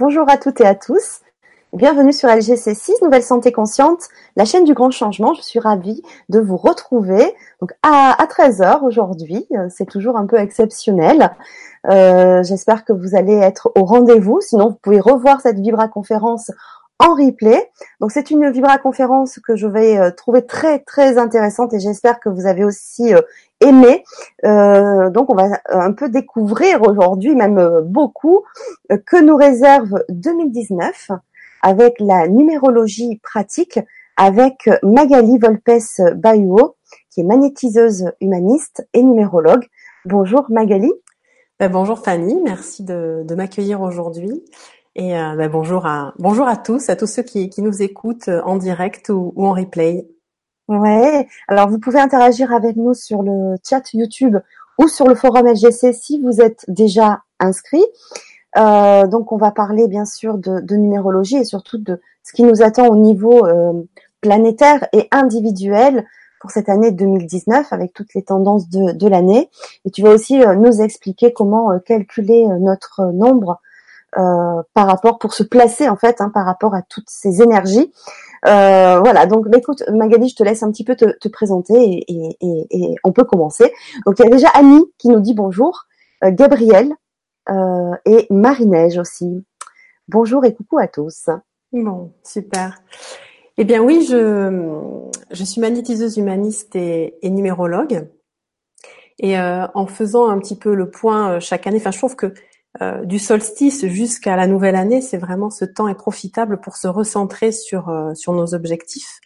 Bonjour à toutes et à tous. Bienvenue sur LGC6, Nouvelle Santé Consciente, la chaîne du grand changement. Je suis ravie de vous retrouver à, 13h aujourd'hui. Euh, c'est toujours un peu exceptionnel. Euh, j'espère que vous allez être au rendez-vous. Sinon, vous pouvez revoir cette Vibra conférence en replay. Donc c'est une Vibra conférence que je vais euh, trouver très très intéressante et j'espère que vous avez aussi aimé. Euh, donc on va un peu découvrir aujourd'hui, même euh, beaucoup, euh, que nous réserve 2019 avec la numérologie pratique avec Magali Volpes Bayuo, qui est magnétiseuse humaniste et numérologue. Bonjour Magali. Ben, bonjour Fanny, merci de, m'accueillir aujourd'hui. Et ben, bonjour à bonjour à tous, à tous ceux qui, nous écoutent en direct ou en replay. Ouais. Alors vous pouvez interagir avec nous sur le chat YouTube ou sur le forum LGC si vous êtes déjà inscrit. Euh, donc on va parler bien sûr de, numérologie et surtout de ce qui nous attend au niveau euh, planétaire et individuel pour cette année 2019 avec toutes les tendances de, l'année. Et tu vas aussi euh, nous expliquer comment calculer notre nombre par rapport pour se placer en fait hein, par rapport à toutes ces énergies. Euh, voilà, donc bah, écoute Magali, je te laisse un petit peu te, présenter et, on peut commencer. Donc il y a déjà Annie qui nous dit bonjour, euh, Gabriel euh, et Marie-Neige aussi. Bonjour et coucou à tous. Bon, super. Eh bien oui, je, je suis magnétiseuse humaniste et, numérologue. Et en faisant un petit peu le point chaque année, enfin je trouve que euh, du solstice jusqu'à la nouvelle année, c'est vraiment ce temps est profitable pour se recentrer sur euh, sur nos objectifs.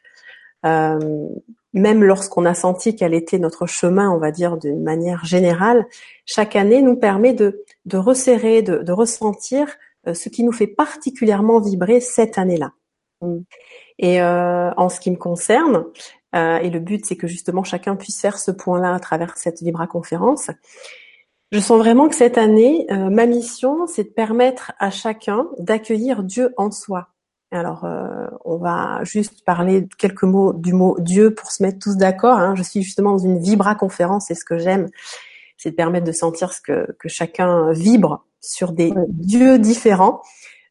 Euh, même lorsqu'on a senti quel était notre chemin, on va dire d'une manière générale, chaque année nous permet de de resserrer, de, de ressentir ce qui nous fait particulièrement vibrer cette année-là. Mm. Et en ce qui me concerne, et le but c'est que justement chacun puisse faire ce point-là à travers cette Vibra conférence. Je sens vraiment que cette année, euh, ma mission, c'est de permettre à chacun d'accueillir Dieu en soi. Alors, euh, on va juste parler quelques mots du mot Dieu pour se mettre tous d'accord. Hein. Je suis justement dans une vibra conférence et ce que j'aime, c'est de permettre de sentir ce que, que chacun vibre sur des dieux différents.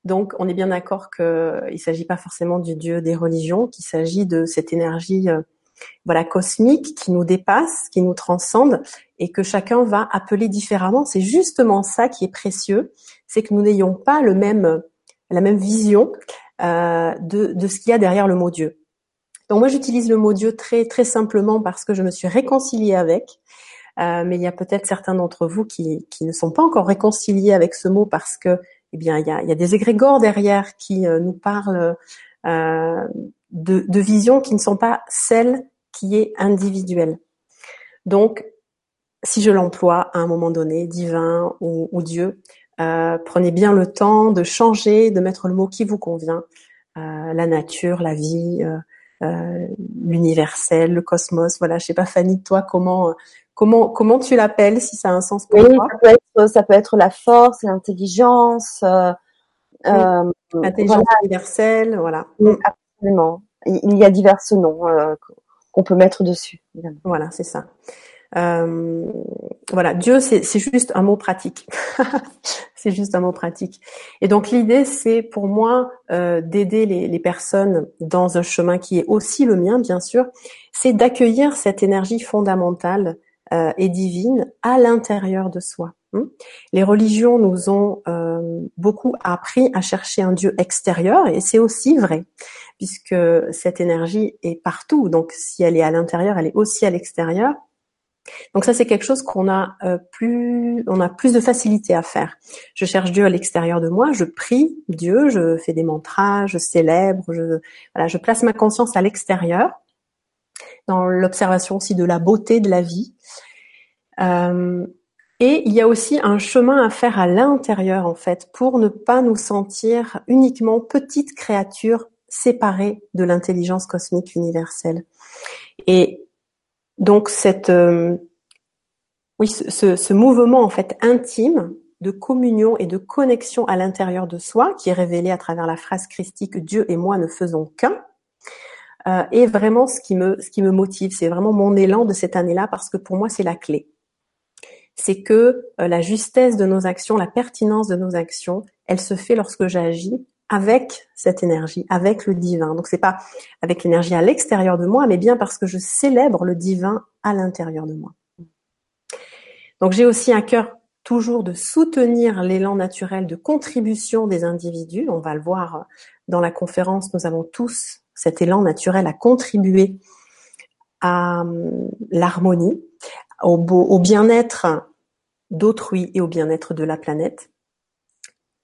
Donc, on est bien d'accord qu'il ne s'agit pas forcément du Dieu des religions, qu'il s'agit de cette énergie euh, voilà cosmique qui nous dépasse, qui nous transcende et que chacun va appeler différemment. C'est justement ça qui est précieux, c'est que nous n'ayons pas le même la même vision euh, de, de ce qu'il y a derrière le mot Dieu. Donc moi j'utilise le mot Dieu très très simplement parce que je me suis réconciliée avec. Euh, mais il y a peut-être certains d'entre vous qui, qui ne sont pas encore réconciliés avec ce mot parce que eh bien il y a, y a des égrégores derrière qui euh, nous parlent euh, de, de visions qui ne sont pas celles qui est individuelle. Donc, si je l'emploie à un moment donné, divin ou, Dieu, euh, prenez bien le temps de changer, de mettre le mot qui vous convient. Euh, la nature, la vie, l'universel, le cosmos. Voilà, je sais pas Fanny, toi comment comment comment tu l'appelles si ça a un sens pour toi? ça peut, être, ça peut être la force, l'intelligence. L'intelligence universelle, voilà. Absolument il y a divers noms euh, qu'on peut mettre dessus. Voilà, c'est ça. Euh, voilà, Dieu, c'est juste un mot pratique. c'est juste un mot pratique. Et donc l'idée, c'est pour moi euh, d'aider les, personnes dans un chemin qui est aussi le mien, bien sûr, c'est d'accueillir cette énergie fondamentale euh, et divine à l'intérieur de soi. Les religions nous ont euh, beaucoup appris à chercher un Dieu extérieur, et c'est aussi vrai, puisque cette énergie est partout. Donc, si elle est à l'intérieur, elle est aussi à l'extérieur. Donc ça, c'est quelque chose qu'on a euh, plus, on a plus de facilité à faire. Je cherche Dieu à l'extérieur de moi, je prie Dieu, je fais des mantras, je célèbre, je, voilà, je place ma conscience à l'extérieur, dans l'observation aussi de la beauté de la vie. Euh, et il y a aussi un chemin à faire à l'intérieur, en fait, pour ne pas nous sentir uniquement petites créatures séparées de l'intelligence cosmique universelle. Et donc cette, euh, oui, ce, mouvement en fait intime de communion et de connexion à l'intérieur de soi, qui est révélé à travers la phrase christique Dieu et moi ne faisons qu'un, euh, est vraiment ce qui me ce qui me motive. C'est vraiment mon élan de cette année-là parce que pour moi c'est la clé c'est que euh, la justesse de nos actions, la pertinence de nos actions, elle se fait lorsque j'agis avec cette énergie, avec le divin. Donc c'est pas avec l'énergie à l'extérieur de moi, mais bien parce que je célèbre le divin à l'intérieur de moi. Donc j'ai aussi un cœur toujours de soutenir l'élan naturel de contribution des individus. On va le voir dans la conférence, nous avons tous cet élan naturel à contribuer à hum, l'harmonie, au, au bien-être d'autrui et au bien-être de la planète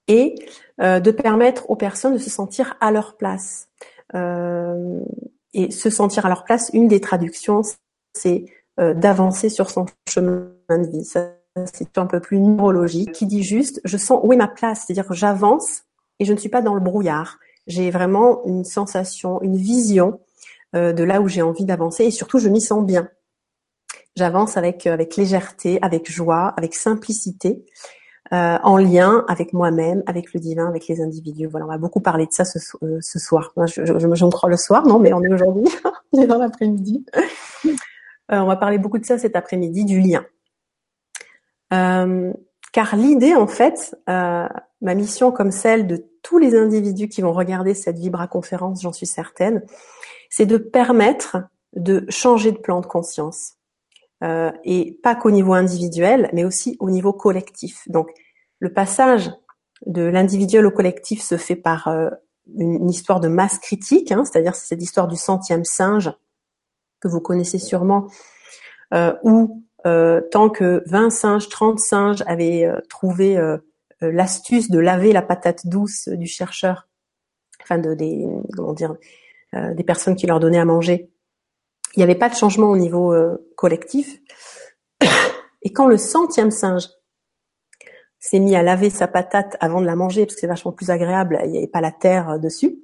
et euh, de permettre aux personnes de se sentir à leur place. Euh, et se sentir à leur place, une des traductions, c'est euh, d'avancer sur son chemin de vie. c'est un peu plus neurologique, qui dit juste, je sens où est ma place, c'est-à-dire j'avance et je ne suis pas dans le brouillard. J'ai vraiment une sensation, une vision de là où j'ai envie d'avancer et surtout je m'y sens bien. J'avance avec avec légèreté, avec joie, avec simplicité euh, en lien avec moi-même, avec le divin, avec les individus. Voilà, on va beaucoup parler de ça ce, euh, ce soir. je, je, je, me crois le soir, non, mais on est aujourd'hui, on est dans l'après-midi. Euh, on va parler beaucoup de ça cet après-midi, du lien. car l'idée, en fait, ma mission comme celle de tous les individus qui vont regarder cette Vibra conférence, j'en suis certaine, c'est de permettre de changer de plan de conscience. Euh, et pas qu'au niveau individuel, mais aussi au niveau collectif. Donc, le passage de l'individuel au collectif se fait par euh, une, histoire de masse critique, hein, c'est-à-dire cette histoire du centième singe que vous connaissez sûrement, euh, où tant que 20 singes, 30 singes avaient trouvé l'astuce de laver la patate douce du chercheur, enfin de des comment dire, des personnes qui leur donnaient à manger, il n'y avait pas de changement au niveau euh, collectif. Et quand le centième singe s'est mis à laver sa patate avant de la manger, parce que c'est vachement plus agréable, il n'y avait pas la terre euh, dessus,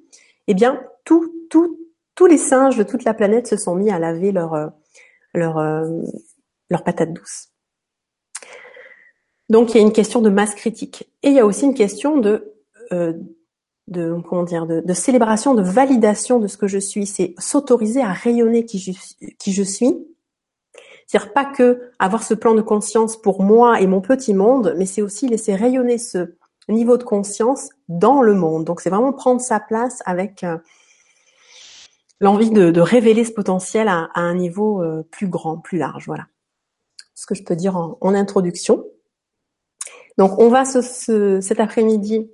eh bien, tout, tout, tous les singes de toute la planète se sont mis à laver leur, euh, leur, leur patate douce. Donc, il y a une question de masse critique. Et il y a aussi une question de, de comment dire de, célébration, de validation de ce que je suis. C'est s'autoriser à rayonner qui je, qui je suis. C'est-à-dire pas que avoir ce plan de conscience pour moi et mon petit monde, mais c'est aussi laisser rayonner ce niveau de conscience dans le monde. Donc c'est vraiment prendre sa place avec euh, l'envie de, révéler ce potentiel à, un niveau euh, plus grand, plus large. Voilà ce que je peux dire en, introduction. Donc on va ce, cet après-midi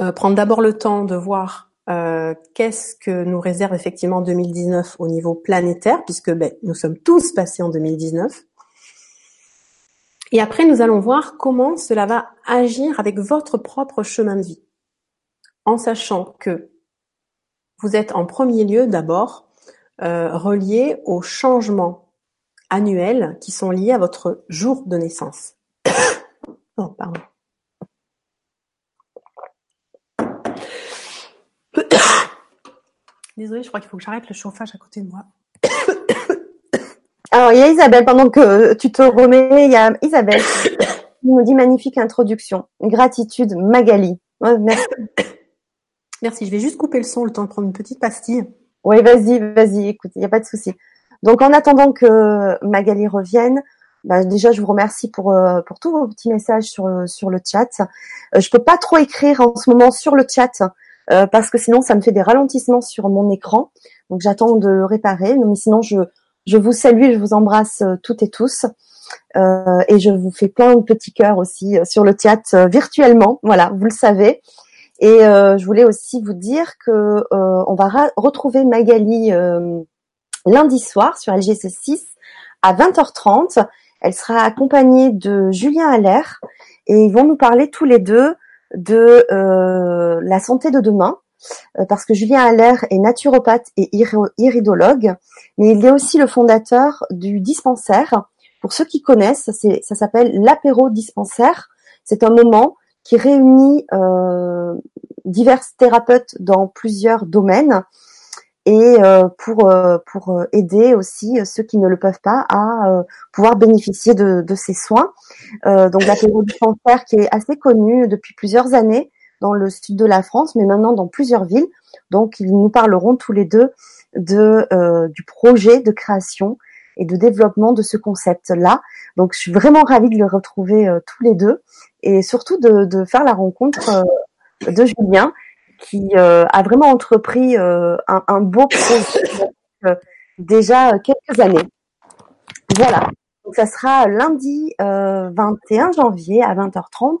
euh, prendre d'abord le temps de voir euh, qu'est-ce que nous réserve effectivement 2019 au niveau planétaire, puisque ben, nous sommes tous passés en 2019. Et après, nous allons voir comment cela va agir avec votre propre chemin de vie, en sachant que vous êtes en premier lieu d'abord euh, relié aux changements annuels qui sont liés à votre jour de naissance. oh, pardon. Désolée, je crois qu'il faut que j'arrête le chauffage à côté de moi. Alors, il y a Isabelle, pendant que tu te remets, il y a Isabelle qui nous dit magnifique introduction. Gratitude, Magali. merci. Merci, je vais juste couper le son, le temps de prendre une petite pastille. Oui, vas-y, vas-y, écoute, il n'y a pas de souci. Donc, en attendant que Magali revienne, bah, déjà, je vous remercie pour euh, pour tous vos petits messages sur sur le chat. Euh, je peux pas trop écrire en ce moment sur le chat euh, parce que sinon ça me fait des ralentissements sur mon écran. Donc j'attends de réparer. Mais sinon je je vous salue, je vous embrasse euh, toutes et tous. Euh, et je vous fais plein de petits cœurs aussi euh, sur le chat virtuellement. Voilà, vous le savez. Et je voulais aussi vous dire que on va retrouver Magali lundi soir sur LGC 6 à 20h30. Elle sera accompagnée de Julien Allaire et ils vont nous parler tous les deux de euh, la santé de demain, euh, parce que Julien Allaire est naturopathe et iridologue, mais il est aussi le fondateur du dispensaire. Pour ceux qui connaissent, ça s'appelle l'apéro dispensaire. C'est un moment qui réunit euh, divers thérapeutes dans plusieurs domaines et euh, pour euh, pour euh, aider aussi ceux qui ne le peuvent pas à pouvoir bénéficier de, de ces soins. donc la du cancer qui est assez connue depuis plusieurs années dans le sud de la France, mais maintenant dans plusieurs villes. Donc ils nous parleront tous les deux de du projet de création et de développement de ce concept-là. Donc je suis vraiment ravie de le retrouver tous les deux et surtout de, de faire la rencontre de Julien qui a vraiment entrepris un, un, beau projet déjà quelques années. Voilà. Donc ça sera lundi 21 janvier à 20h30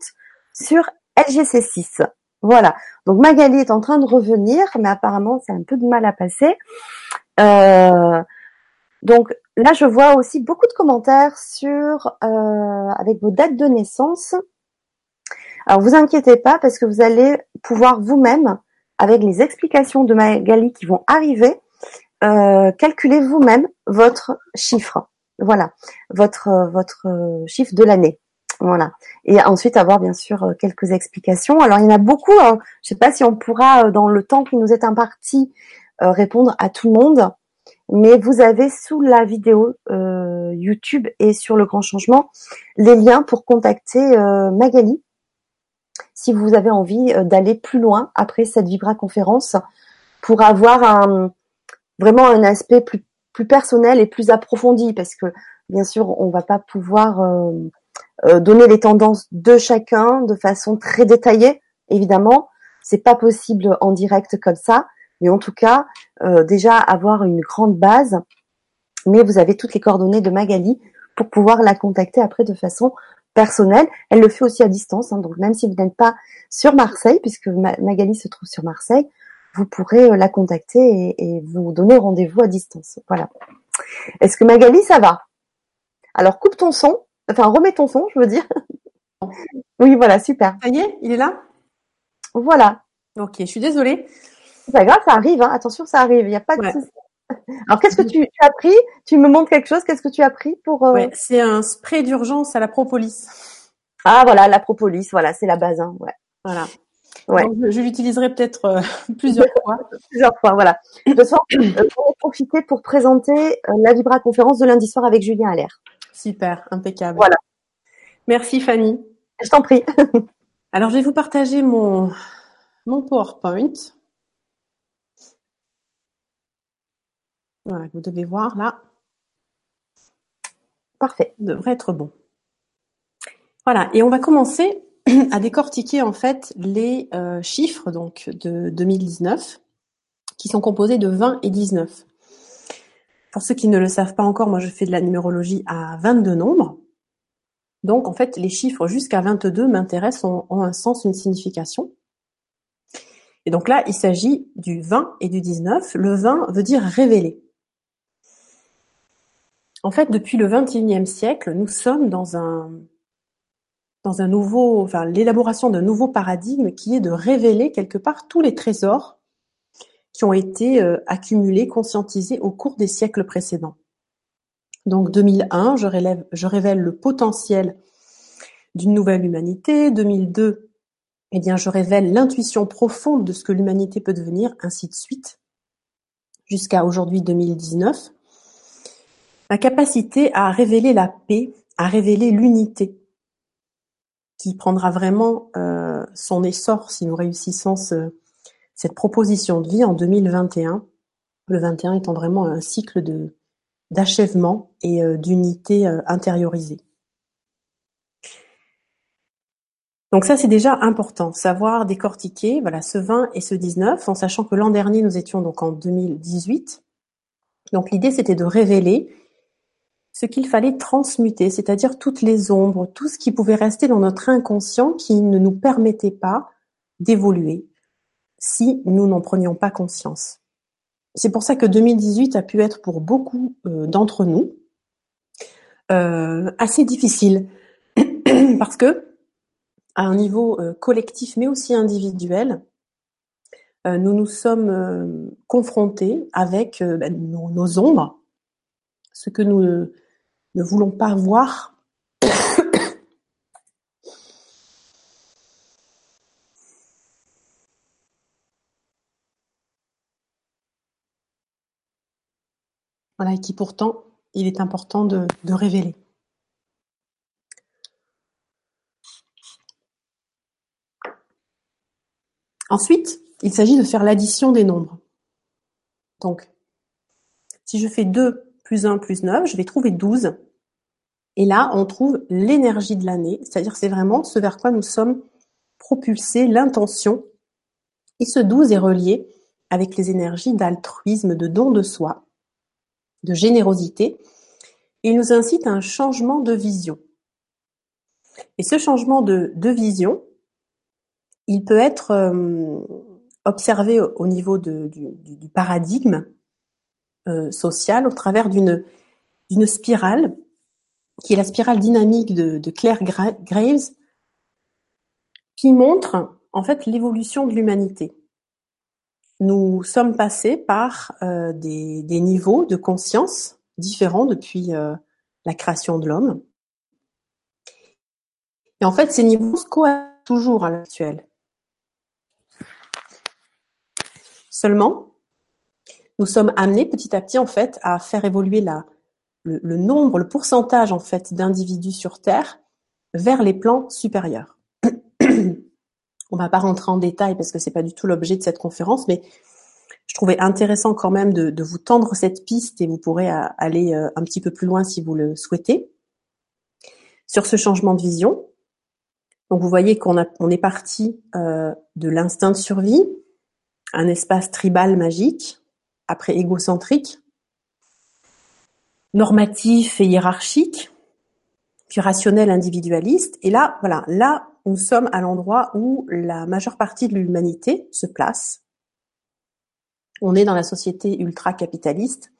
sur LGC6. Voilà. Donc Magali est en train de revenir, mais apparemment c'est un peu de mal à passer. Euh, donc là, je vois aussi beaucoup de commentaires sur euh, avec vos dates de naissance. Alors vous inquiétez pas parce que vous allez pouvoir vous-même, avec les explications de Magali qui vont arriver, euh, calculer vous-même votre chiffre. Voilà, votre votre chiffre de l'année. Voilà. Et ensuite avoir bien sûr quelques explications. Alors il y en a beaucoup. Hein. Je sais pas si on pourra dans le temps qui nous est imparti répondre à tout le monde mais vous avez sous la vidéo euh, YouTube et sur le grand changement les liens pour contacter euh, Magali si vous avez envie euh, d'aller plus loin après cette Vibra conférence pour avoir un, vraiment un aspect plus, personnel et plus approfondi parce que bien sûr on va pas pouvoir donner les tendances de chacun de façon très détaillée évidemment c'est pas possible en direct comme ça mais en tout cas, euh, déjà avoir une grande base. Mais vous avez toutes les coordonnées de Magali pour pouvoir la contacter après de façon personnelle. Elle le fait aussi à distance, hein, donc même si vous n'êtes pas sur Marseille, puisque Magali se trouve sur Marseille, vous pourrez euh, la contacter et, vous donner rendez-vous à distance. Voilà. Est-ce que Magali, ça va? Alors coupe ton son, enfin remets ton son, je veux dire. oui, voilà, super. Ça y est, il est là? Voilà. Ok, je suis désolée. C'est pas grave, ça arrive, hein. attention, ça arrive, il n'y a pas de souci. Alors, qu'est-ce que tu, as pris? Tu me montres quelque chose, qu'est-ce que tu as pris pour... Euh... c'est un spray d'urgence à la propolis. Ah, voilà, la propolis, voilà, c'est la base, hein. ouais. Voilà. Ouais. je, l'utiliserai peut-être euh, plusieurs fois. plusieurs fois, voilà. De toute façon, euh, pour profiter pour présenter euh, la Vibra conférence de lundi soir avec Julien Allaire. Super, impeccable. Voilà. Merci Fanny. Je t'en prie. Alors, je vais vous partager mon, mon PowerPoint. Voilà, vous devez voir là. Parfait. devrait être bon. Voilà, et on va commencer à décortiquer en fait les euh, chiffres donc de 2019 qui sont composés de 20 et 19. Pour ceux qui ne le savent pas encore, moi je fais de la numérologie à 22 nombres. Donc en fait, les chiffres jusqu'à 22 m'intéressent, ont, ont un sens, une signification. Et donc là, il s'agit du 20 et du 19. Le 20 veut dire révéler. En fait, depuis le XXIe siècle, nous sommes dans un dans un nouveau, enfin l'élaboration d'un nouveau paradigme qui est de révéler quelque part tous les trésors qui ont été euh, accumulés, conscientisés au cours des siècles précédents. Donc 2001, je, révèle le potentiel d'une nouvelle humanité. 2002, eh bien, je révèle l'intuition profonde de ce que l'humanité peut devenir, ainsi de suite, jusqu'à aujourd'hui 2019 la capacité à révéler la paix, à révéler l'unité, qui prendra vraiment euh, son essor si nous réussissons cette proposition de vie en 2021. Le 21 étant vraiment un cycle de d'achèvement et euh, d'unité euh, intériorisée. Donc ça c'est déjà important, savoir décortiquer voilà ce 20 et ce 19 en sachant que l'an dernier nous étions donc en 2018. Donc l'idée c'était de révéler ce qu'il fallait transmuter, c'est-à-dire toutes les ombres, tout ce qui pouvait rester dans notre inconscient qui ne nous permettait pas d'évoluer si nous n'en prenions pas conscience. C'est pour ça que 2018 a pu être pour beaucoup euh, d'entre nous euh, assez difficile parce que à un niveau euh, collectif mais aussi individuel, nous nous sommes confrontés avec ben, nos, nos, ombres, ce que nous ne voulons pas voir Voilà, et qui pourtant, il est important de, révéler. Ensuite, il s'agit de faire l'addition des nombres. Donc, si je fais 2 plus 1 plus 9, je vais trouver 12. Et là, on trouve l'énergie de l'année, c'est-à-dire c'est vraiment ce vers quoi nous sommes propulsés, l'intention Et ce 12 est relié avec les énergies d'altruisme, de don de soi, de générosité. Il nous incite à un changement de vision. Et ce changement de, vision, il peut être euh, observé au niveau du, paradigme euh, social au travers d'une spirale qui est la spirale dynamique de, Claire Graves, qui montre en fait l'évolution de l'humanité. Nous sommes passés par euh, des, des, niveaux de conscience différents depuis euh, la création de l'homme. Et en fait, ces niveaux se cohabitent toujours à l'actuel. Seulement, nous sommes amenés petit à petit en fait à faire évoluer la, le, le nombre, le pourcentage en fait d'individus sur Terre vers les plans supérieurs. On va pas rentrer en détail parce que c'est pas du tout l'objet de cette conférence, mais je trouvais intéressant quand même de, de vous tendre cette piste et vous pourrez aller euh, un petit peu plus loin si vous le souhaitez sur ce changement de vision. Donc vous voyez qu'on on est parti euh, de l'instinct de survie, un espace tribal magique, après égocentrique, normatif et hiérarchique, puis rationnel individualiste. Et là, voilà, là, nous sommes à l'endroit où la majeure partie de l'humanité se place. On est dans la société ultra-capitaliste.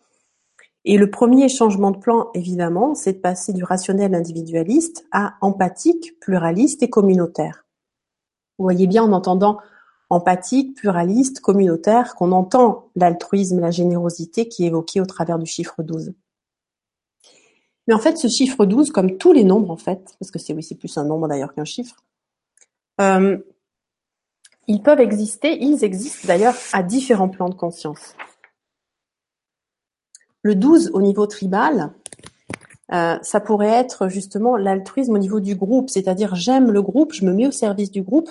Et le premier changement de plan, évidemment, c'est de passer du rationnel individualiste à empathique, pluraliste et communautaire. Vous voyez bien en entendant empathique, pluraliste, communautaire qu'on entend l'altruisme, la générosité qui est évoquée au travers du chiffre 12. Mais en fait, ce chiffre 12, comme tous les nombres en fait, parce que c'est oui, c'est plus un nombre d'ailleurs qu'un chiffre, euh, ils peuvent exister, ils existent d'ailleurs à différents plans de conscience. Le 12 au niveau tribal, euh, ça pourrait être justement l'altruisme au niveau du groupe, c'est-à-dire j'aime le groupe, je me mets au service du groupe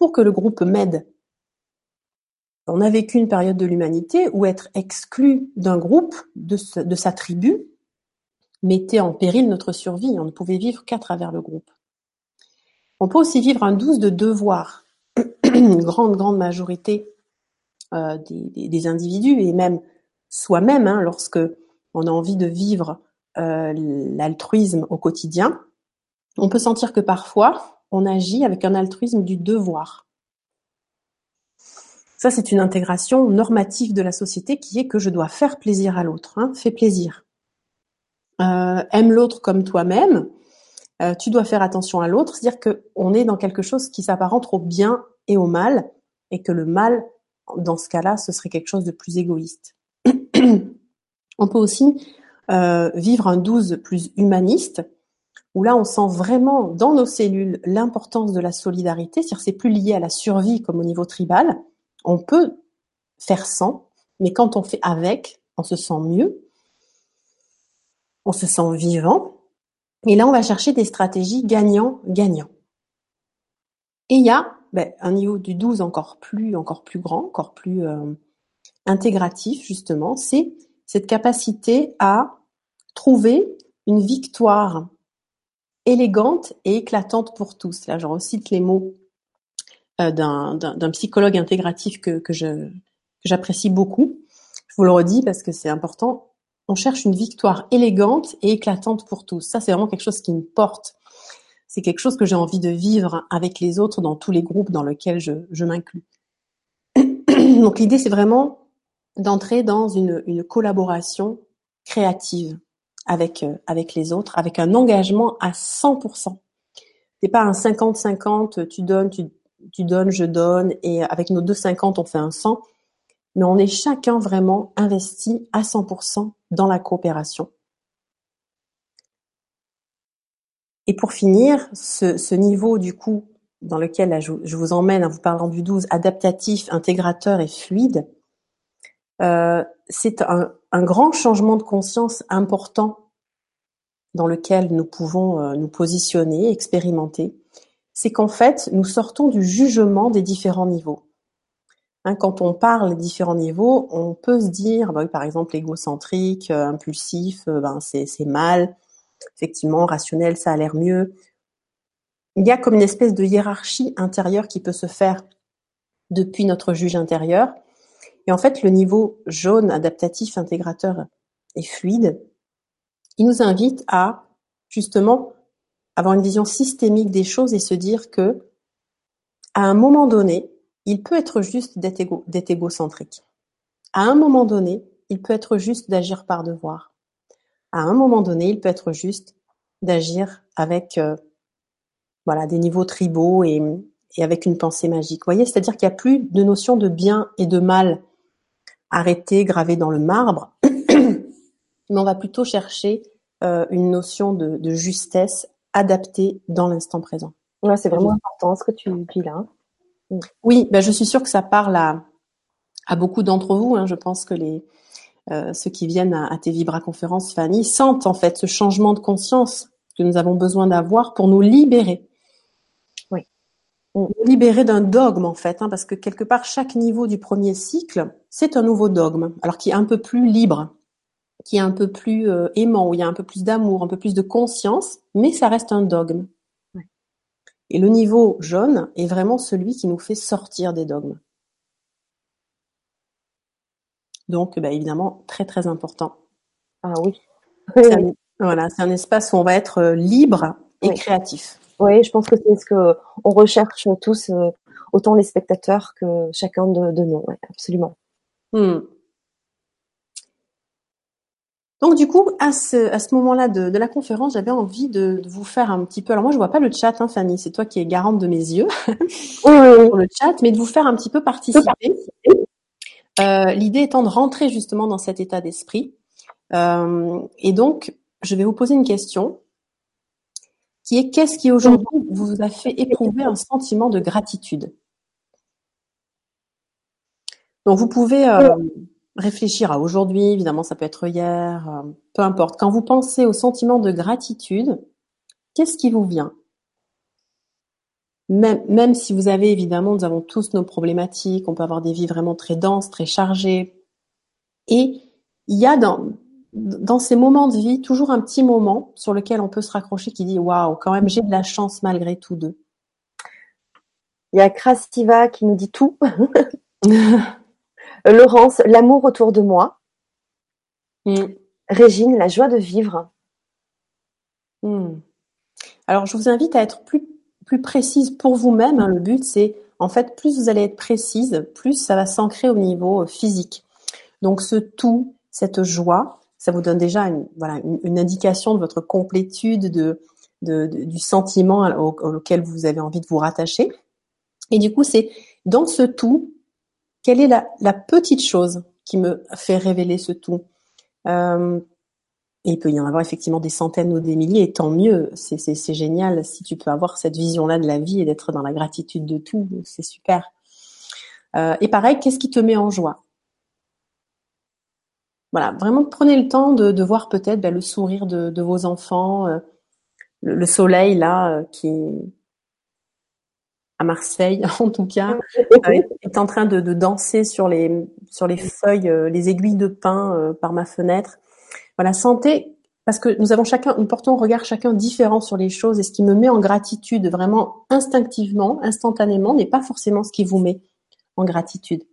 pour que le groupe m'aide. On a vécu une période de l'humanité où être exclu d'un groupe, de, sa tribu, mettait en péril notre survie. On ne pouvait vivre qu'à travers le groupe. On peut aussi vivre un douze de devoir. Une grande, grande majorité euh, des, des, individus et même soi-même, hein, lorsque on a envie de vivre euh, l'altruisme au quotidien, on peut sentir que parfois on agit avec un altruisme du devoir. Ça, c'est une intégration normative de la société qui est que je dois faire plaisir à l'autre. Hein, fais plaisir. Euh, aime l'autre comme toi-même. Euh, tu dois faire attention à l'autre, c'est-à-dire qu'on est dans quelque chose qui s'apparente au bien et au mal, et que le mal, dans ce cas-là, ce serait quelque chose de plus égoïste. on peut aussi euh, vivre un 12 plus humaniste, où là on sent vraiment dans nos cellules l'importance de la solidarité, c'est-à-dire c'est plus lié à la survie comme au niveau tribal. On peut faire sans, mais quand on fait avec, on se sent mieux on se sent vivant. Et là, on va chercher des stratégies gagnant-gagnant. Et il y a ben, un niveau du 12 encore plus, encore plus grand, encore plus euh, intégratif, justement, c'est cette capacité à trouver une victoire élégante et éclatante pour tous. Là, je recite les mots euh, d'un psychologue intégratif que, que j'apprécie beaucoup. Je vous le redis parce que c'est important on cherche une victoire élégante et éclatante pour tous. Ça, c'est vraiment quelque chose qui me porte. C'est quelque chose que j'ai envie de vivre avec les autres dans tous les groupes dans lesquels je, m'inclus. Donc l'idée, c'est vraiment d'entrer dans une, collaboration créative avec, euh, avec les autres, avec un engagement à 100%. C'est pas un 50-50, tu donnes, tu, tu donnes, je donne, et avec nos deux 50, on fait un 100 mais on est chacun vraiment investi à 100% dans la coopération. Et pour finir, ce, niveau du coup dans lequel je, vous emmène en vous parlant du 12, adaptatif, intégrateur et fluide, euh, c'est un, grand changement de conscience important dans lequel nous pouvons euh, nous positionner, expérimenter. C'est qu'en fait, nous sortons du jugement des différents niveaux. Hein, quand on parle différents niveaux, on peut se dire, bah par exemple, égocentrique, euh, impulsif, euh, ben c'est mal. Effectivement, rationnel, ça a l'air mieux. Il y a comme une espèce de hiérarchie intérieure qui peut se faire depuis notre juge intérieur. Et en fait, le niveau jaune, adaptatif, intégrateur et fluide, il nous invite à justement avoir une vision systémique des choses et se dire que à un moment donné, il peut être juste d'être égo, égocentrique. À un moment donné, il peut être juste d'agir par devoir. À un moment donné, il peut être juste d'agir avec euh, voilà des niveaux tribaux et, et avec une pensée magique. Vous voyez, c'est-à-dire qu'il n'y a plus de notion de bien et de mal arrêté, gravé dans le marbre, mais on va plutôt chercher euh, une notion de, de, justesse adaptée dans l'instant présent. Ouais, c'est vraiment important ce que tu dis là. Oui, ben je suis sûre que ça parle à, à beaucoup d'entre vous. Hein. Je pense que les euh, ceux qui viennent à, à tes Vibra conférences, Fanny, sentent en fait ce changement de conscience que nous avons besoin d'avoir pour nous libérer libérer d'un dogme en fait, hein, parce que quelque part chaque niveau du premier cycle, c'est un nouveau dogme, alors qui est un peu plus libre, qui est un peu plus euh, aimant, où il y a un peu plus d'amour, un peu plus de conscience, mais ça reste un dogme. Et le niveau jaune est vraiment celui qui nous fait sortir des dogmes. Donc, bah, évidemment, très très important. Ah oui. voilà, c'est un espace où on va être euh, libre et créatif. Oui, je pense que c'est ce que on recherche tous, euh, autant les spectateurs que chacun de, de nous. absolument. Hmm. Donc du coup, à ce, à ce moment-là de, de la conférence, j'avais envie de, de, vous faire un petit peu. Alors moi, je vois pas le chat, hein, Fanny. C'est toi qui es garante de mes yeux pour le chat, mais de vous faire un petit peu participer. Euh, L'idée étant de rentrer justement dans cet état d'esprit. Euh, et donc, je vais vous poser une question qui est qu'est-ce qui aujourd'hui vous a fait éprouver un sentiment de gratitude? Donc vous pouvez euh, réfléchir à aujourd'hui, évidemment ça peut être hier, euh, peu importe. Quand vous pensez au sentiment de gratitude, qu'est-ce qui vous vient? Même, même si vous avez évidemment, nous avons tous nos problématiques, on peut avoir des vies vraiment très denses, très chargées. Et il y a dans, dans ces moments de vie, toujours un petit moment sur lequel on peut se raccrocher qui dit waouh, quand même j'ai de la chance malgré tout d'eux. Il y a Krasiva qui nous dit tout. Laurence, l'amour autour de moi. Mm. Régine, la joie de vivre. Mm. Alors je vous invite à être plus plus précise pour vous-même. Hein. Le but c'est en fait plus vous allez être précise, plus ça va s'ancrer au niveau euh, physique. Donc ce tout, cette joie, ça vous donne déjà une, voilà, une, indication de votre complétude, de, de, du sentiment auquel vous avez envie de vous rattacher. Et du coup, c'est dans ce tout, quelle est la, petite chose qui me fait révéler ce tout? Euh, il peut y en avoir effectivement des centaines ou des milliers, et tant mieux. C'est génial si tu peux avoir cette vision-là de la vie et d'être dans la gratitude de tout, c'est super. Euh, et pareil, qu'est-ce qui te met en joie? Voilà, vraiment prenez le temps de, voir peut-être ben, le sourire de, vos enfants, euh, le, soleil là euh, qui à Marseille en tout cas euh, est en train de, de, danser sur les sur les feuilles, les aiguilles de pin par ma fenêtre. Voilà, sentez parce que nous avons chacun, nous portons un regard chacun différent sur les choses et ce qui me met en gratitude vraiment instinctivement, instantanément, n'est pas forcément ce qui vous met en gratitude.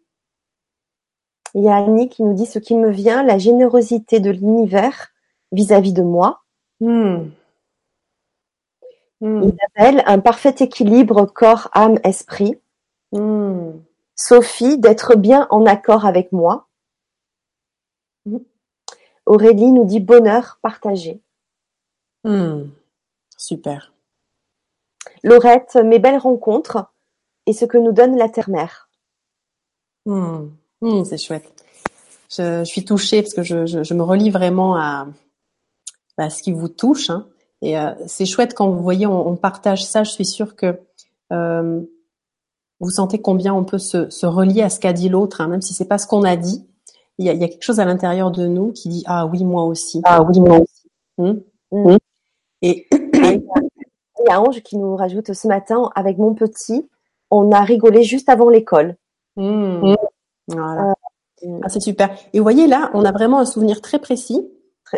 Il y a Annie qui nous dit ce qui me vient, la générosité de l'univers vis-à-vis de moi. Hmm. Hmm. Isabelle, un parfait équilibre corps, âme, esprit. Hmm. Sophie, d'être bien en accord avec moi. Aurélie nous dit bonheur partagé. Super. Laurette, mes belles rencontres et ce que nous donne la terre-mère. C'est chouette. Je, je, suis touchée parce que je, je, je me relie vraiment à, à, ce qui vous touche. Hein. Et euh, c'est chouette quand vous voyez, on, on, partage ça. Je suis sûre que euh, vous sentez combien on peut se, se relier à ce qu'a dit l'autre, hein, même si c'est pas ce qu'on a dit. Il y, a, il y a, quelque chose à l'intérieur de nous qui dit ah oui moi aussi. Ah oui moi aussi. Mmh. Mmh. Et il y a Ange qui nous rajoute ce matin avec mon petit, on a rigolé juste avant l'école. Mmh. Voilà. Euh, ah, c'est super. Et vous voyez là, on a vraiment un souvenir très précis.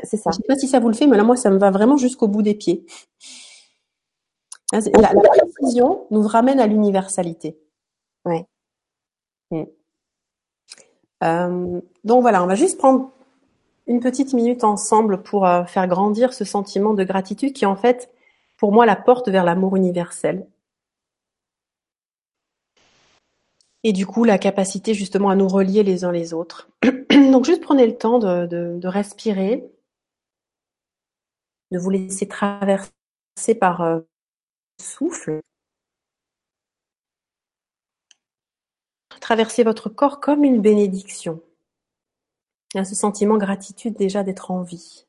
C'est ça. Je sais pas si ça vous le fait, mais là moi ça me va vraiment jusqu'au bout des pieds. La, la, précision nous ramène à l'universalité. Ouais. Mm. Euh, donc voilà, on va juste prendre une petite minute ensemble pour euh, faire grandir ce sentiment de gratitude qui en fait, pour moi, la porte vers l'amour universel. Et du coup, la capacité justement à nous relier les uns les autres. Donc juste prenez le temps de, de, respirer, de vous laisser traverser par euh, le souffle. Traverser votre corps comme une bénédiction. Il y a ce sentiment gratitude déjà d'être en vie.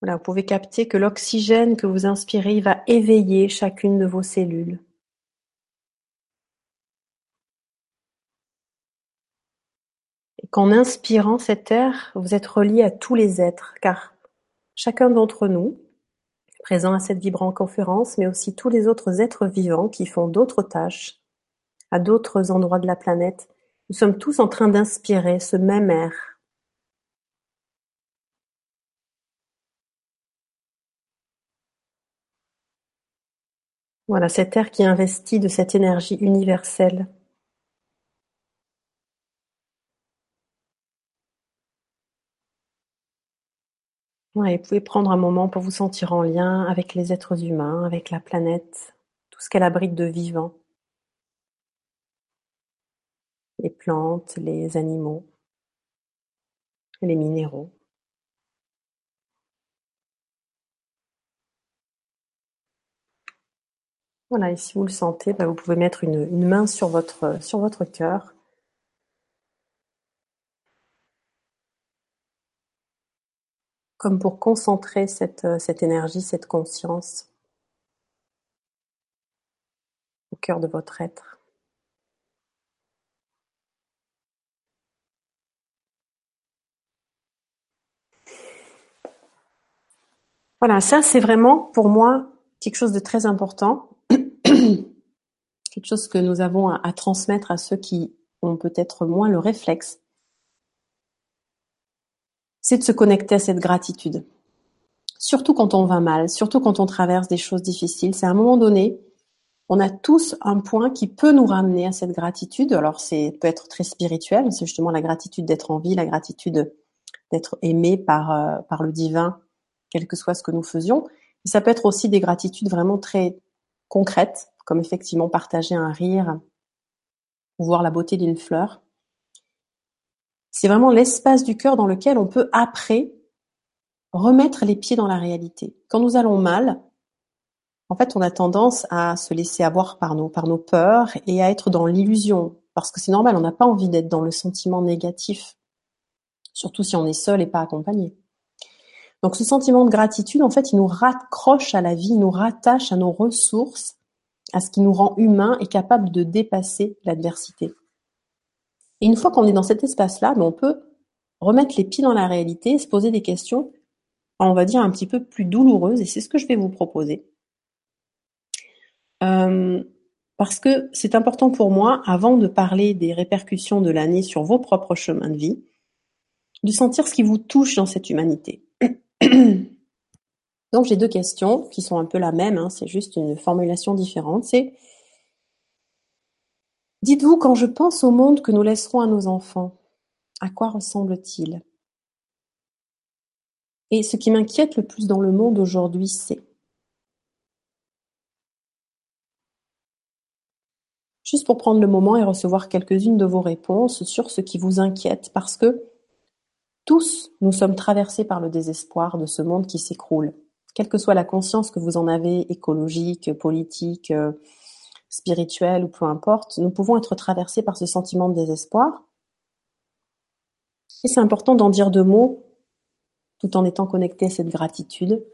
Voilà, vous pouvez capter que l'oxygène que vous inspirez va éveiller chacune de vos cellules. Qu'en inspirant cet air, vous êtes relié à tous les êtres, car chacun d'entre nous, présent à cette vibrante conférence, mais aussi tous les autres êtres vivants qui font d'autres tâches, à d'autres endroits de la planète, nous sommes tous en train d'inspirer ce même air. Voilà, cet air qui investit de cette énergie universelle. Vous pouvez prendre un moment pour vous sentir en lien avec les êtres humains, avec la planète, tout ce qu'elle abrite de vivant les plantes, les animaux, les minéraux. Voilà, et si vous le sentez, bah, vous pouvez mettre une, main sur votre, sur votre cœur. Comme pour concentrer cette, cette énergie, cette conscience au cœur de votre être. Voilà, ça c'est vraiment pour moi quelque chose de très important, quelque chose que nous avons à, transmettre à ceux qui ont peut-être moins le réflexe, c'est de se connecter à cette gratitude. Surtout quand on va mal, surtout quand on traverse des choses difficiles, c'est à un moment donné, on a tous un point qui peut nous ramener à cette gratitude. Alors c'est peut être très spirituel, c'est justement la gratitude d'être en vie, la gratitude d'être aimé par euh, par le divin quel que soit ce que nous faisions. ça peut être aussi des gratitudes vraiment très concrètes, comme effectivement partager un rire ou voir la beauté d'une fleur. C'est vraiment l'espace du cœur dans lequel on peut après remettre les pieds dans la réalité. Quand nous allons mal, en fait, on a tendance à se laisser avoir par nos, par nos peurs et à être dans l'illusion. Parce que c'est normal, on n'a pas envie d'être dans le sentiment négatif. Surtout si on est seul et pas accompagné. Donc ce sentiment de gratitude, en fait, il nous raccroche à la vie, il nous rattache à nos ressources, à ce qui nous rend humains et capables de dépasser l'adversité. Et une fois qu'on est dans cet espace-là, ben, on peut remettre les pieds dans la réalité, se poser des questions, on va dire un petit peu plus douloureuses, et c'est ce que je vais vous proposer. Euh, parce que c'est important pour moi, avant de parler des répercussions de l'année sur vos propres chemins de vie, de sentir ce qui vous touche dans cette humanité. Donc j'ai deux questions qui sont un peu la même, hein, c'est juste une formulation différente. C'est Dites-vous quand je pense au monde que nous laisserons à nos enfants, à quoi ressemble-t-il? Et ce qui m'inquiète le plus dans le monde aujourd'hui, c'est juste pour prendre le moment et recevoir quelques-unes de vos réponses sur ce qui vous inquiète, parce que tous, nous sommes traversés par le désespoir de ce monde qui s'écroule. Quelle que soit la conscience que vous en avez, écologique, politique, euh, spirituelle ou peu importe, nous pouvons être traversés par ce sentiment de désespoir. Et c'est important d'en dire deux mots tout en étant connecté à cette gratitude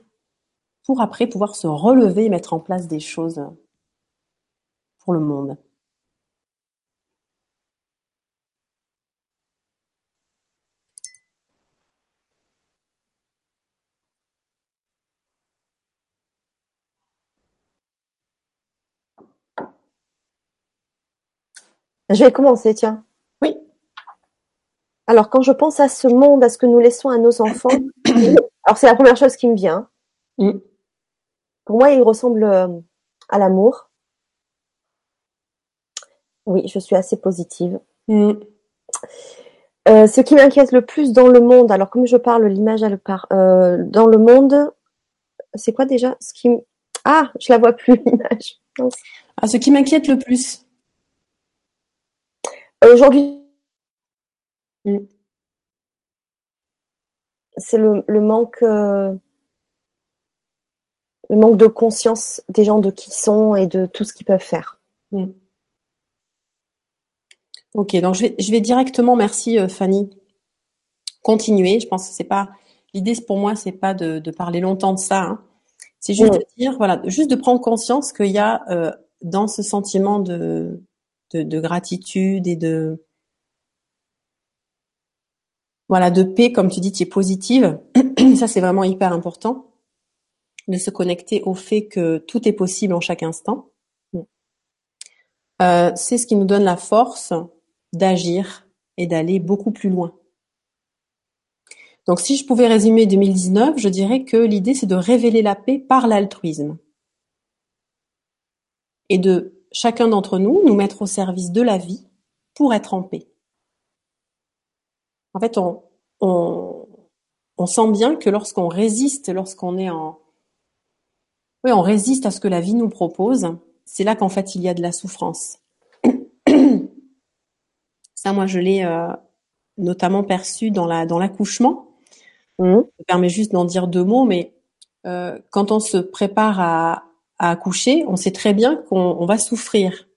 pour après pouvoir se relever et mettre en place des choses pour le monde. Je vais commencer, tiens. Oui. Alors, quand je pense à ce monde, à ce que nous laissons à nos enfants, alors c'est la première chose qui me vient. Mm. Pour moi, il ressemble euh, à l'amour. Oui, je suis assez positive. Mm. Euh, ce qui m'inquiète le plus dans le monde, alors comme je parle l'image elle part euh, dans le monde, c'est quoi déjà? Ce qui ah je la vois plus l'image. Ah, ce qui m'inquiète le plus. Euh, aujourd'hui, mm. c'est le, le, manque euh, le manque de conscience des gens de qui ils sont et de tout ce qu'ils peuvent faire. Mm. Ok, donc je vais, je vais directement, merci euh, Fanny, continuer. Je pense que c'est pas l'idée pour moi, c'est pas de, de, parler longtemps de ça. Hein. C'est juste de dire, voilà, juste de prendre conscience qu'il y a euh, dans ce sentiment de, de, de, gratitude et de voilà de paix, comme tu dis, qui est positive. ça, c'est vraiment hyper important de se connecter au fait que tout est possible en chaque instant. Euh, c'est ce qui nous donne la force d'agir et d'aller beaucoup plus loin. Donc si je pouvais résumer 2019, je dirais que l'idée c'est de révéler la paix par l'altruisme. Et de chacun d'entre nous nous mettre au service de la vie pour être en paix. En fait, on, on, on sent bien que lorsqu'on résiste, lorsqu'on est en... Oui, on résiste à ce que la vie nous propose, c'est là qu'en fait il y a de la souffrance. Ça, moi, je l'ai euh, notamment perçu dans la dans l'accouchement. Mmh. Je me permets juste d'en dire deux mots, mais euh, quand on se prépare à, à, accoucher, on sait très bien qu'on on va souffrir.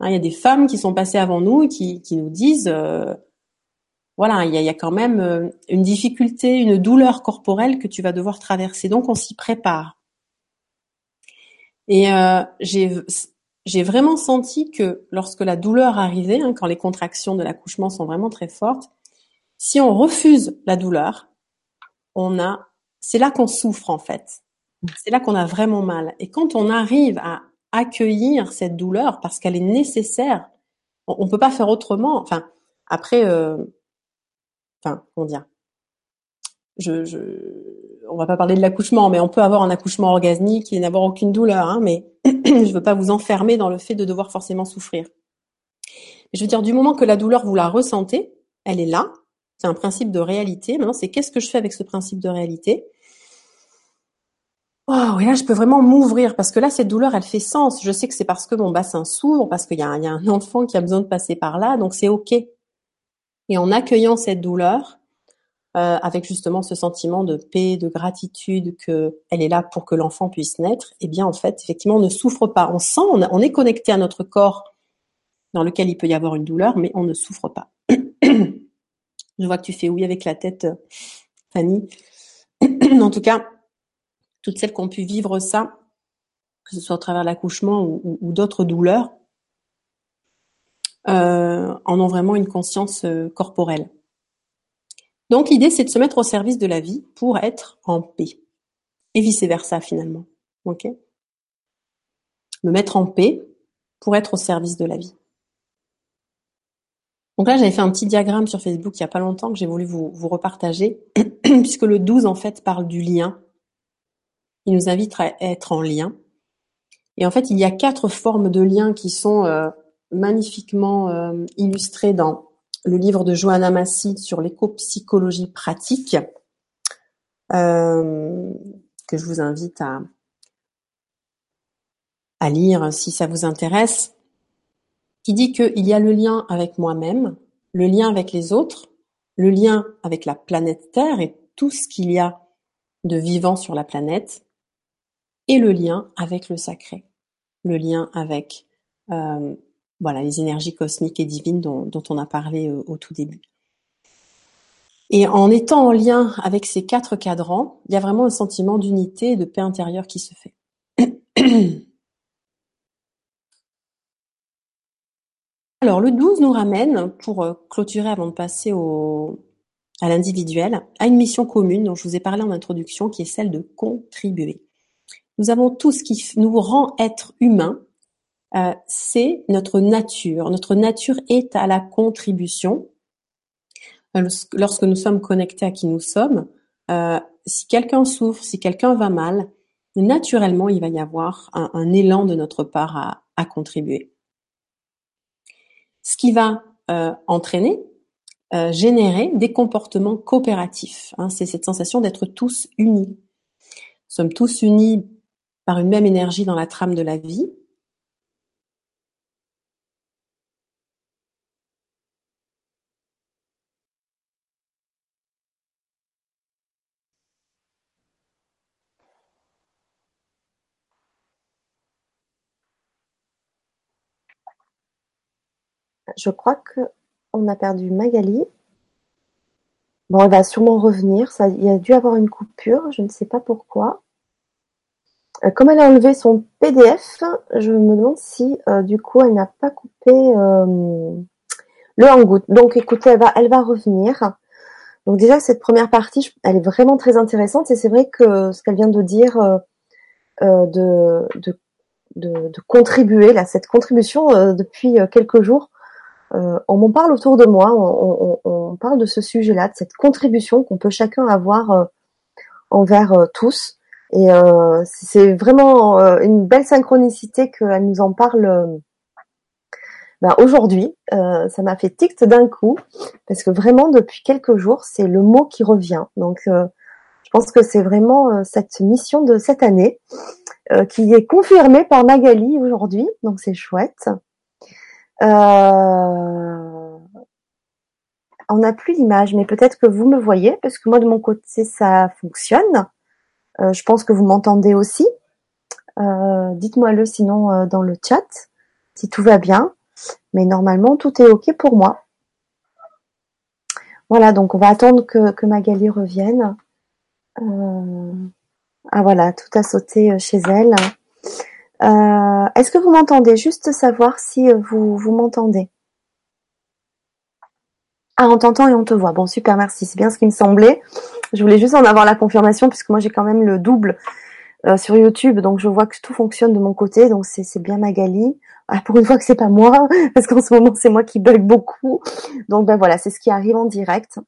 Hein, il y a des femmes qui sont passées avant nous et qui, nous disent, euh, voilà, il y a, quand même euh, une difficulté, une douleur corporelle que tu vas devoir traverser. Donc, on s'y prépare. Et euh, j'ai j'ai vraiment senti que lorsque la douleur arrivait, hein, quand les contractions de l'accouchement sont vraiment très fortes, si on refuse la douleur, on a, c'est là qu'on souffre en fait. C'est là qu'on a vraiment mal. Et quand on arrive à accueillir cette douleur parce qu'elle est nécessaire, on, on peut pas faire autrement. Enfin, après, euh, enfin, comment dire? Je, je, on va pas parler de l'accouchement, mais on peut avoir un accouchement orgasmique et n'avoir aucune douleur. Hein, mais je veux pas vous enfermer dans le fait de devoir forcément souffrir. Je veux dire, du moment que la douleur vous la ressentez, elle est là. C'est un principe de réalité. Maintenant, c'est qu'est-ce que je fais avec ce principe de réalité? Oh, et là, je peux vraiment m'ouvrir parce que là, cette douleur, elle fait sens. Je sais que c'est parce que mon bassin s'ouvre, parce qu'il y, a un enfant qui a besoin de passer par là, donc c'est ok. Et en accueillant cette douleur, euh, avec justement ce sentiment de paix, de gratitude que elle est là pour que l'enfant puisse naître, eh bien en fait, effectivement, on ne souffre pas. On sent, on, est connecté à notre corps dans lequel il peut y avoir une douleur, mais on ne souffre pas. Je vois que tu fais oui avec la tête, Fanny. en tout cas, toutes celles qui ont pu vivre ça, que ce soit au travers de l'accouchement ou, d'autres douleurs, euh, en ont vraiment une conscience euh, corporelle. Donc l'idée, c'est de se mettre au service de la vie pour être en paix. Et vice-versa finalement. Ok? Me mettre en paix pour être au service de la vie. Donc là, j'avais fait un petit diagramme sur Facebook il n'y a pas longtemps que j'ai voulu vous, vous repartager, puisque le 12, en fait, parle du lien. Il nous invite à être en lien. Et en fait, il y a quatre formes de liens qui sont euh, magnifiquement euh, illustrées dans le livre de Johanna Massi sur l'éco-psychologie pratique, euh, que je vous invite à, à lire si ça vous intéresse, qui dit qu'il y a le lien avec moi-même, le lien avec les autres, le lien avec la planète Terre et tout ce qu'il y a de vivant sur la planète, et le lien avec le sacré, le lien avec euh, voilà, les énergies cosmiques et divines dont, on a parlé au, au tout début. Et en étant en lien avec ces quatre cadrans, il y a vraiment un sentiment d'unité et de paix intérieure qui se fait. Alors, le 12 nous ramène, pour euh, clôturer avant de passer au, à l'individuel, à une mission commune dont je vous ai parlé en introduction, qui est celle de contribuer. Nous avons tout ce qui nous rend être humain, euh, c'est notre nature. Notre nature est à la contribution. Euh, lorsque nous sommes connectés à qui nous sommes, euh, si quelqu'un souffre, si quelqu'un va mal, naturellement, il va y avoir un, élan de notre part à, contribuer. Ce qui va entraîner, générer des comportements coopératifs. Hein. c'est cette sensation d'être tous unis. Sommes tous unis par une même énergie dans la trame de la vie, Je crois que on a perdu Magali. Bon, elle va sûrement revenir. Il y a dû avoir une coupure, je ne sais pas pourquoi. Euh, comme elle a enlevé son PDF, je me demande si euh, du coup elle n'a pas coupé euh, le hangout. Donc écoutez, elle va, elle va revenir. Donc déjà cette première partie, elle est vraiment très intéressante et c'est vrai que ce qu'elle vient de dire de, contribuer là, cette contribution depuis quelques jours, on m'en parle autour de moi, on, parle de ce sujet-là, de cette contribution qu'on peut chacun avoir envers tous. Et c'est vraiment une belle synchronicité qu'elle nous en parle ben, aujourd'hui. ça m'a fait tic d'un coup, parce que vraiment depuis quelques jours, c'est le mot qui revient. Donc je pense que c'est vraiment cette mission de cette année qui est confirmée par Magali aujourd'hui, donc c'est chouette. Euh, on n'a plus l'image, mais peut-être que vous me voyez, parce que moi de mon côté ça fonctionne. Euh, je pense que vous m'entendez aussi. Euh, dites-moi le sinon dans le chat si tout va bien. Mais normalement tout est ok pour moi. Voilà, donc on va attendre que, que Magali revienne. ah voilà, tout a sauté chez elle. Euh, est-ce que vous m'entendez? Juste savoir si euh, vous, vous m'entendez. Ah, on t'entend et on te voit. Bon, super, merci. C'est bien ce qui me semblait. Je voulais juste en avoir la confirmation puisque moi j'ai quand même le double euh, sur YouTube, donc je vois que tout fonctionne de mon côté. Donc c'est bien Magali. Ah, pour une fois que c'est pas moi, parce qu'en ce moment c'est moi qui bug beaucoup. Donc ben voilà, c'est ce qui arrive en direct.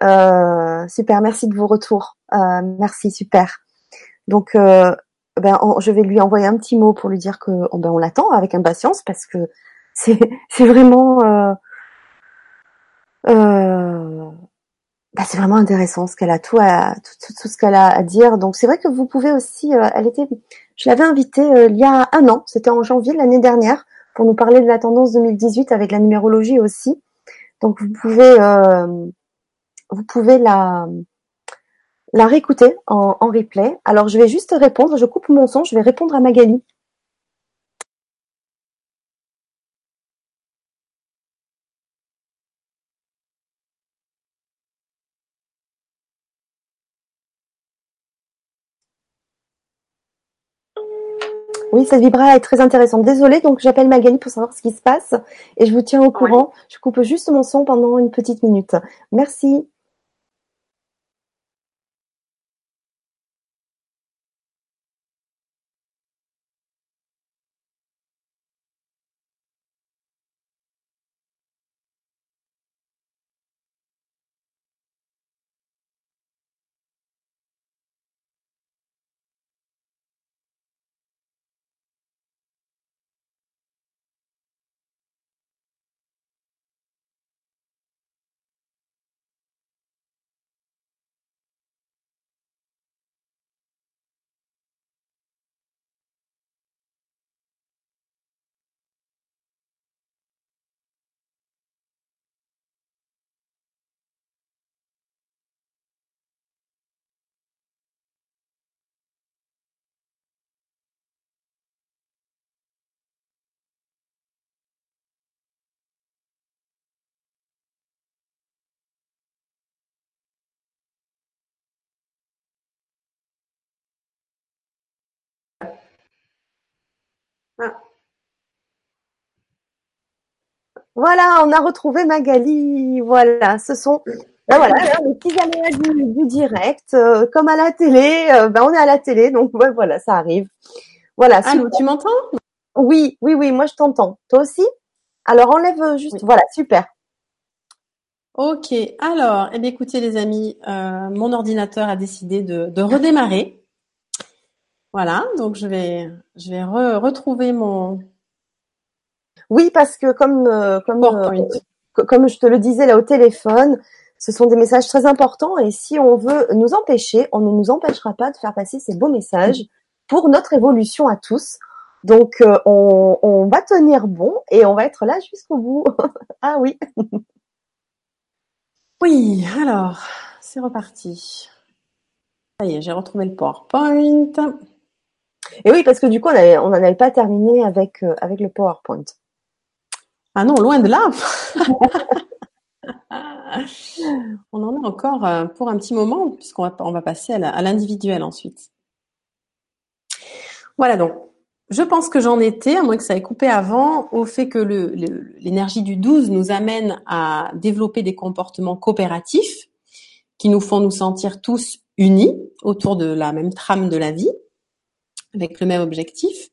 super, merci de vos retours. merci, super. Donc ben, je vais lui envoyer un petit mot pour lui dire que oh, ben, on l'attend avec impatience parce que c'est c'est vraiment euh, euh, ben, c'est vraiment intéressant ce qu'elle a tout à tout, ce qu'elle a à dire. Donc c'est vrai que vous pouvez aussi. Euh, elle était, je l'avais invitée il y a un an. C'était en janvier l'année dernière pour nous parler de la tendance 2018 avec la numérologie aussi. Donc vous pouvez vous pouvez la la réécouter en, en replay. Alors je vais juste répondre, je coupe mon son, je vais répondre à Magali. Cette vibra est très intéressante. Désolée, donc j'appelle Magali pour savoir ce qui se passe et je vous tiens au courant. Je coupe juste mon son pendant une petite minute. Merci. Voilà, on a retrouvé Magali. Voilà, ce sont ben voilà, les petits aléas du, direct, euh, comme à la télé. Euh, ben on est à la télé, donc voilà, ça arrive. Voilà. Allô, tu m'entends? Oui, oui, oui, moi je t'entends. Toi aussi? Alors enlève juste. Voilà, super. Ok, alors, eh écoutez les amis, euh, mon ordinateur a décidé de redémarrer. Voilà, donc je vais, je vais retrouver mon. Oui, parce que comme euh, comme euh, comme je te le disais là au téléphone, ce sont des messages très importants et si on veut nous empêcher, on ne nous empêchera pas de faire passer ces beaux messages pour notre évolution à tous. Donc euh, on, on va tenir bon et on va être là jusqu'au bout. ah oui. oui, alors c'est reparti. Ça y est, j'ai retrouvé le PowerPoint. Et oui, parce que du coup, on n'en avait pas terminé avec, euh, avec le PowerPoint. Ah non, loin de là. on en a encore euh, pour un petit moment, puisqu'on va, on va passer à l'individuel ensuite. Voilà donc. Je pense que j'en étais, à moins que ça ait coupé avant, au fait que l'énergie du 12 nous amène à développer des comportements coopératifs qui nous font nous sentir tous unis autour de la même trame de la vie, avec le même objectif.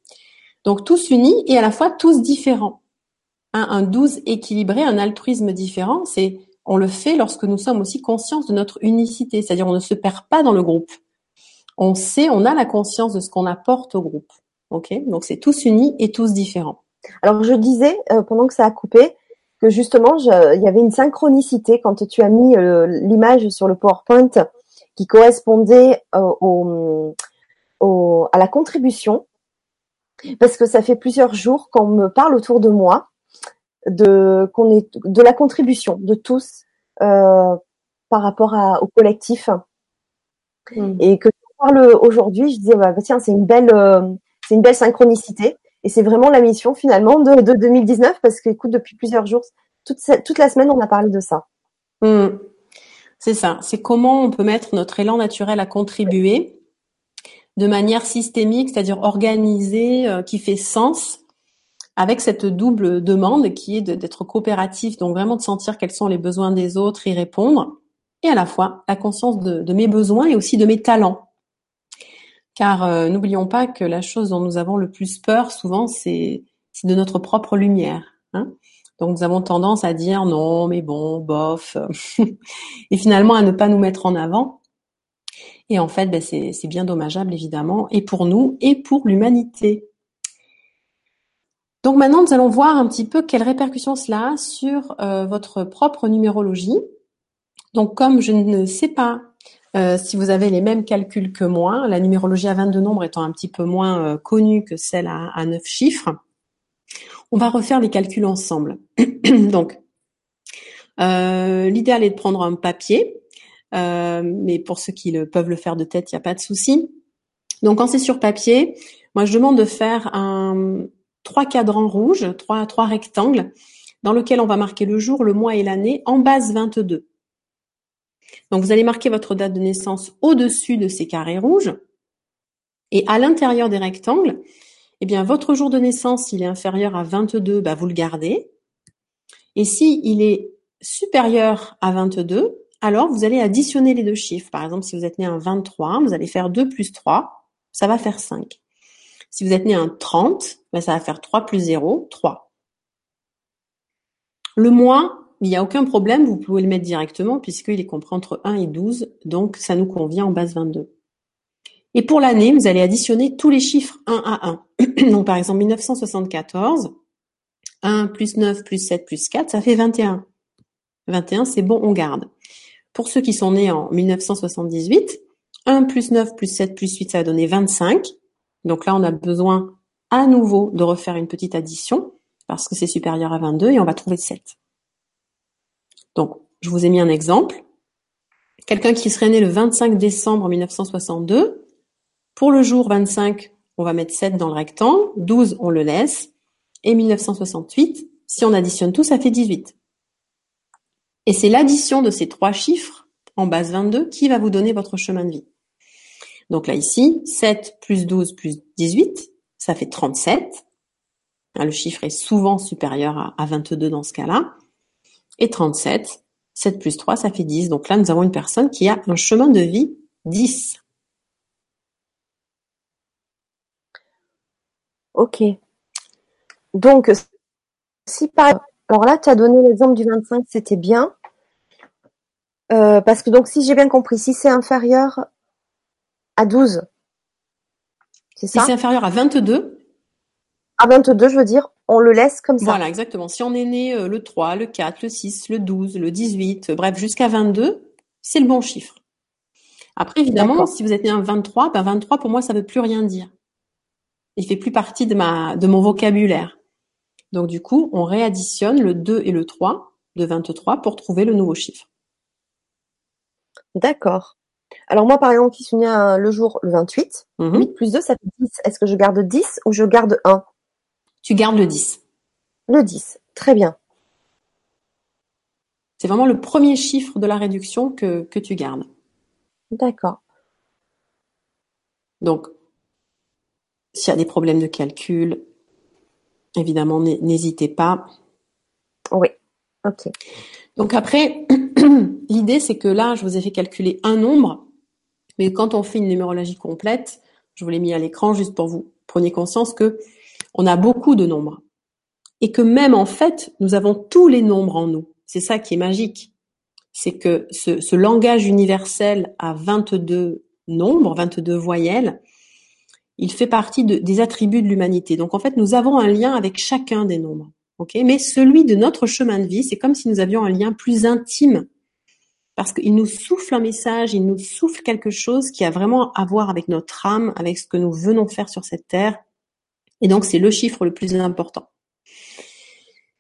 Donc tous unis et à la fois tous différents. Un, 12 équilibré, un altruisme différent, c'est on le fait lorsque nous sommes aussi conscients de notre unicité, c'est-à-dire on ne se perd pas dans le groupe. On sait, on a la conscience de ce qu'on apporte au groupe. Ok, donc c'est tous unis et tous différents. Alors je disais euh, pendant que ça a coupé que justement il y avait une synchronicité quand tu as mis euh, l'image sur le PowerPoint qui correspondait euh, au, à la contribution, parce que ça fait plusieurs jours qu'on me parle autour de moi de qu'on est de la contribution de tous euh, par rapport à, au collectif hmm. et que je parle aujourd'hui je disais bah, tiens c'est une belle euh, c'est une belle synchronicité et c'est vraiment la mission finalement de, de 2019 parce que écoute depuis plusieurs jours toute toute la semaine on a parlé de ça hmm. C'est ça. C'est comment on peut mettre notre élan naturel à contribuer de manière systémique, c'est-à-dire organisée, euh, qui fait sens, avec cette double demande qui est d'être coopératif, donc vraiment de sentir quels sont les besoins des autres, y répondre, et à la fois la conscience de, mes besoins et aussi de mes talents. Car euh, n'oublions pas que la chose dont nous avons le plus peur souvent, c'est de notre propre lumière. Hein donc nous avons tendance à dire non, mais bon, bof, et finalement à ne pas nous mettre en avant. Et en fait, ben, c'est bien dommageable évidemment, et pour nous et pour l'humanité. Donc maintenant, nous allons voir un petit peu quelles répercussions cela a sur euh, votre propre numérologie. Donc comme je ne sais pas euh, si vous avez les mêmes calculs que moi, la numérologie à 22 nombres étant un petit peu moins euh, connue que celle à, à 9 chiffres, on va refaire les calculs ensemble. Donc, euh, l'idéal est de prendre un papier, mais pour ceux qui le, peuvent le faire de tête, il n'y a pas de souci. Donc, quand c'est sur papier, moi je demande de faire un trois cadrans rouges, trois, trois rectangles, dans lequel on va marquer le jour, le mois et l'année en base 22. Donc, vous allez marquer votre date de naissance au-dessus de ces carrés rouges. Et à l'intérieur des rectangles, eh bien, votre jour de naissance, s'il est inférieur à 22, bah, vous le gardez. Et si il est supérieur à 22, alors vous allez additionner les deux chiffres. Par exemple, si vous êtes né un 23, vous allez faire 2 plus 3, ça va faire 5. Si vous êtes né un 30, bah, ça va faire 3 plus 0, 3. Le mois, il n'y a aucun problème, vous pouvez le mettre directement puisqu'il est compris entre 1 et 12, donc ça nous convient en base 22. Et pour l'année, vous allez additionner tous les chiffres 1 à 1. Donc par exemple 1974, 1 plus 9 plus 7 plus 4, ça fait 21. 21, c'est bon, on garde. Pour ceux qui sont nés en 1978, 1 plus 9 plus 7 plus 8, ça va donner 25. Donc là, on a besoin à nouveau de refaire une petite addition parce que c'est supérieur à 22 et on va trouver 7. Donc, je vous ai mis un exemple. Quelqu'un qui serait né le 25 décembre 1962, pour le jour 25, on va mettre 7 dans le rectangle, 12, on le laisse, et 1968, si on additionne tout, ça fait 18. Et c'est l'addition de ces trois chiffres en base 22 qui va vous donner votre chemin de vie. Donc là, ici, 7 plus 12 plus 18, ça fait 37. Le chiffre est souvent supérieur à 22 dans ce cas-là. Et 37, 7 plus 3, ça fait 10. Donc là, nous avons une personne qui a un chemin de vie 10. Ok. Donc, si par alors là, tu as donné l'exemple du 25, c'était bien. Euh, parce que donc, si j'ai bien compris, si c'est inférieur à 12. C'est Si ça? c'est inférieur à 22, À 22, je veux dire, on le laisse comme ça. voilà, exactement. Si on est né euh, le 3, le 4, le 6, le 12, le 18, euh, bref, jusqu'à 22, c'est le bon chiffre. Après, évidemment, si vous êtes né un 23, ben 23, pour moi, ça veut plus rien dire. Il fait plus partie de ma, de mon vocabulaire. Donc, du coup, on réadditionne le 2 et le 3 de 23 pour trouver le nouveau chiffre. D'accord. Alors moi, par exemple, qui suis née le jour le 28, Mhm. 8 plus 2, ça fait 10. Est-ce que je garde 10 ou je garde 1 Tu gardes le 10. Le 10. Très bien. C'est vraiment le premier chiffre de la réduction que, que tu gardes. D'accord. Donc, s'il y a des problèmes de calcul, évidemment, n'hé- n'hésitez pas. Oui. Ok. Donc après, l'idée c'est que là, je vous ai fait calculer un nombre, mais quand on fait une numérologie complète, je vous l'ai mis à l'écran juste pour vous preniez conscience que on a beaucoup de nombres et que même en fait, nous avons tous les nombres en nous. C'est ça qui est magique. C'est que ce, ce langage universel à 22 nombres, 22 voyelles, il fait partie de- des attributs de l'humanité. Donc en fait, nous avons un lien avec chacun des nombres. ok? Mais celui de notre chemin de vie, c'est comme si nous avions un lien plus intime. Parce qu'il nous souffle un message, il nous souffle quelque chose qui a vraiment à voir avec notre âme, avec ce que nous venons faire sur cette terre. Et donc c'est le chiffre le plus important.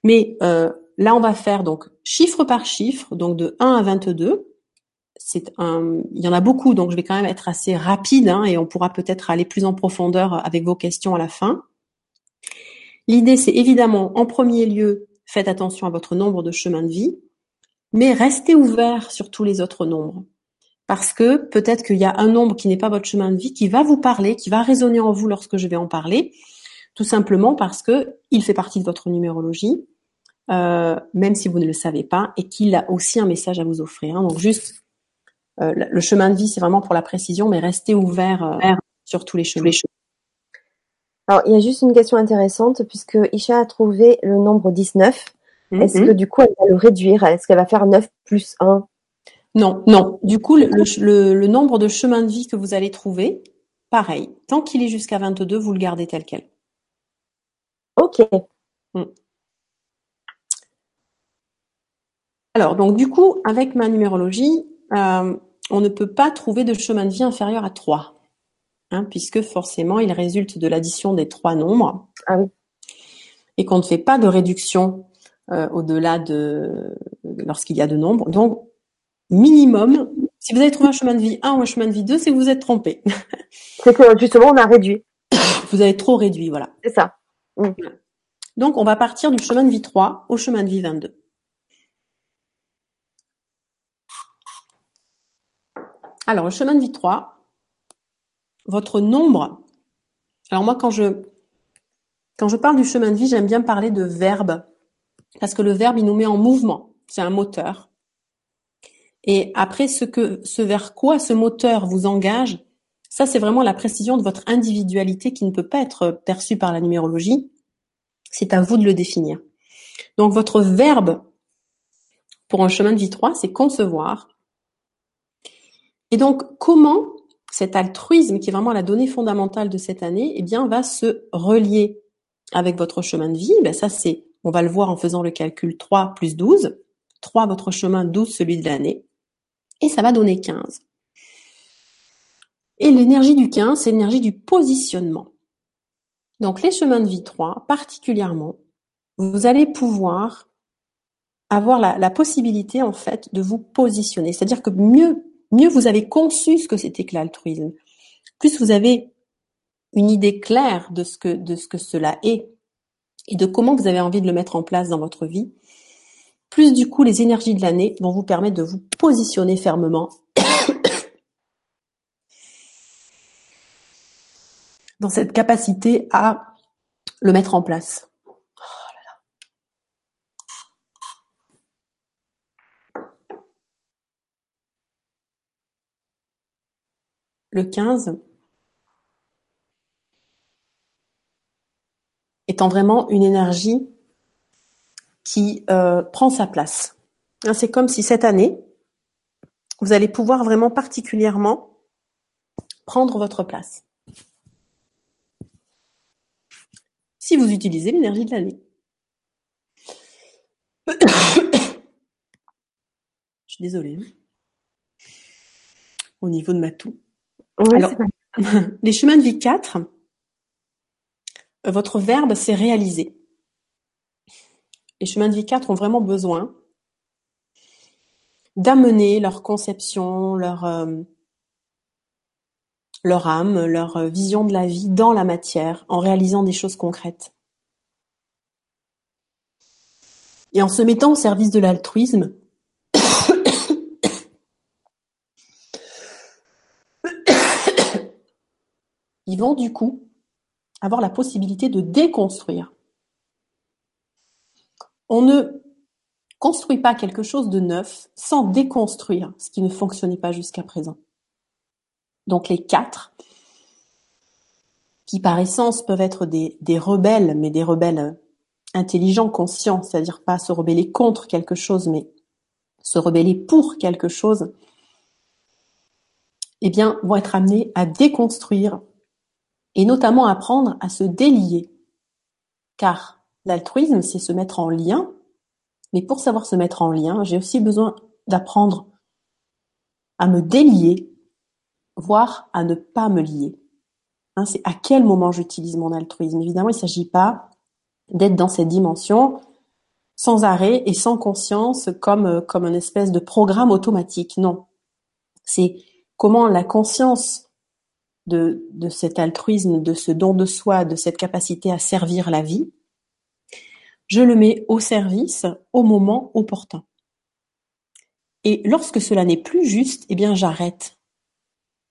Mais euh, là, on va faire donc chiffre par chiffre, donc de 1 à 22 c'est un, il y en a beaucoup, donc je vais quand même être assez rapide hein, et on pourra peut-être aller plus en profondeur avec vos questions à la fin. L'idée, c'est évidemment, en premier lieu, faites attention à votre nombre de chemins de vie, mais restez ouvert sur tous les autres nombres. Parce que peut-être qu'il y a un nombre qui n'est pas votre chemin de vie, qui va vous parler, qui va résonner en vous lorsque je vais en parler, tout simplement parce que il fait partie de votre numérologie, euh, même si vous ne le savez pas, et qu'il a aussi un message à vous offrir. hein. Donc juste euh, le chemin de vie, c'est vraiment pour la précision, mais restez ouvert euh, sur tous les chemins. Alors, il y a juste une question intéressante, puisque Isha a trouvé le nombre 19. Mhm. Est-ce que du coup, elle va le réduire? Est-ce qu'elle va faire 9 plus 1 Non, non. Du coup, le, le- le nombre de chemins de vie que vous allez trouver, pareil. Tant qu'il est jusqu'à 22, vous le gardez tel quel. Ok. Alors, donc du coup, avec ma numérologie, euh, on ne peut pas trouver de chemin de vie inférieur à 3, hein, puisque forcément, il résulte de l'addition des trois nombres. Ah oui. Et qu'on ne fait pas de réduction euh, au-delà de lorsqu'il y a deux nombres. Donc, minimum, si vous avez trouvé un chemin de vie 1 ou un chemin de vie 2, c'est que vous êtes trompé. C'est que justement, on a réduit. Vous avez trop réduit, voilà. C'est ça. Donc, on va partir du chemin de vie 3 au chemin de vie 22. Alors, le chemin de vie 3, votre nombre. Alors moi, quand je, quand je parle du chemin de vie, j'aime bien parler de verbe. Parce que le verbe, il nous met en mouvement. C'est un moteur. Et après, ce que, ce vers quoi ce moteur vous engage, ça, c'est vraiment la précision de votre individualité qui ne peut pas être perçue par la numérologie. C'est à vous de le définir. Donc, votre verbe pour un chemin de vie 3, c'est concevoir. Et donc, comment cet altruisme, qui est vraiment la donnée fondamentale de cette année, eh bien, va se relier avec votre chemin de vie? Ben, Ça, c'est, on va le voir en faisant le calcul 3 plus 12. 3, votre chemin, 12, celui de l'année. Et ça va donner 15. Et l'énergie du 15, c'est l'énergie du positionnement. Donc, les chemins de vie 3, particulièrement, vous allez pouvoir avoir la, la possibilité, en fait, de vous positionner. C'est-à-dire que mieux mieux vous avez conçu ce que c'était que l'altruisme, plus vous avez une idée claire de ce que de ce que cela est et de comment vous avez envie de le mettre en place dans votre vie, plus du coup les énergies de l'année vont vous permettre de vous positionner fermement dans cette capacité à le mettre en place. Le 15 étant vraiment une énergie qui euh, prend sa place. Hein, C'est comme si cette année, vous allez pouvoir vraiment particulièrement prendre votre place. si vous utilisez l'énergie de l'année. Je suis désolée. Hein. Au niveau de ma toux. Alors, les chemins de vie 4, votre verbe, c'est réaliser. Les chemins de vie 4 ont vraiment besoin d'amener leur conception, leur, euh, leur âme, leur vision de la vie dans la matière, en réalisant des choses concrètes. Et en se mettant au service de l'altruisme, vont du coup avoir la possibilité de déconstruire. On ne construit pas quelque chose de neuf sans déconstruire ce qui ne fonctionnait pas jusqu'à présent. Donc les quatre, qui par essence peuvent être des, des rebelles, mais des rebelles intelligents, conscients, c'est-à-dire pas se rebeller contre quelque chose, mais se rebeller pour quelque chose, eh bien, vont être amenés à déconstruire et notamment apprendre à se délier. Car l'altruisme, c'est se mettre en lien, mais pour savoir se mettre en lien, j'ai aussi besoin d'apprendre à me délier voire à ne pas me lier. Hein, c'est à quel moment j'utilise mon altruisme. Évidemment, il ne s'agit pas d'être dans cette dimension sans arrêt et sans conscience comme, euh, comme une espèce de programme automatique. Non. C'est comment la conscience de, de cet altruisme, de ce don de soi, de cette capacité à servir la vie, je le mets au service au moment opportun. Et lorsque cela n'est plus juste, eh bien j'arrête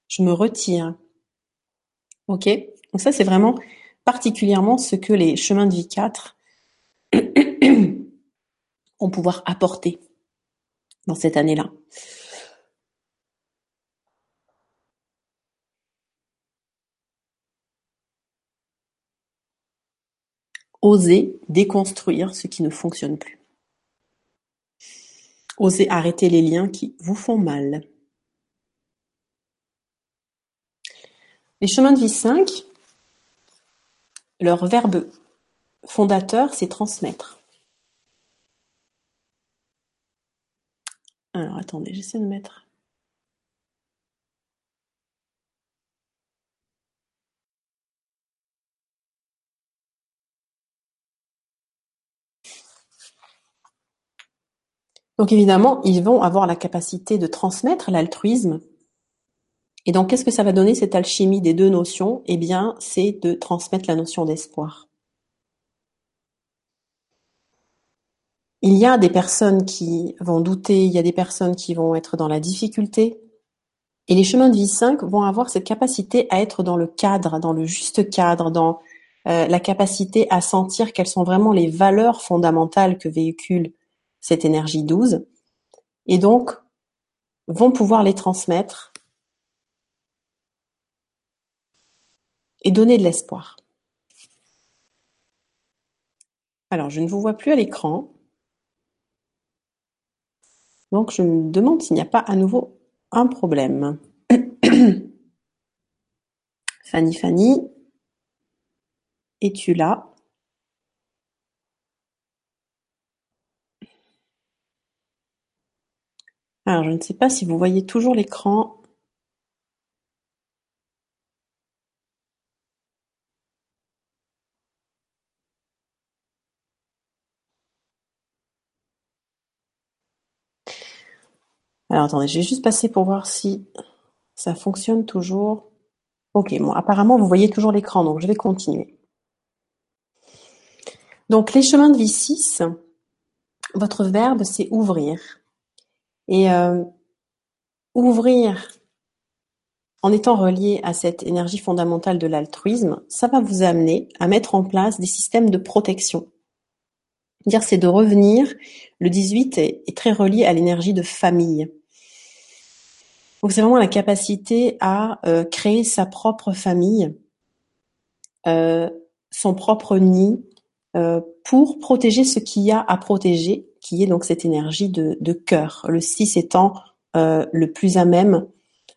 je me retire. Ok? Donc ça, c'est vraiment particulièrement ce que les chemins de vie 4 vont pouvoir apporter dans cette année-là. Oser déconstruire ce qui ne fonctionne plus. Oser arrêter les liens qui vous font mal. Les chemins de vie 5, leur verbe fondateur, c'est transmettre. Alors attendez, j'essaie de mettre. Donc évidemment, ils vont avoir la capacité de transmettre l'altruisme et donc, qu'est-ce que ça va donner cette alchimie des deux notions? Eh bien, c'est de transmettre la notion d'espoir. Il y a des personnes qui vont douter, il y a des personnes qui vont être dans la difficulté. Et les chemins de vie 5 vont avoir cette capacité à être dans le cadre, dans le juste cadre, dans euh, la capacité à sentir quelles sont vraiment les valeurs fondamentales que véhicule cette énergie 12. Et donc, vont pouvoir les transmettre et donner de l'espoir. Alors, je ne vous vois plus à l'écran. Donc, je me demande s'il n'y a pas à nouveau un problème. Fanny, Fanny, es-tu là? Alors, je ne sais pas si vous voyez toujours l'écran. Alors attendez, je vais juste passer pour voir si ça fonctionne toujours. Ok, bon, apparemment vous voyez toujours l'écran, donc je vais continuer. Donc les chemins de vie 6, votre verbe c'est ouvrir. Et euh, ouvrir en étant relié à cette énergie fondamentale de l'altruisme, ça va vous amener à mettre en place des systèmes de protection. Dire c'est de revenir, le 18 est très relié à l'énergie de famille. Donc c'est vraiment la capacité à euh, créer sa propre famille, euh, son propre nid, euh, pour protéger ce qu'il y a à protéger, qui est donc cette énergie de, cœur. Le 6 étant le plus à même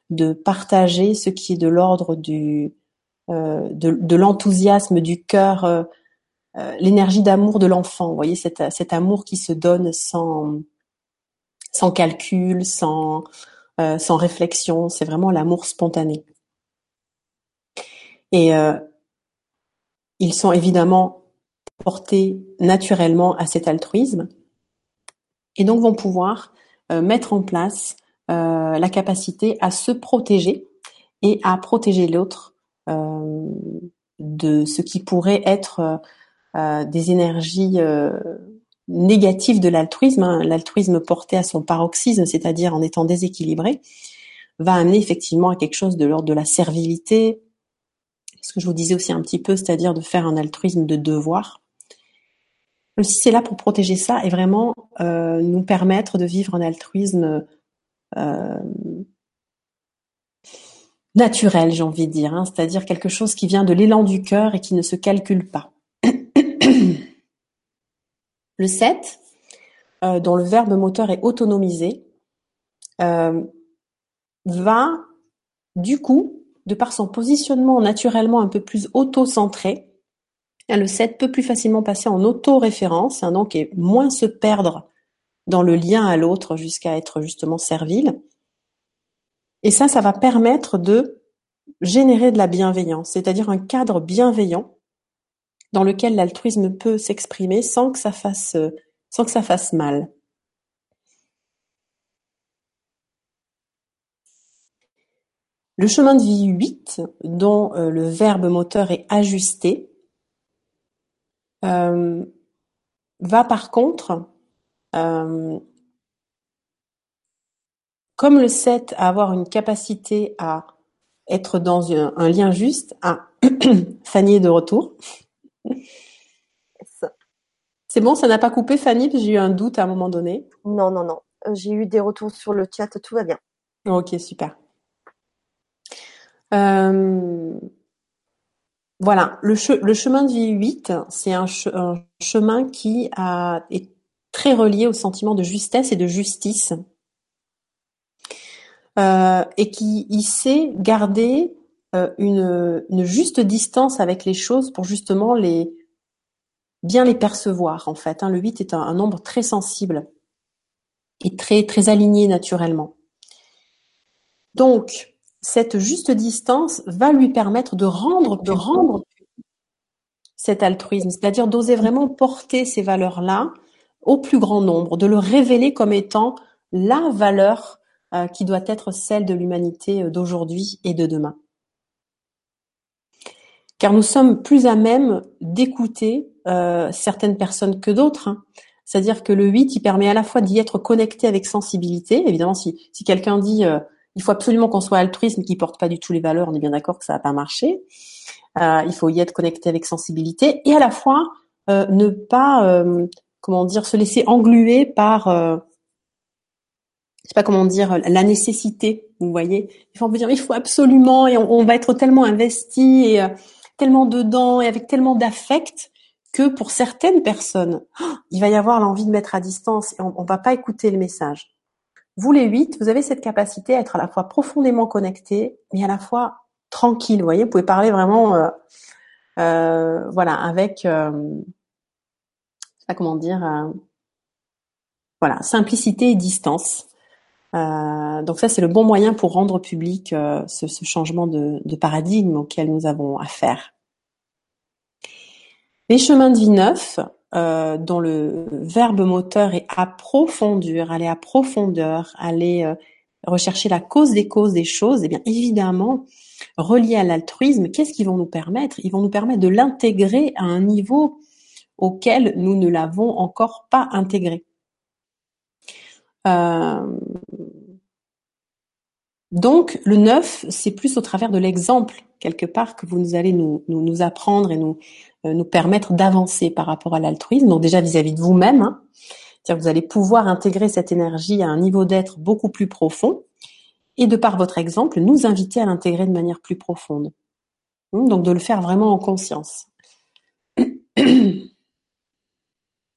de partager ce qui est de l'ordre du de, de l'enthousiasme du cœur l'énergie d'amour de l'enfant. Vous voyez cet, cet amour qui se donne sans sans calcul, sans sans réflexion. C'est vraiment l'amour spontané. Et ils sont évidemment portés naturellement à cet altruisme et donc vont pouvoir euh, mettre en place euh, la capacité à se protéger et à protéger l'autre euh, de ce qui pourrait être des énergies négatives de l'altruisme. Hein. L'altruisme porté à son paroxysme, c'est-à-dire en étant déséquilibré, va amener effectivement à quelque chose de l'ordre de la servilité, ce que je vous disais aussi un petit peu, c'est-à-dire de faire un altruisme de devoir. Si c'est là pour protéger ça et vraiment euh, nous permettre de vivre un altruisme euh, naturel, j'ai envie de dire, hein, c'est-à-dire quelque chose qui vient de l'élan du cœur et qui ne se calcule pas. le 7, euh, dont le verbe moteur est autonomisé, va du coup, de par son positionnement naturellement un peu plus auto-centré, le 7 peut plus facilement passer en auto-référence, hein, donc et moins se perdre dans le lien à l'autre jusqu'à être justement servile. Et ça, ça va permettre de générer de la bienveillance, c'est-à-dire un cadre bienveillant dans lequel l'altruisme peut s'exprimer sans que ça fasse sans que ça fasse mal. Le chemin de vie 8, dont euh, le verbe moteur est ajusté, euh, va par contre, euh, comme le 7 à avoir une capacité à être dans un, lien juste, à Fanny de retour. C'est bon, ça n'a pas coupé Fanny, j'ai eu un doute à un moment donné. Non, non, non. J'ai eu des retours sur le chat, tout va bien. Ok, super. Euh, voilà, le, chemin de vie 8, c'est un, chemin qui est très relié au sentiment de justesse et de justice, euh, et qui y sait garder euh, une, juste distance avec les choses pour justement les bien les percevoir en fait. Hein. Le 8 est un, nombre très sensible et très très aligné naturellement. Donc, cette juste distance va lui permettre de rendre, de rendre cet altruisme, c'est-à-dire d'oser vraiment porter ces valeurs-là au plus grand nombre, de le révéler comme étant la valeur euh, qui doit être celle de l'humanité euh, d'aujourd'hui et de demain. Car nous sommes plus à même d'écouter euh, certaines personnes que d'autres. Hein. C'est-à-dire que le 8, il permet à la fois d'y être connecté avec sensibilité. Évidemment, si, si quelqu'un dit il faut absolument qu'on soit altruiste, mais qui porte pas du tout les valeurs. On est bien d'accord que ça va pas marcher. Euh, il faut y être connecté avec sensibilité et à la fois euh, ne pas, euh, comment dire, se laisser engluer par, je sais pas comment dire, la nécessité. Vous voyez, il faut dire, il faut absolument et on, va être tellement investi et tellement dedans et avec tellement d'affect que pour certaines personnes, il va y avoir l'envie de mettre à distance et on, on va pas écouter le message. Vous les huit, vous avez cette capacité à être à la fois profondément connecté, mais à la fois tranquille. Vous voyez, vous pouvez parler vraiment, euh, euh, voilà, avec, euh, comment dire, voilà, simplicité et distance. donc ça, c'est le bon moyen pour rendre public ce, ce, changement de, de, paradigme auquel nous avons affaire. Les chemins de vie neufs, euh, dont le verbe moteur est approfondir, aller à profondeur, aller euh, rechercher la cause des causes des choses, eh bien évidemment, relié à l'altruisme, qu'est-ce qu'ils vont nous permettre? Ils vont nous permettre de l'intégrer à un niveau auquel nous ne l'avons encore pas intégré. Euh, donc le neuf, c'est plus au travers de l'exemple quelque part que vous allez nous, nous, nous apprendre et nous, euh, nous permettre d'avancer par rapport à l'altruisme, donc déjà vis-à-vis de vous-même. Hein. C'est-à-dire vous allez pouvoir intégrer cette énergie à un niveau d'être beaucoup plus profond et de par votre exemple, nous inviter à l'intégrer de manière plus profonde. Hum, donc de le faire vraiment en conscience.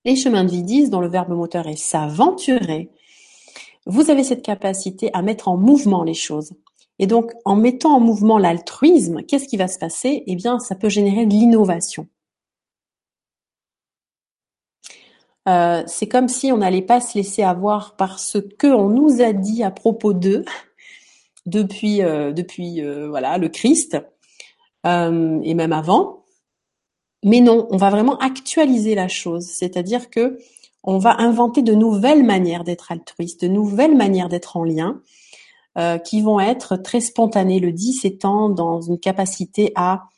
Les chemins de vie disent, dont le verbe moteur est s'aventurer, vous avez cette capacité à mettre en mouvement les choses. Et donc, en mettant en mouvement l'altruisme, qu'est-ce qui va se passer? Eh bien, ça peut générer de l'innovation. euh, c'est comme si on n'allait pas se laisser avoir par ce que on nous a dit à propos d'eux depuis euh, depuis euh, voilà le Christ et même avant. Mais non, on va vraiment actualiser la chose, c'est-à-dire que on va inventer de nouvelles manières d'être altruiste, de nouvelles manières d'être en lien, qui vont être très spontanées. Le 10 étant dans une capacité à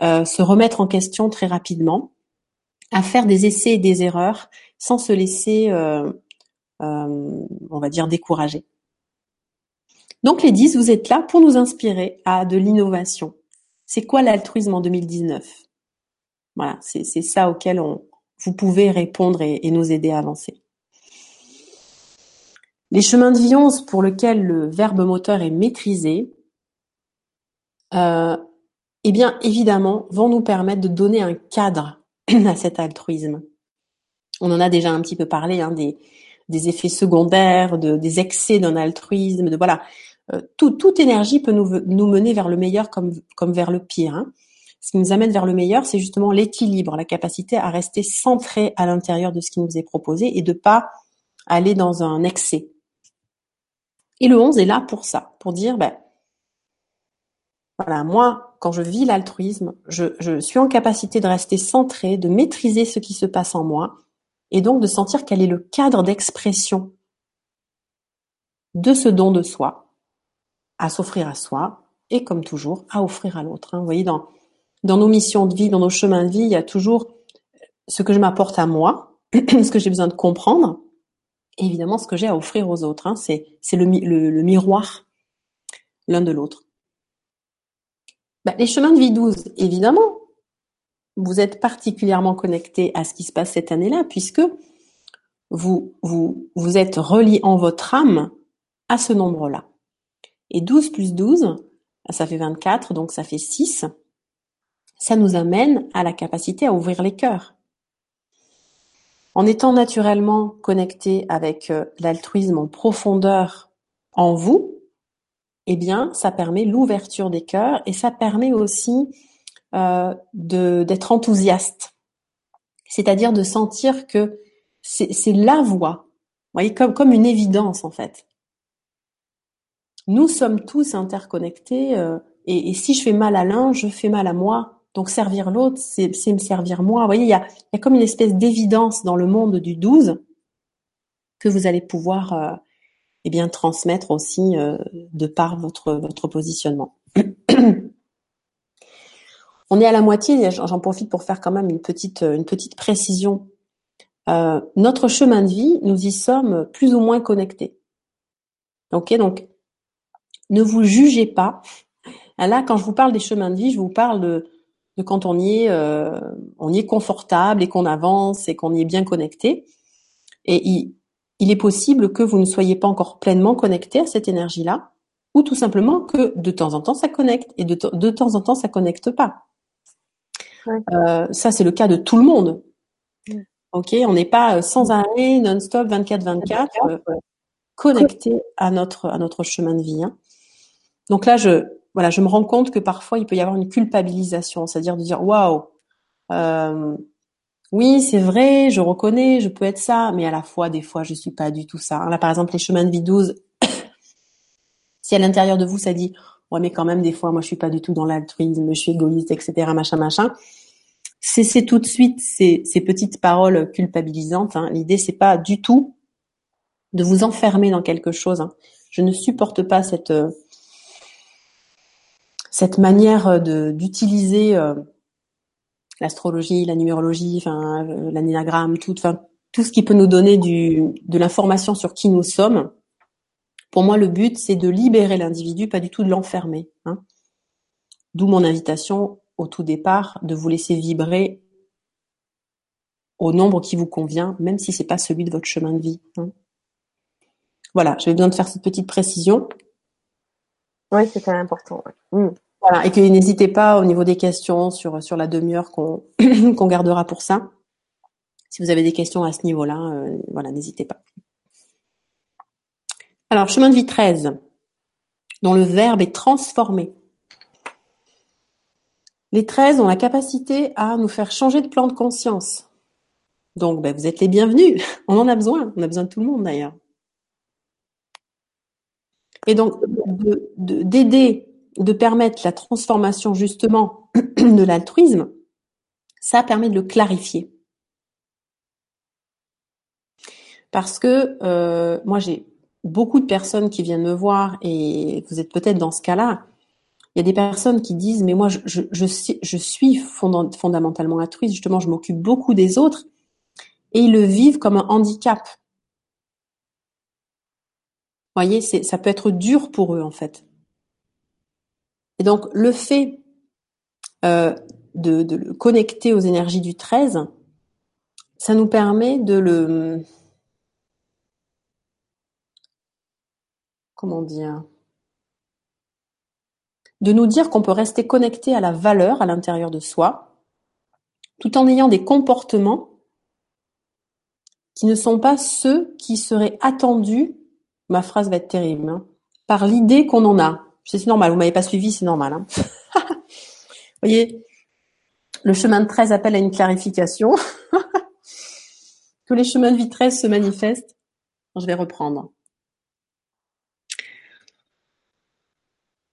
se remettre en question très rapidement, à faire des essais et des erreurs sans se laisser, euh, euh, on va dire, décourager. Donc les 10, vous êtes là pour nous inspirer à de l'innovation. C'est quoi l'altruisme en 2019 Voilà, c'est ça auquel on, vous pouvez répondre et, nous aider à avancer. Les chemins de 11 pour lesquels le verbe moteur est maîtrisé, euh, eh bien évidemment, vont nous permettre de donner un cadre à cet altruisme on en a déjà un petit peu parlé, hein, des, des effets secondaires, de, des excès d'un altruisme, de voilà. Euh, toute énergie peut nous, nous mener vers le meilleur comme, comme vers le pire. Hein. Ce qui nous amène vers le meilleur, c'est justement l'équilibre, la capacité à rester centré à l'intérieur de ce qui nous est proposé et de pas aller dans un excès. Et le 11 est là pour ça, pour dire, ben, voilà, moi, quand je vis l'altruisme, je, suis en capacité de rester centré, de maîtriser ce qui se passe en moi, et donc de sentir quel est le cadre d'expression de ce don de soi, à s'offrir à soi, et comme toujours, à offrir à l'autre. Hein. Vous voyez, dans, nos missions de vie, dans nos chemins de vie, il y a toujours ce que je m'apporte à moi, ce que j'ai besoin de comprendre, évidemment ce que j'ai à offrir aux autres. Hein. C'est, le, miroir l'un de l'autre. Bah, les chemins de vie 12, évidemment, vous êtes particulièrement connecté à ce qui se passe cette année-là, puisque vous, vous, vous êtes relié en votre âme à ce nombre-là. Et 12 plus 12, ça fait 24, donc ça fait 6. Ça nous amène à la capacité à ouvrir les cœurs. En étant naturellement connecté avec euh, l'altruisme en profondeur en vous, eh bien, ça permet l'ouverture des cœurs et ça permet aussi euh, d'être enthousiaste, c'est-à-dire de sentir que c'est la voie, voyez, comme, comme une évidence en fait. Nous sommes tous interconnectés euh, et, et, si je fais mal à l'un, je fais mal à moi. Donc servir l'autre, c'est me servir moi. Vous voyez, il y a, y a comme une espèce d'évidence dans le monde du 12 que vous allez pouvoir euh, eh bien transmettre aussi euh, de par votre votre positionnement. On est à la moitié, j'en profite pour faire quand même une petite, euh, une petite précision. Euh, notre chemin de vie, nous y sommes plus ou moins connectés. Ok, donc ne vous jugez pas. Là, quand je vous parle des chemins de vie, je vous parle de, quand on y est, euh, on y est confortable et qu'on avance et qu'on y est bien connecté. Et il, il est possible que vous ne soyez pas encore pleinement connecté à cette énergie-là, ou tout simplement que de temps en temps ça connecte et de, de temps en temps ça connecte pas. Euh, ça, c'est le cas de tout le monde. Ok, on n'est pas sans arrêt, non-stop, 24-24, euh, connecté à notre à notre chemin de vie. Hein. Donc là, je voilà, je me rends compte que parfois il peut y avoir une culpabilisation, c'est-à-dire de dire waouh, oui, c'est vrai, je reconnais, je peux être ça, mais à la fois, des fois, je suis pas du tout ça. Là, par exemple, les chemins de vie 12, si à l'intérieur de vous ça dit ouais mais quand même des fois moi je suis pas du tout dans l'altruisme, je suis égoïste, etc. machin machin. Cessez tout de suite ces, ces petites paroles culpabilisantes. Hein. L'idée c'est pas du tout de vous enfermer dans quelque chose. Hein. Je ne supporte pas cette euh, cette manière de d'utiliser euh, l'astrologie, la numérologie, enfin euh, l'anéagramme, tout, enfin tout ce qui peut nous donner du de l'information sur qui nous sommes pour moi, le but, c'est de libérer l'individu, pas du tout de l'enfermer. Hein. D'où mon invitation au tout départ de vous laisser vibrer au nombre qui vous convient, même si c'est pas celui de votre chemin de vie. Hein. Voilà, j'avais besoin de faire cette petite précision. Oui, c'est très important. Mmh. Voilà, et que n'hésitez pas au niveau des questions sur sur la demi-heure qu'on gardera pour ça. Si vous avez des questions à ce niveau-là, euh, voilà, n'hésitez pas. Alors, chemin de vie 13, dont le verbe est transformé. Les 13 ont la capacité à nous faire changer de plan de conscience. Donc, ben, vous êtes les bienvenus. On en a besoin. On a besoin de tout le monde d'ailleurs. Et donc, d'aider, de, de permettre la transformation justement de l'altruisme, ça permet de le clarifier. Parce que euh, moi, j'ai beaucoup de personnes qui viennent me voir et vous êtes peut-être dans ce cas-là. Il y a des personnes qui disent mais moi je, suis fondamentalement altruiste, justement je m'occupe beaucoup des autres et ils le vivent comme un handicap. Vous voyez, ça peut être dur pour eux en fait. Et donc le fait euh, de, le connecter aux énergies du 13, ça nous permet de le comment dire de nous dire qu'on peut rester connecté à la valeur à l'intérieur de soi, tout en ayant des comportements qui ne sont pas ceux qui seraient attendus, ma phrase va être terrible, hein, par l'idée qu'on en a. C'est normal, vous m'avez pas suivi, c'est normal. Hein. vous voyez, le chemin de 13 appelle à une clarification. que les chemins de vie 13 se manifestent. Je vais reprendre.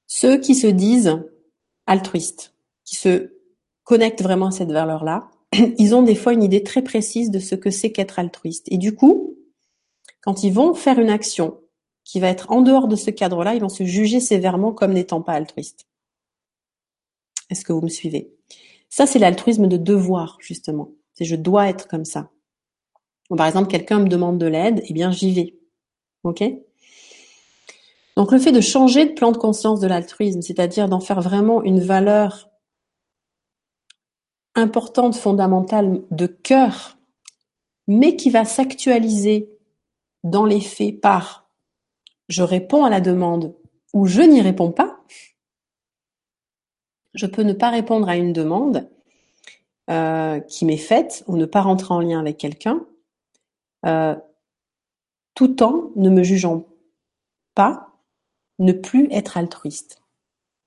Ceux qui se disent altruistes, qui se connectent vraiment à cette valeur-là, ils ont des fois une idée très précise de ce que c'est qu'être altruiste. Et du coup, quand ils vont faire une action qui va être en dehors de ce cadre-là, ils vont se juger sévèrement comme n'étant pas altruistes. Est-ce que vous me suivez? Ça, c'est l'altruisme de devoir, justement. C'est je dois être comme ça. par exemple, quelqu'un me demande de l'aide, eh bien j'y vais. Ok? Donc le fait de changer de plan de conscience de l'altruisme, c'est-à-dire d'en faire vraiment une valeur importante, fondamentale, de cœur, mais qui va s'actualiser dans les faits par je réponds à la demande ou je n'y réponds pas. Je peux ne pas répondre à une demande euh, qui m'est faite ou ne pas rentrer en lien avec quelqu'un, euh, tout en ne me jugeant pas ne plus être altruiste.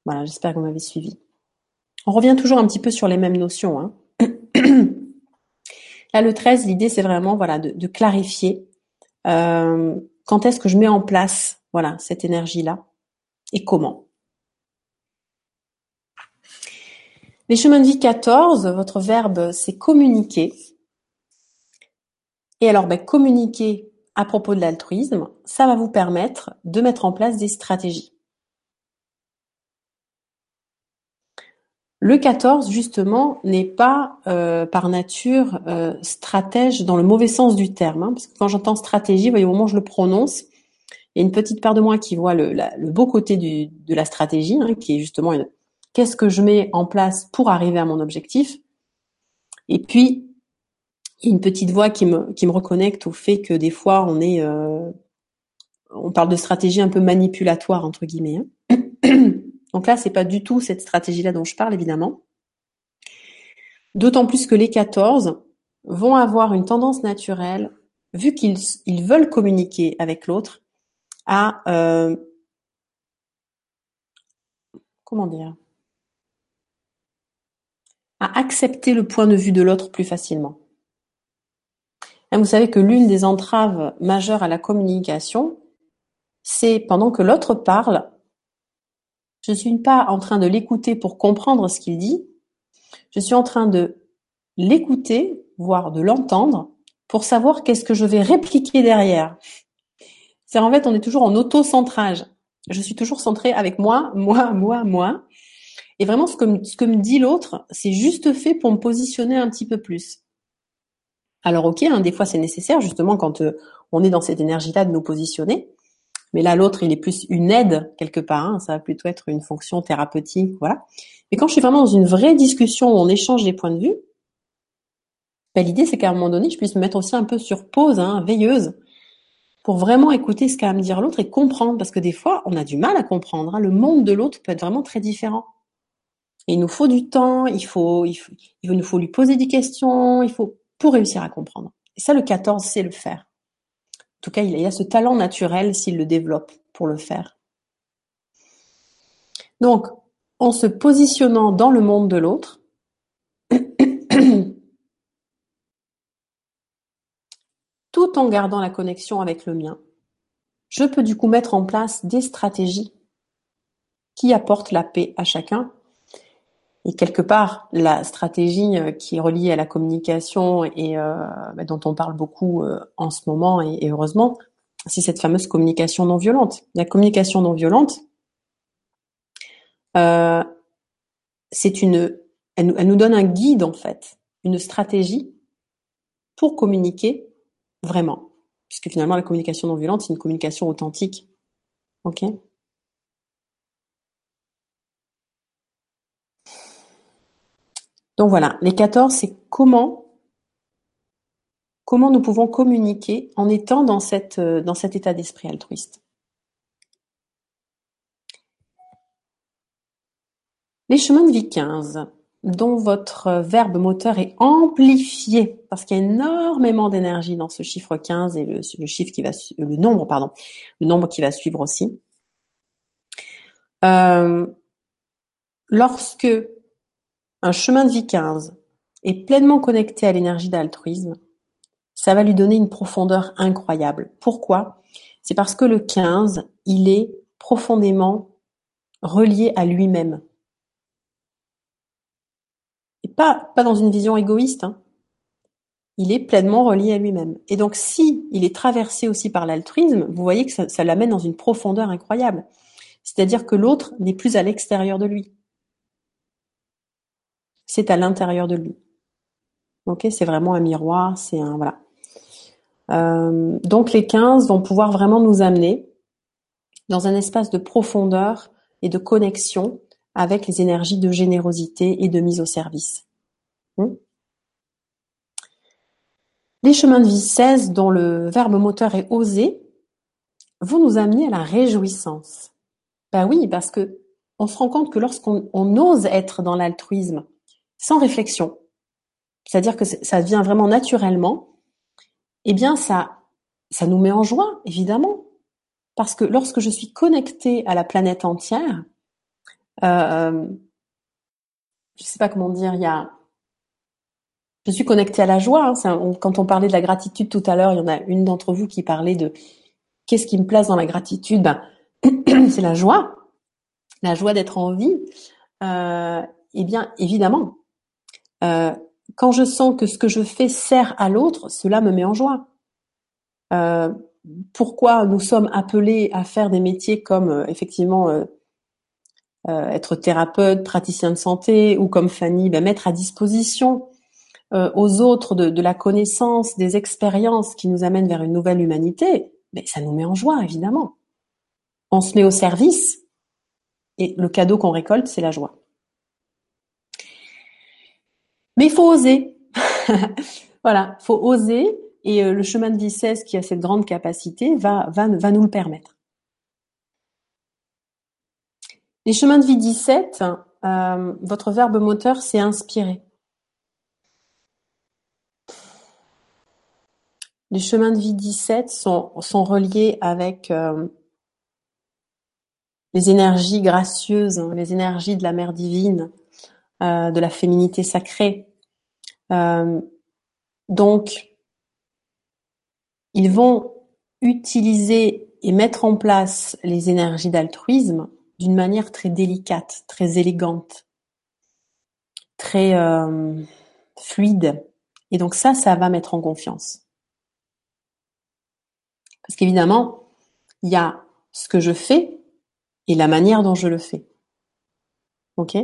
Voilà, j'espère que vous m'avez suivi. On revient toujours un petit peu sur les mêmes notions. Hein. Là, le 13, l'idée, c'est vraiment voilà, de, clarifier euh, quand est-ce que je mets en place voilà, cette énergie-là et comment? Les chemins de vie 14, votre verbe, c'est communiquer. Et alors, ben, communiquer, à propos de l'altruisme, ça va vous permettre de mettre en place des stratégies. Le 14, justement, n'est pas euh, par nature euh, stratège dans le mauvais sens du terme. Hein, parce que quand j'entends stratégie, voyez, au moment où je le prononce, il y a une petite part de moi qui voit le, beau côté de la stratégie, hein, qui est justement qu'est-ce que je mets en place pour arriver à mon objectif? Et puis, il y a une petite voix qui me, qui reconnecte au fait que des fois on est, euh, on parle de stratégie un peu manipulatoire entre guillemets. Hein. Donc là, c'est pas du tout cette stratégie-là dont je parle évidemment. D'autant plus que les 14 vont avoir une tendance naturelle, vu qu'ils ils veulent communiquer avec l'autre, à euh, comment dire, à accepter le point de vue de l'autre plus facilement. Vous savez que l'une des entraves majeures à la communication, c'est pendant que l'autre parle, je ne suis pas en train de l'écouter pour comprendre ce qu'il dit, je suis en train de l'écouter, voire de l'entendre, pour savoir qu'est-ce que je vais répliquer derrière. C'est en fait, on est toujours en auto-centrage. Je suis toujours centrée avec moi, moi, moi, moi. Et vraiment, ce que, me dit l'autre, c'est juste fait pour me positionner un petit peu plus. Alors ok, hein, des fois c'est nécessaire justement quand euh, on est dans cette énergie-là de nous positionner. Mais là, l'autre, il est plus une aide quelque part. Hein, ça va plutôt être une fonction thérapeutique, voilà. Mais quand je suis vraiment dans une vraie discussion où on échange des points de vue, ben, l'idée c'est qu'à un moment donné, je puisse me mettre aussi un peu sur pause, hein, veilleuse, pour vraiment écouter ce qu'a à me dire l'autre et comprendre. Parce que des fois, on a du mal à comprendre. Hein. Le monde de l'autre peut être vraiment très différent. Et il nous faut du temps, il faut, il faut, il nous faut lui poser des questions, il faut pour réussir à comprendre. Et ça, le 14 c'est le faire. En tout cas, il y a ce talent naturel s'il le développe pour le faire. Donc, en se positionnant dans le monde de l'autre, tout en gardant la connexion avec le mien, je peux du coup mettre en place des stratégies qui apportent la paix à chacun. Et quelque part, la stratégie euh, qui est reliée à la communication et euh, bah, dont on parle beaucoup euh, en ce moment et, heureusement, c'est cette fameuse communication non violente. La communication non violente, c'est une, elle, elle nous donne un guide en fait, une stratégie pour communiquer vraiment. Puisque finalement, la communication non violente, c'est une communication authentique. Ok? Donc voilà, les 14, c'est comment comment nous pouvons communiquer en étant dans, euh, cet état d'esprit altruiste. Les chemins de vie 15 dont votre verbe moteur est amplifié parce qu'il y a énormément d'énergie dans ce chiffre 15 et le, chiffre qui va le nombre qui va suivre aussi euh, lorsque un chemin de vie 15 est pleinement connecté à l'énergie d'altruisme ça va lui donner une profondeur incroyable pourquoi? C'est parce que le 15 il est profondément relié à lui-même pas, pas dans une vision égoïste. Hein. Il est pleinement relié à lui-même. Et donc, si il est traversé aussi par l'altruisme, vous voyez que ça l'amène dans une profondeur incroyable. C'est-à-dire que l'autre n'est plus à l'extérieur de lui. C'est à l'intérieur de lui. Ok, c'est vraiment un miroir, c'est un voilà. Euh, donc les 15 vont pouvoir vraiment nous amener dans un espace de profondeur et de connexion avec les énergies de générosité et de mise au service. Hmm? Les chemins de vie 16, dont le verbe moteur est oser, vont nous amener à la réjouissance. Ben oui, parce que on se rend compte que lorsqu'on ose être dans l'altruisme, sans réflexion, c'est-à-dire que ça vient vraiment naturellement, eh bien ça, ça nous met en joie, évidemment. Parce que lorsque je suis connectée à la planète entière, euh, je sais pas comment dire, il y a, je suis connectée à la joie. Hein, quand on parlait de la gratitude tout à l'heure, il y en a une d'entre vous qui parlait de qu'est-ce qui me place dans la gratitude? Ben, c'est la joie, la joie d'être en vie. Euh, eh bien, évidemment, euh, quand je sens que ce que je fais sert à l'autre, cela me met en joie. Euh, pourquoi nous sommes appelés à faire des métiers comme euh, effectivement être thérapeute, praticien de santé, ou comme Fanny, ben, mettre à disposition aux autres de, la connaissance, des expériences qui nous amènent vers une nouvelle humanité, ben, ça nous met en joie, évidemment. On se met au service, et le cadeau qu'on récolte, c'est la joie. Mais il faut oser. voilà, faut oser, et euh, le chemin de vie 16, qui a cette grande capacité, va, va, va nous le permettre. Les chemins de vie 17, euh, votre verbe moteur, c'est inspirer. Les chemins de vie 17 sont, sont reliés avec euh, les énergies gracieuses, hein, les énergies de la mère divine, euh, de la féminité sacrée. donc, ils vont utiliser et mettre en place les énergies d'altruisme d'une manière très délicate, très élégante, très euh, fluide. Et donc ça, ça va mettre en confiance. Parce qu'évidemment, il y a ce que je fais et la manière dont je le fais. Ok?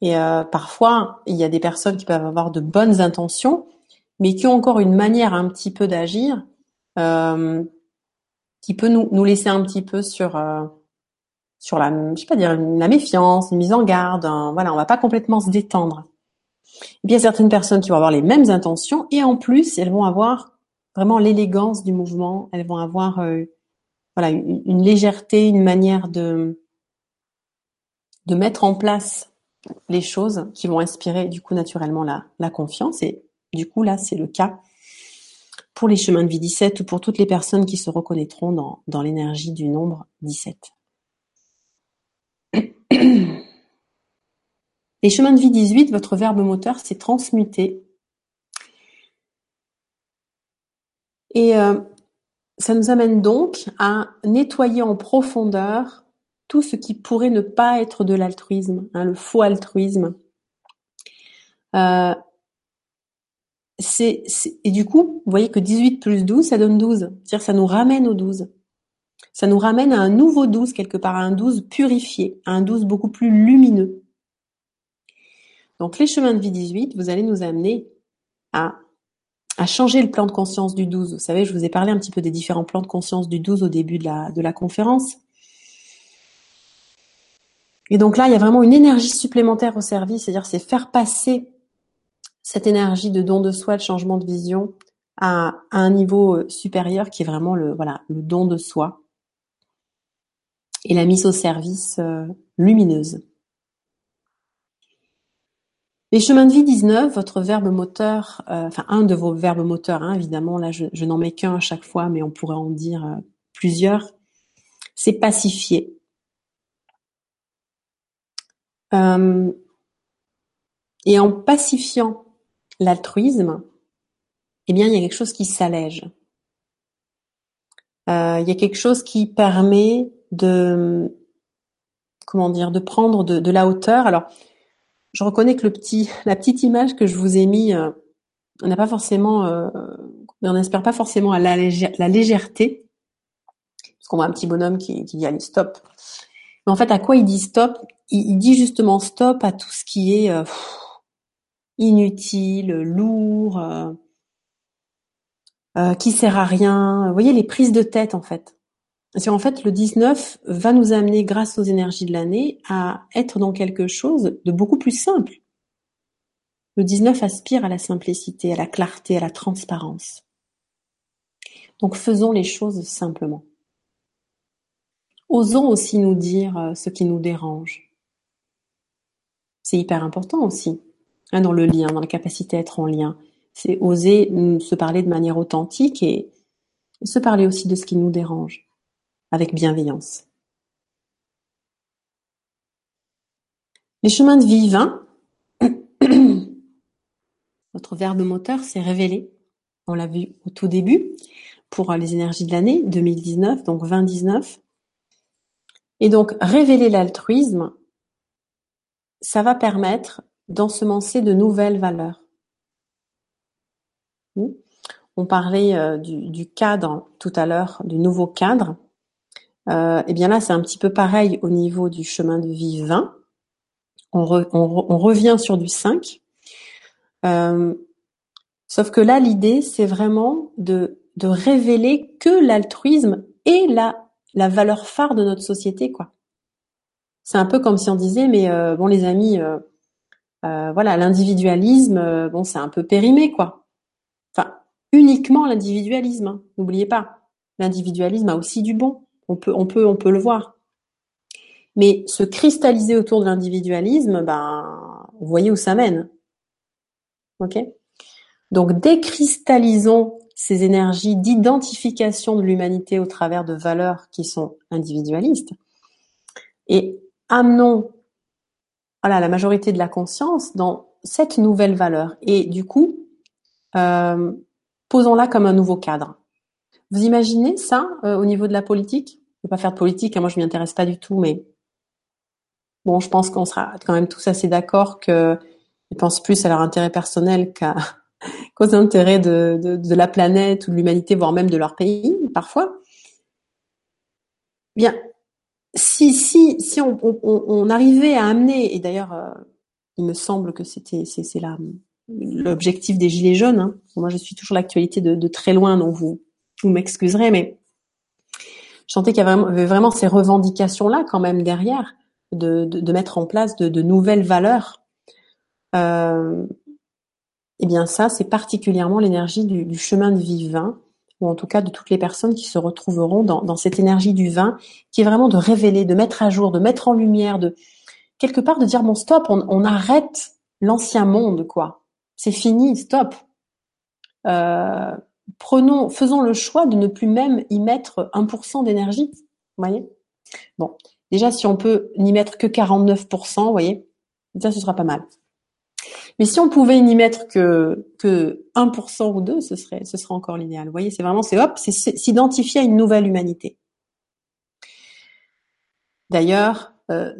Et euh, parfois, il y a des personnes qui peuvent avoir de bonnes intentions, mais qui ont encore une manière un petit peu d'agir euh, qui peut nous, nous laisser un petit peu sur sur la, je sais pas dire, la méfiance, une mise en garde. voilà, on va pas complètement se détendre. Et y a certaines personnes qui vont avoir les mêmes intentions et en plus elles vont avoir vraiment l'élégance du mouvement. Elles vont avoir euh, voilà une, légèreté, une manière de de mettre en place les choses qui vont inspirer du coup naturellement la, confiance. Et du coup là c'est le cas pour les chemins de vie 17 ou pour toutes les personnes qui se reconnaîtront dans, dans l'énergie du nombre 17. Les chemins de vie 18, votre verbe moteur, c'est transmuter. Et euh, ça nous amène donc à nettoyer en profondeur tout ce qui pourrait ne pas être de l'altruisme, hein, le faux altruisme. Euh, et du coup, vous voyez que 18 plus 12, ça donne 12. C'est-à-dire ça nous ramène au 12. Ça nous ramène à un nouveau 12 quelque part, à un 12 purifié, à un 12 beaucoup plus lumineux. Donc les chemins de vie 18, vous allez nous amener à, changer le plan de conscience du 12. Vous savez, je vous ai parlé un petit peu des différents plans de conscience du 12 au début de la conférence. Et donc là, il y a vraiment une énergie supplémentaire au service, c'est-à-dire c'est faire passer cette énergie de don de soi, de changement de vision à, un niveau euh, supérieur qui est vraiment le voilà le don de soi et la mise au service euh, lumineuse. Les chemins de vie 19, votre verbe moteur, euh, enfin un de vos verbes moteurs, hein, évidemment, là je, n'en mets qu'un à chaque fois, mais on pourrait en dire plusieurs, c'est pacifier. Et en pacifiant l'altruisme, eh bien, il y a quelque chose qui s'allège. Euh, il y a quelque chose qui permet de, comment dire, de prendre de, la hauteur. Alors, je reconnais que le petit, la petite image que je vous ai mis, euh, on n'a pas forcément, euh, on n'espère pas forcément à la, la légèreté, parce qu'on voit un petit bonhomme qui, qui dit allez stop. En fait, à quoi il dit stop? Il, dit justement stop à tout ce qui est euh, inutile, lourd, euh, euh, qui sert à rien. Vous voyez les prises de tête en fait. En fait, le 19 va nous amener, grâce aux énergies de l'année, à être dans quelque chose de beaucoup plus simple. Le 19 aspire à la simplicité, à la clarté, à la transparence. Donc faisons les choses simplement. Osons aussi nous dire euh, ce qui nous dérange. C'est hyper important aussi. Hein, dans le lien, dans la capacité à être en lien. C'est oser se parler de manière authentique et se parler aussi de ce qui nous dérange, avec bienveillance. Les chemins de vie 20, votre verbe moteur s'est révélé. On l'a vu au tout début pour les énergies de l'année 2019, donc 2019. Et donc, révéler l'altruisme, ça va permettre d'ensemencer de nouvelles valeurs. Hmm? On parlait euh, du, cadre tout à l'heure, du nouveau cadre. Euh, et bien là, c'est un petit peu pareil au niveau du chemin de vie 20. On, revient sur du 5. Euh, sauf que là, l'idée, c'est vraiment de, de révéler que l'altruisme est la, la valeur phare de notre société, quoi. C'est un peu comme si on disait, mais bon, les amis, euh, voilà, l'individualisme, euh, bon, c'est un peu périmé, quoi. Enfin, uniquement l'individualisme. Hein, n'oubliez pas, l'individualisme a aussi du bon. On peut, on peut, on peut le voir. Mais se cristalliser autour de l'individualisme, ben, vous voyez où ça mène. Ok? Donc, décristallisons ces énergies d'identification de l'humanité au travers de valeurs qui sont individualistes et amenons voilà, la majorité de la conscience dans cette nouvelle valeur. Et du coup, euh, posons-la comme un nouveau cadre. Vous imaginez ça euh, au niveau de la politique? Je ne vais pas faire de politique, hein, moi je m'y intéresse pas du tout, mais bon, je pense qu'on sera quand même tous assez d'accord qu'ils pensent plus à leur intérêt personnel qu'à qu'aux intérêts de, la planète ou de l'humanité, voire même de leur pays, parfois. Bien, si si si on, arrivait à amener et d'ailleurs euh, il me semble que c'était c'est l'objectif des gilets jaunes hein. moi je suis toujours l'actualité de, très loin donc vous vous m'excuserez mais je sentais qu'il y avait vraiment, ces revendications là quand même derrière de, mettre en place de, nouvelles valeurs euh, eh bien ça c'est particulièrement l'énergie du, chemin de vie 20 ou en tout cas de toutes les personnes qui se retrouveront dans, cette énergie du vin, qui est vraiment de révéler, de mettre à jour, de mettre en lumière, de quelque part de dire bon stop, on, on arrête l'ancien monde quoi, c'est fini, stop. Euh, prenons, faisons le choix de ne plus même y mettre 1% d'énergie, vous voyez? Bon, déjà si on peut n'y mettre que 49%, vous voyez, ça ce sera pas mal. Mais si on pouvait n'y mettre que que 1% ou 2, ce serait ce serait encore l'idéal. Vous voyez, c'est vraiment c'est hop, c'est s'identifier à une nouvelle humanité. D'ailleurs, euh,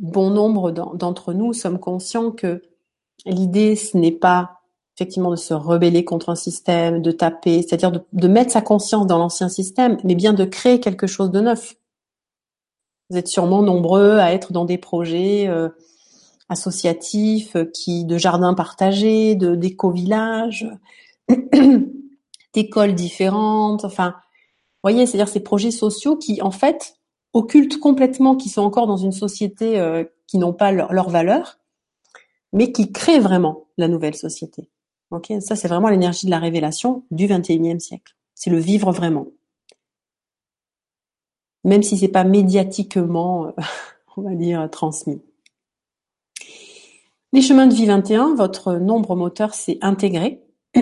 bon nombre d'entre nous sommes conscients que l'idée ce n'est pas effectivement de se rebeller contre un système, de taper, c'est-à-dire de, mettre sa conscience dans l'ancien système, mais bien de créer quelque chose de neuf. Vous êtes sûrement nombreux à être dans des projets euh, associatifs, euh, qui de jardins partagés, de d'éco-villages, d'écoles différentes. Enfin, vous voyez, c'est-à-dire ces projets sociaux qui, en fait, occultent complètement, qui sont encore dans une société euh, qui n'ont pas leur, leur valeur, mais qui créent vraiment la nouvelle société. Ok, ça c'est vraiment l'énergie de la révélation du 21e siècle. C'est le vivre vraiment même si c'est pas médiatiquement, euh, on va dire, transmis. Les chemins de vie 21, votre nombre moteur, c'est intégrer.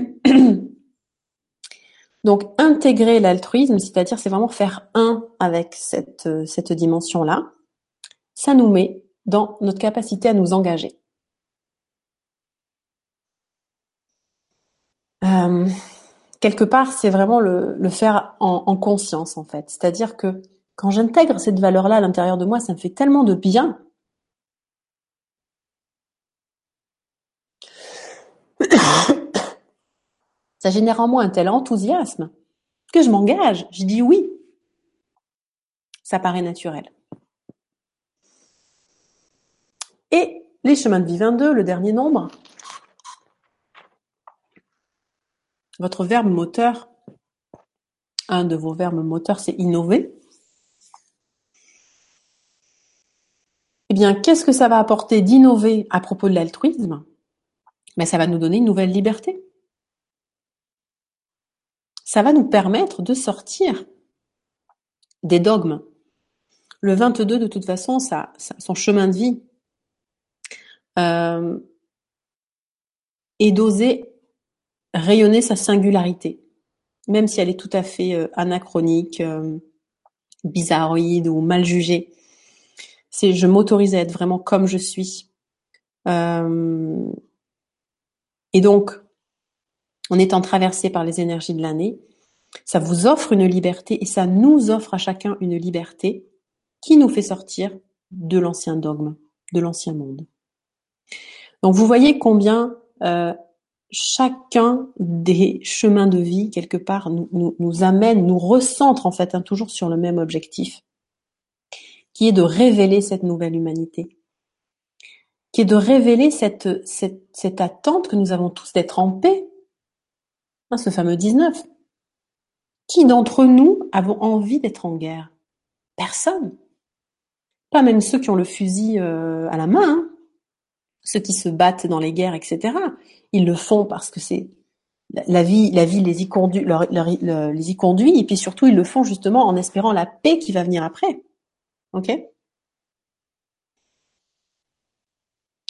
Donc intégrer l'altruisme, c'est-à-dire c'est vraiment faire un avec cette, euh, cette dimension-là. Ça nous met dans notre capacité à nous engager. Euh, quelque part, c'est vraiment le, faire en, en, conscience en fait. C'est-à-dire que quand j'intègre cette valeur-là à l'intérieur de moi, ça me fait tellement de bien. Ça génère en moi un tel enthousiasme que je m'engage, je dis oui. Ça paraît naturel. Et les chemins de vie 22, le dernier nombre, votre verbe moteur, un de vos verbes moteurs, c'est innover. Eh bien, qu'est-ce que ça va apporter d'innover à propos de l'altruisme? Ben, Ça va nous donner une nouvelle liberté. Ça va nous permettre de sortir des dogmes. Le 22, de toute façon, ça, son chemin de vie euh, est d'oser rayonner sa singularité, même si elle est tout à fait euh, anachronique, euh, bizarroïde ou mal jugée c'est je m'autorise à être vraiment comme je suis. Euh, et donc, en étant traversé par les énergies de l'année, ça vous offre une liberté et ça nous offre à chacun une liberté qui nous fait sortir de l'ancien dogme, de l'ancien monde. Donc vous voyez combien euh, chacun des chemins de vie, quelque part, nous, amène, nous recentre en fait hein, toujours sur le même objectif, qui est de révéler cette nouvelle humanité, qui est de révéler cette, cette attente que nous avons tous d'être en paix. Hein, ce fameux 19. Qui d'entre nous avons envie d'être en guerre? Personne. Pas même ceux qui ont le fusil euh, à la main, hein. ceux qui se battent dans les guerres, etc. Ils le font parce que c'est la vie, la vie les y conduit, les y conduit, et puis surtout ils le font justement en espérant la paix qui va venir après.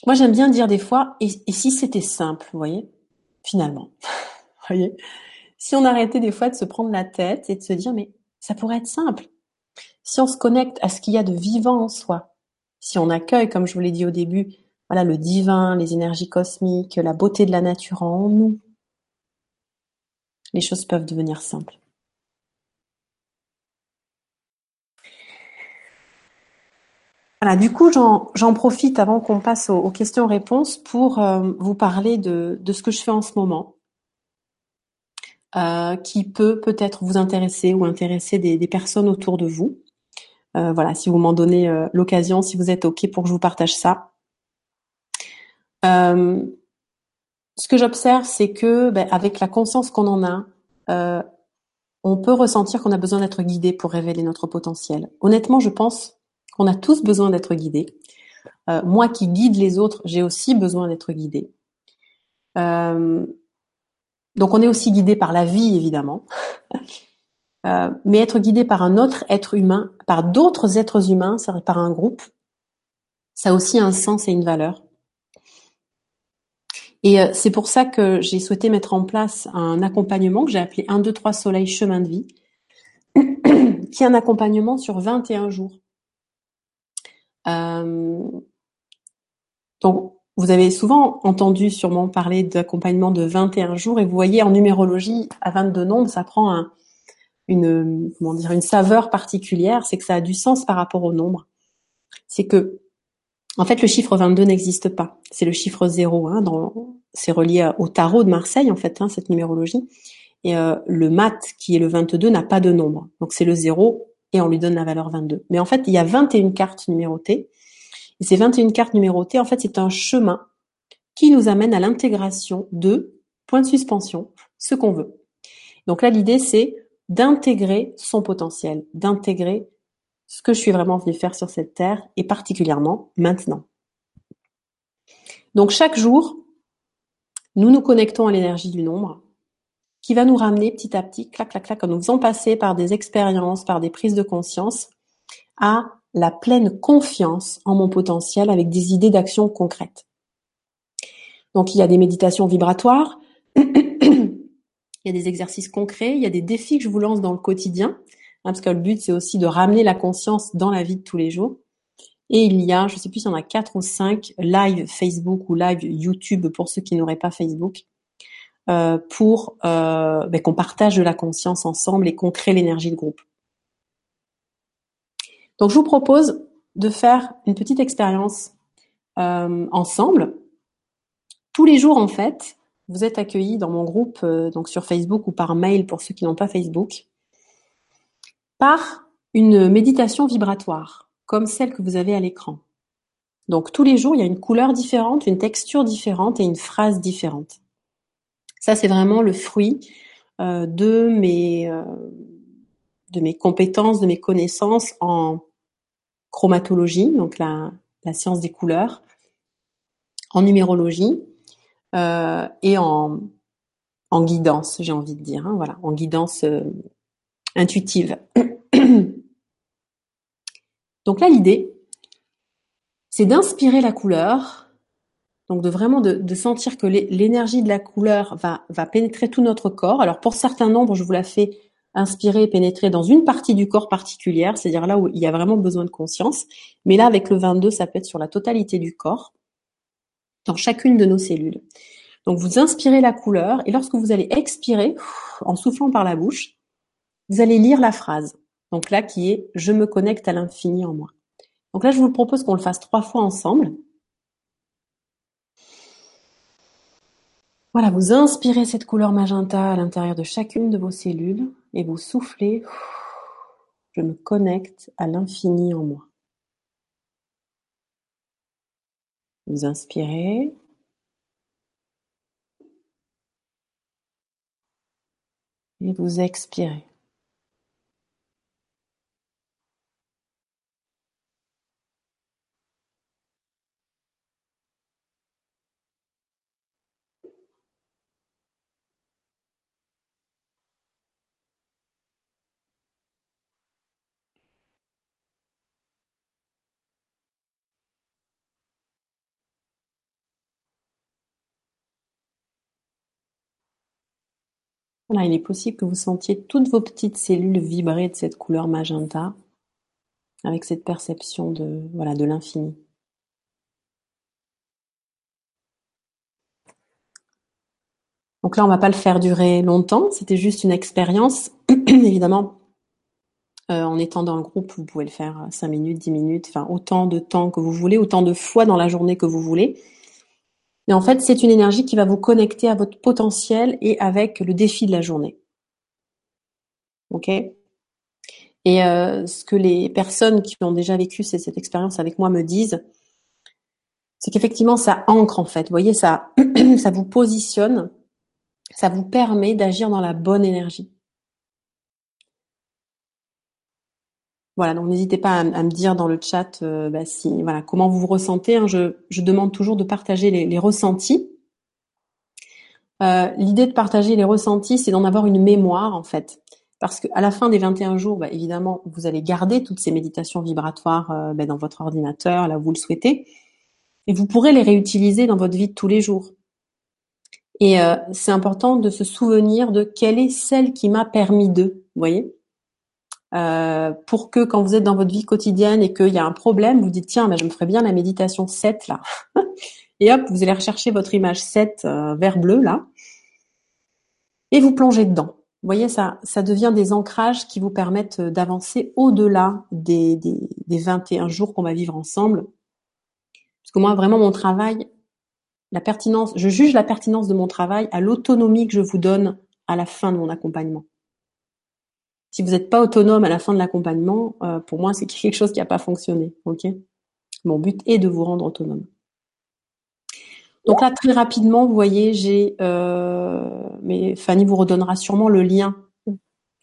Moi, j'aime bien dire des fois, et, si c'était simple, vous voyez, finalement, vous voyez, si on arrêtait des fois de se prendre la tête et de se dire, mais ça pourrait être simple. Si on se connecte à ce qu'il y a de vivant en soi, si on accueille, comme je vous l'ai dit au début, voilà, le divin, les énergies cosmiques, la beauté de la nature en nous, les choses peuvent devenir simples. Du coup, j'en profite avant qu'on passe aux, questions-réponses pour euh, vous parler de, ce que je fais en ce moment, euh, qui peut peut-être vous intéresser ou intéresser des, personnes autour de vous. Euh, voilà, si vous m'en donnez l'occasion, si vous êtes OK pour que je vous partage ça. ce que j'observe, c'est que ben, avec la conscience qu'on en a, on peut ressentir qu'on a besoin d'être guidé pour révéler notre potentiel. Honnêtement, je pense on a tous besoin d'être guidés. Euh, moi qui guide les autres, j'ai aussi besoin d'être guidé. Euh, donc on est aussi guidé par la vie, évidemment. Euh, mais être guidé par un autre être humain, par d'autres êtres humains, par un groupe, ça a aussi un sens et une valeur. Et c'est pour ça que j'ai souhaité mettre en place un accompagnement que j'ai appelé 1, 2, 3 Soleil Chemin de Vie, qui est un accompagnement sur 21 jours. Euh, donc, vous avez souvent entendu sûrement parler d'accompagnement de 21 jours et vous voyez en numérologie à 22 nombres, ça prend un, une comment dire une saveur particulière, c'est que ça a du sens par rapport au nombre. C'est que en fait le chiffre 22 n'existe pas, c'est le chiffre 0 hein, dans c'est relié au tarot de Marseille en fait hein, cette numérologie et euh, le mat qui est le 22 n'a pas de nombre. Donc c'est le 0 et on lui donne la valeur 22. Mais en fait, il y a 21 cartes numérotées et ces 21 cartes numérotées, en fait, c'est un chemin qui nous amène à l'intégration de, point de suspension, ce qu'on veut. Donc là, l'idée, c'est d'intégrer son potentiel, d'intégrer ce que je suis vraiment venu faire sur cette terre et particulièrement maintenant. Donc chaque jour, nous nous connectons à l'énergie du nombre qui va nous ramener petit à petit, clac, clac, clac, en nous faisant passer par des expériences, par des prises de conscience, à la pleine confiance en mon potentiel avec des idées d'action concrètes. Donc il y a des méditations vibratoires, il y a des exercices concrets, il y a des défis que je vous lance dans le quotidien, hein, parce que le but c'est aussi de ramener la conscience dans la vie de tous les jours. Et il y a, je sais plus s'il y en a quatre ou cinq live Facebook ou live YouTube pour ceux qui n'auraient pas Facebook, euh, pour euh, ben, qu'on partage de la conscience ensemble et qu'on crée l'énergie de groupe. Donc je vous propose de faire une petite expérience euh, ensemble. Tous les jours en fait, vous êtes accueillis dans mon groupe donc sur Facebook ou par mail pour ceux qui n'ont pas Facebook par une méditation vibratoire comme celle que vous avez à l'écran. Donc tous les jours, il y a une couleur différente, une texture différente et une phrase différente. Ça c'est vraiment le fruit euh, de mes de mes compétences, de mes connaissances en chromatologie, donc la, science des couleurs, en numérologie euh, et en, guidance, j'ai envie de dire, hein, voilà, en guidance euh, intuitive. donc là, l'idée, c'est d'inspirer la couleur, donc de vraiment de, sentir que l'énergie de la couleur va, va pénétrer tout notre corps. Alors pour certains nombres, je vous la fais inspirer pénétrer dans une partie du corps particulière, c'est-à-dire là où il y a vraiment besoin de conscience. Mais là, avec le 22, ça peut être sur la totalité du corps, dans chacune de nos cellules. Donc vous inspirez la couleur et lorsque vous allez expirer, en soufflant par la bouche, vous allez lire la phrase. Donc là, qui est « Je me connecte à l'infini en moi ». Donc là, je vous propose qu'on le fasse trois fois ensemble. Voilà, vous inspirez cette couleur magenta à l'intérieur de chacune de vos cellules et vous soufflez. Je me connecte à l'infini en moi. Vous inspirez. Et vous expirez. Il est possible que vous sentiez toutes vos petites cellules vibrer de cette couleur magenta avec cette perception de voilà de l'infini. Donc là, on va pas le faire durer longtemps. C'était juste une expérience. Évidemment, euh, en étant dans le groupe, vous pouvez le faire 5 minutes, 10 minutes, enfin autant de temps que vous voulez, autant de fois dans la journée que vous voulez. Et en fait, c'est une énergie qui va vous connecter à votre potentiel et avec le défi de la journée. Ok? Et euh, ce que les personnes qui ont déjà vécu cette expérience avec moi me disent, c'est qu'effectivement, ça ancre en fait. Vous voyez, ça, ça vous positionne, ça vous permet d'agir dans la bonne énergie. Voilà, donc n'hésitez pas à, me dire dans le chat euh, bah, si voilà comment vous vous ressentez. Hein. je, demande toujours de partager les, ressentis. Euh, l'idée de partager les ressentis, c'est d'en avoir une mémoire en fait, parce qu'à la fin des 21 jours, bah, évidemment, vous allez garder toutes ces méditations vibratoires euh, bah, dans votre ordinateur, là où vous le souhaitez, et vous pourrez les réutiliser dans votre vie de tous les jours. Et c'est important de se souvenir de quelle est celle qui m'a permis de, vous voyez? Euh, pour que quand vous êtes dans votre vie quotidienne et qu'il y a un problème, vous dites tiens, je me ferais bien la méditation 7 là. et hop, vous allez rechercher votre image 7 euh, vert bleu là et vous plongez dedans. Vous voyez, ça, ça devient des ancrages qui vous permettent d'avancer au-delà des, des, des 21 jours qu'on va vivre ensemble. Parce que moi, vraiment, mon travail, la pertinence, je juge la pertinence de mon travail à l'autonomie que je vous donne à la fin de mon accompagnement. Si vous n'êtes pas autonome à la fin de l'accompagnement, euh, pour moi, c'est quelque chose qui n'a pas fonctionné. Ok? Mon but est de vous rendre autonome. Donc là, très rapidement, vous voyez, j'ai, euh, mais Fanny vous redonnera sûrement le lien.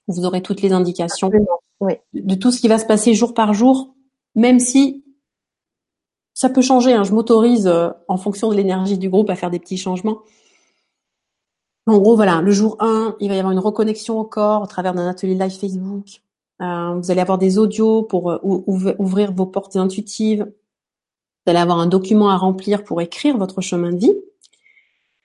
Vous aurez toutes les indications de tout ce qui va se passer jour par jour, même si ça peut changer. Hein. Je m'autorise euh, en fonction de l'énergie du groupe à faire des petits changements. En gros, voilà, le jour 1, il va y avoir une reconnexion au corps au travers d'un atelier live Facebook. Euh, vous allez avoir des audios pour euh, ouvrir vos portes intuitives. Vous allez avoir un document à remplir pour écrire votre chemin de vie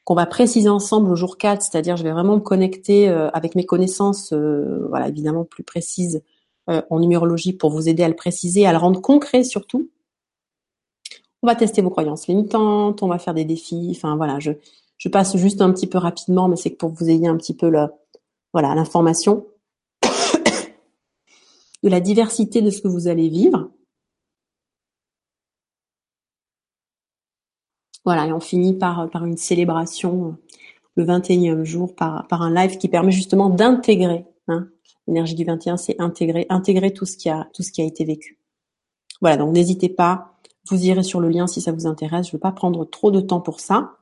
qu'on va préciser ensemble au jour 4, c'est-à-dire je vais vraiment me connecter avec mes connaissances, voilà, évidemment plus précises en numérologie pour vous aider à le préciser, à le rendre concret surtout. On va tester vos croyances limitantes, on va faire des défis. Enfin voilà, je, je passe juste un petit peu rapidement, mais c'est pour que vous ayez un petit peu le, voilà, l'information de la diversité de ce que vous allez vivre. Voilà, et on finit par, une célébration le 21e jour par, par un live qui permet justement d'intégrer. Hein, L'énergie du 21, c'est intégrer, intégrer tout ce qui a, tout ce qui a été vécu. Voilà, donc n'hésitez pas vous irez sur le lien si ça vous intéresse. Je ne veux pas prendre trop de temps pour ça.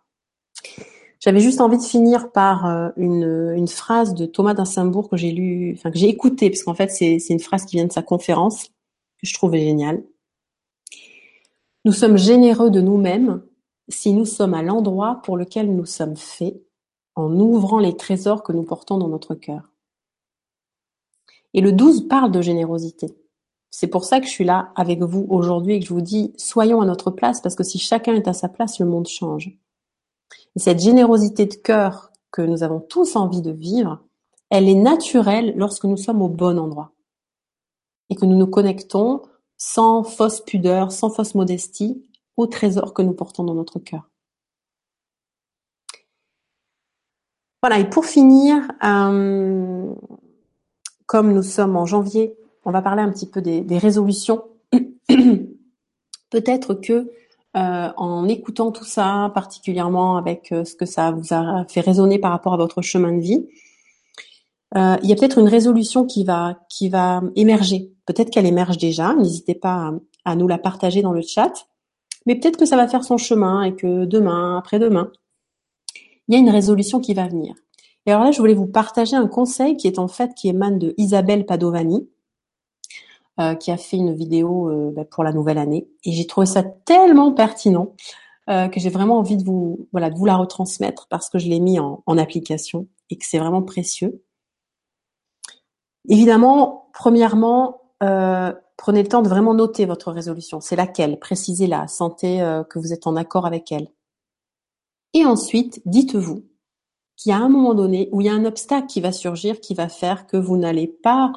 J'avais juste envie de finir par euh, une, phrase de Thomas d'Assembourg que j'ai lu, enfin que j'ai écouté, parce qu'en fait c'est une phrase qui vient de sa conférence que je trouvais géniale. Nous sommes généreux de nous-mêmes si nous sommes à l'endroit pour lequel nous sommes faits, en ouvrant les trésors que nous portons dans notre cœur. Et le 12 parle de générosité. C'est pour ça que je suis là avec vous aujourd'hui et que je vous dis soyons à notre place parce que si chacun est à sa place, le monde change. Et cette générosité de cœur que nous avons tous envie de vivre, elle est naturelle lorsque nous sommes au bon endroit et que nous nous connectons sans fausse pudeur, sans fausse modestie au trésor que nous portons dans notre cœur. Voilà, et pour finir, euh, comme nous sommes en janvier on va parler un petit peu des, résolutions. Peut-être que euh, en écoutant tout ça, particulièrement avec euh, ce que ça vous a fait résonner par rapport à votre chemin de vie, euh, il y a peut-être une résolution qui va qui va émerger. Peut-être qu'elle émerge déjà. N'hésitez pas à, nous la partager dans le chat. Mais peut-être que ça va faire son chemin et que demain, après-demain, il y a une résolution qui va venir. Et alors là, je voulais vous partager un conseil qui est en fait qui émane de Isabelle Padovani, euh, qui a fait une vidéo euh, bah, pour la nouvelle année. Et j'ai trouvé ça tellement pertinent euh, que j'ai vraiment envie de vous, voilà, de vous la retransmettre parce que je l'ai mis en, en application et que c'est vraiment précieux. Évidemment, premièrement, prenez le temps de vraiment noter votre résolution. C'est laquelle? Précisez-la. Sentez que vous êtes en accord avec elle. Et ensuite, dites-vous qu'il y a un moment donné où il y a un obstacle qui va surgir qui va faire que vous n'allez pas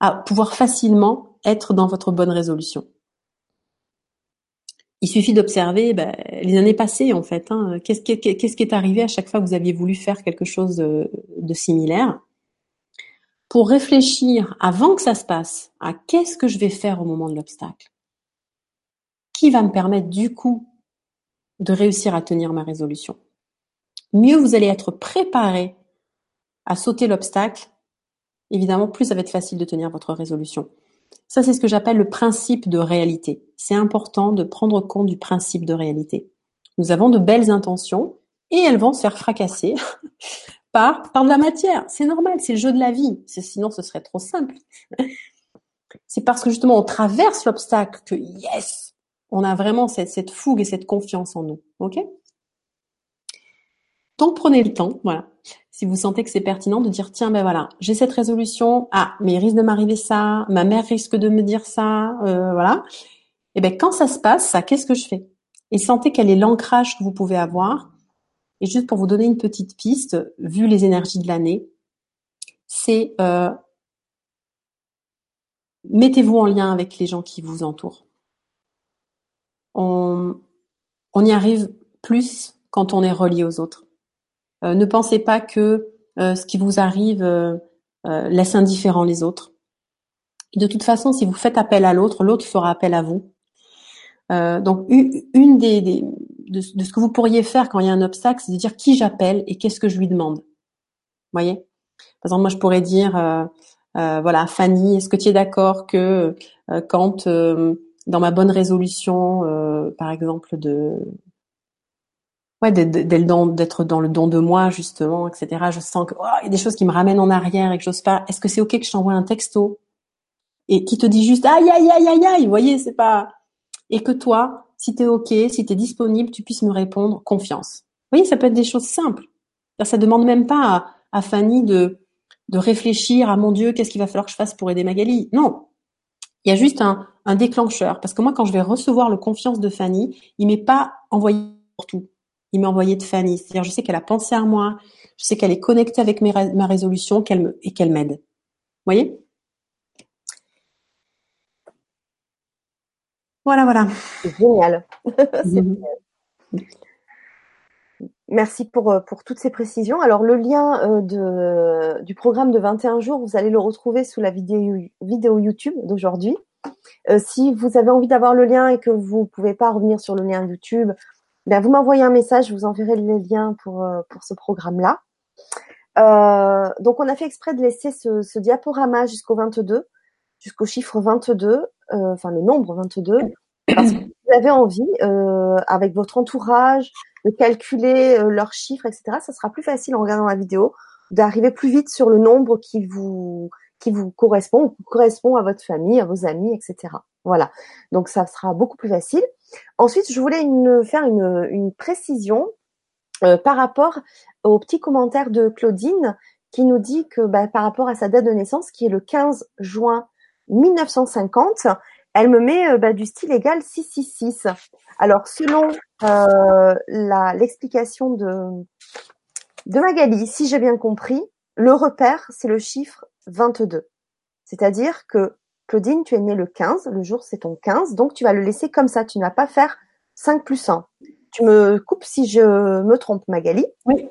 à pouvoir facilement être dans votre bonne résolution. Il suffit d'observer ben, les années passées en fait. Hein. Qu'est-ce qui, est arrivé à chaque fois que vous aviez voulu faire quelque chose de similaire? Pour réfléchir avant que ça se passe à qu'est-ce que je vais faire au moment de l'obstacle? Qui va me permettre du coup de réussir à tenir ma résolution? Mieux vous allez être préparé à sauter l'obstacle évidemment, plus ça va être facile de tenir votre résolution. Ça, c'est ce que j'appelle le principe de réalité. C'est important de prendre compte du principe de réalité. Nous avons de belles intentions et elles vont se faire fracasser par, par de la matière. C'est normal, c'est le jeu de la vie. Sinon, ce serait trop simple. c'est parce que justement, on traverse l'obstacle que, yes, on a vraiment cette, cette fougue et cette confiance en nous. OK? Donc prenez le temps, voilà. Si vous sentez que c'est pertinent de dire tiens ben voilà, j'ai cette résolution, ah mais il risque de m'arriver ça, ma mère risque de me dire ça, euh, voilà. Et eh ben quand ça se passe, ça, qu'est-ce que je fais? Et sentez quel est l'ancrage que vous pouvez avoir. Et juste pour vous donner une petite piste, vu les énergies de l'année, c'est euh, mettez-vous en lien avec les gens qui vous entourent. On, on y arrive plus quand on est relié aux autres. Euh, ne pensez pas que euh, ce qui vous arrive euh, laisse indifférent les autres. De toute façon, si vous faites appel à l'autre, l'autre fera appel à vous. donc, une des, de, ce que vous pourriez faire quand il y a un obstacle, c'est de dire qui j'appelle et qu'est-ce que je lui demande. Vous voyez? Par exemple, moi, je pourrais dire, voilà, Fanny, est-ce que tu es d'accord que quand dans ma bonne résolution, par exemple, de ouais, d'être dans le don de moi justement, etc. Je sens que oh, il y a des choses qui me ramènent en arrière et que j'ose pas. Est-ce que c'est ok que je t'envoie un texto et qui te dit juste aïe aïe aïe aïe aïe, vous voyez, c'est pas et que toi, si tu es ok, si tu es disponible, tu puisses me répondre confiance. Vous voyez, ça peut être des choses simples. Ça demande même pas à, Fanny de de réfléchir à mon Dieu, qu'est-ce qu'il va falloir que je fasse pour aider Magali. Non, il y a juste un, un déclencheur. Parce que moi, quand je vais recevoir le confiance de Fanny, il m'est pas envoyé pour tout il m'a envoyé de Fanny. C'est-à-dire, je sais qu'elle a pensé à moi, je sais qu'elle est connectée avec ma résolution qu'elle me, et qu'elle m'aide. Vous voyez? Voilà, voilà. Génial. Mhm. Merci pour, euh, pour toutes ces précisions. Alors, le lien euh, de, du programme de 21 jours, vous allez le retrouver sous la vidéo, vidéo YouTube d'aujourd'hui. Euh, si vous avez envie d'avoir le lien et que vous ne pouvez pas revenir sur le lien YouTube, ben, vous m'envoyez un message, je vous enverrai les liens pour, euh, pour ce programme-là. Euh, donc, on a fait exprès de laisser ce, ce diaporama jusqu'au 22, jusqu'au chiffre 22, euh, enfin le nombre 22, parce que vous avez envie, euh, avec votre entourage, de calculer euh, leurs chiffres, etc. Ça sera plus facile en regardant la vidéo, d'arriver plus vite sur le nombre qui vous qui vous correspond ou qui correspond à votre famille, à vos amis, etc. Voilà. Donc ça sera beaucoup plus facile. Ensuite, je voulais faire une, une précision euh, par rapport au petit commentaire de Claudine qui nous dit que bah, par rapport à sa date de naissance, qui est le 15 juin 1950, elle me met euh, bah, du style égal 666. Alors, selon euh, l'explication de, de Magali, si j'ai bien compris, le repère, c'est le chiffre 22. C'est-à-dire que Claudine, tu es née le 15, le jour c'est ton 15, donc tu vas le laisser comme ça, tu ne vas pas faire 5 plus 1. Tu me coupes si je me trompe, Magali. Oui.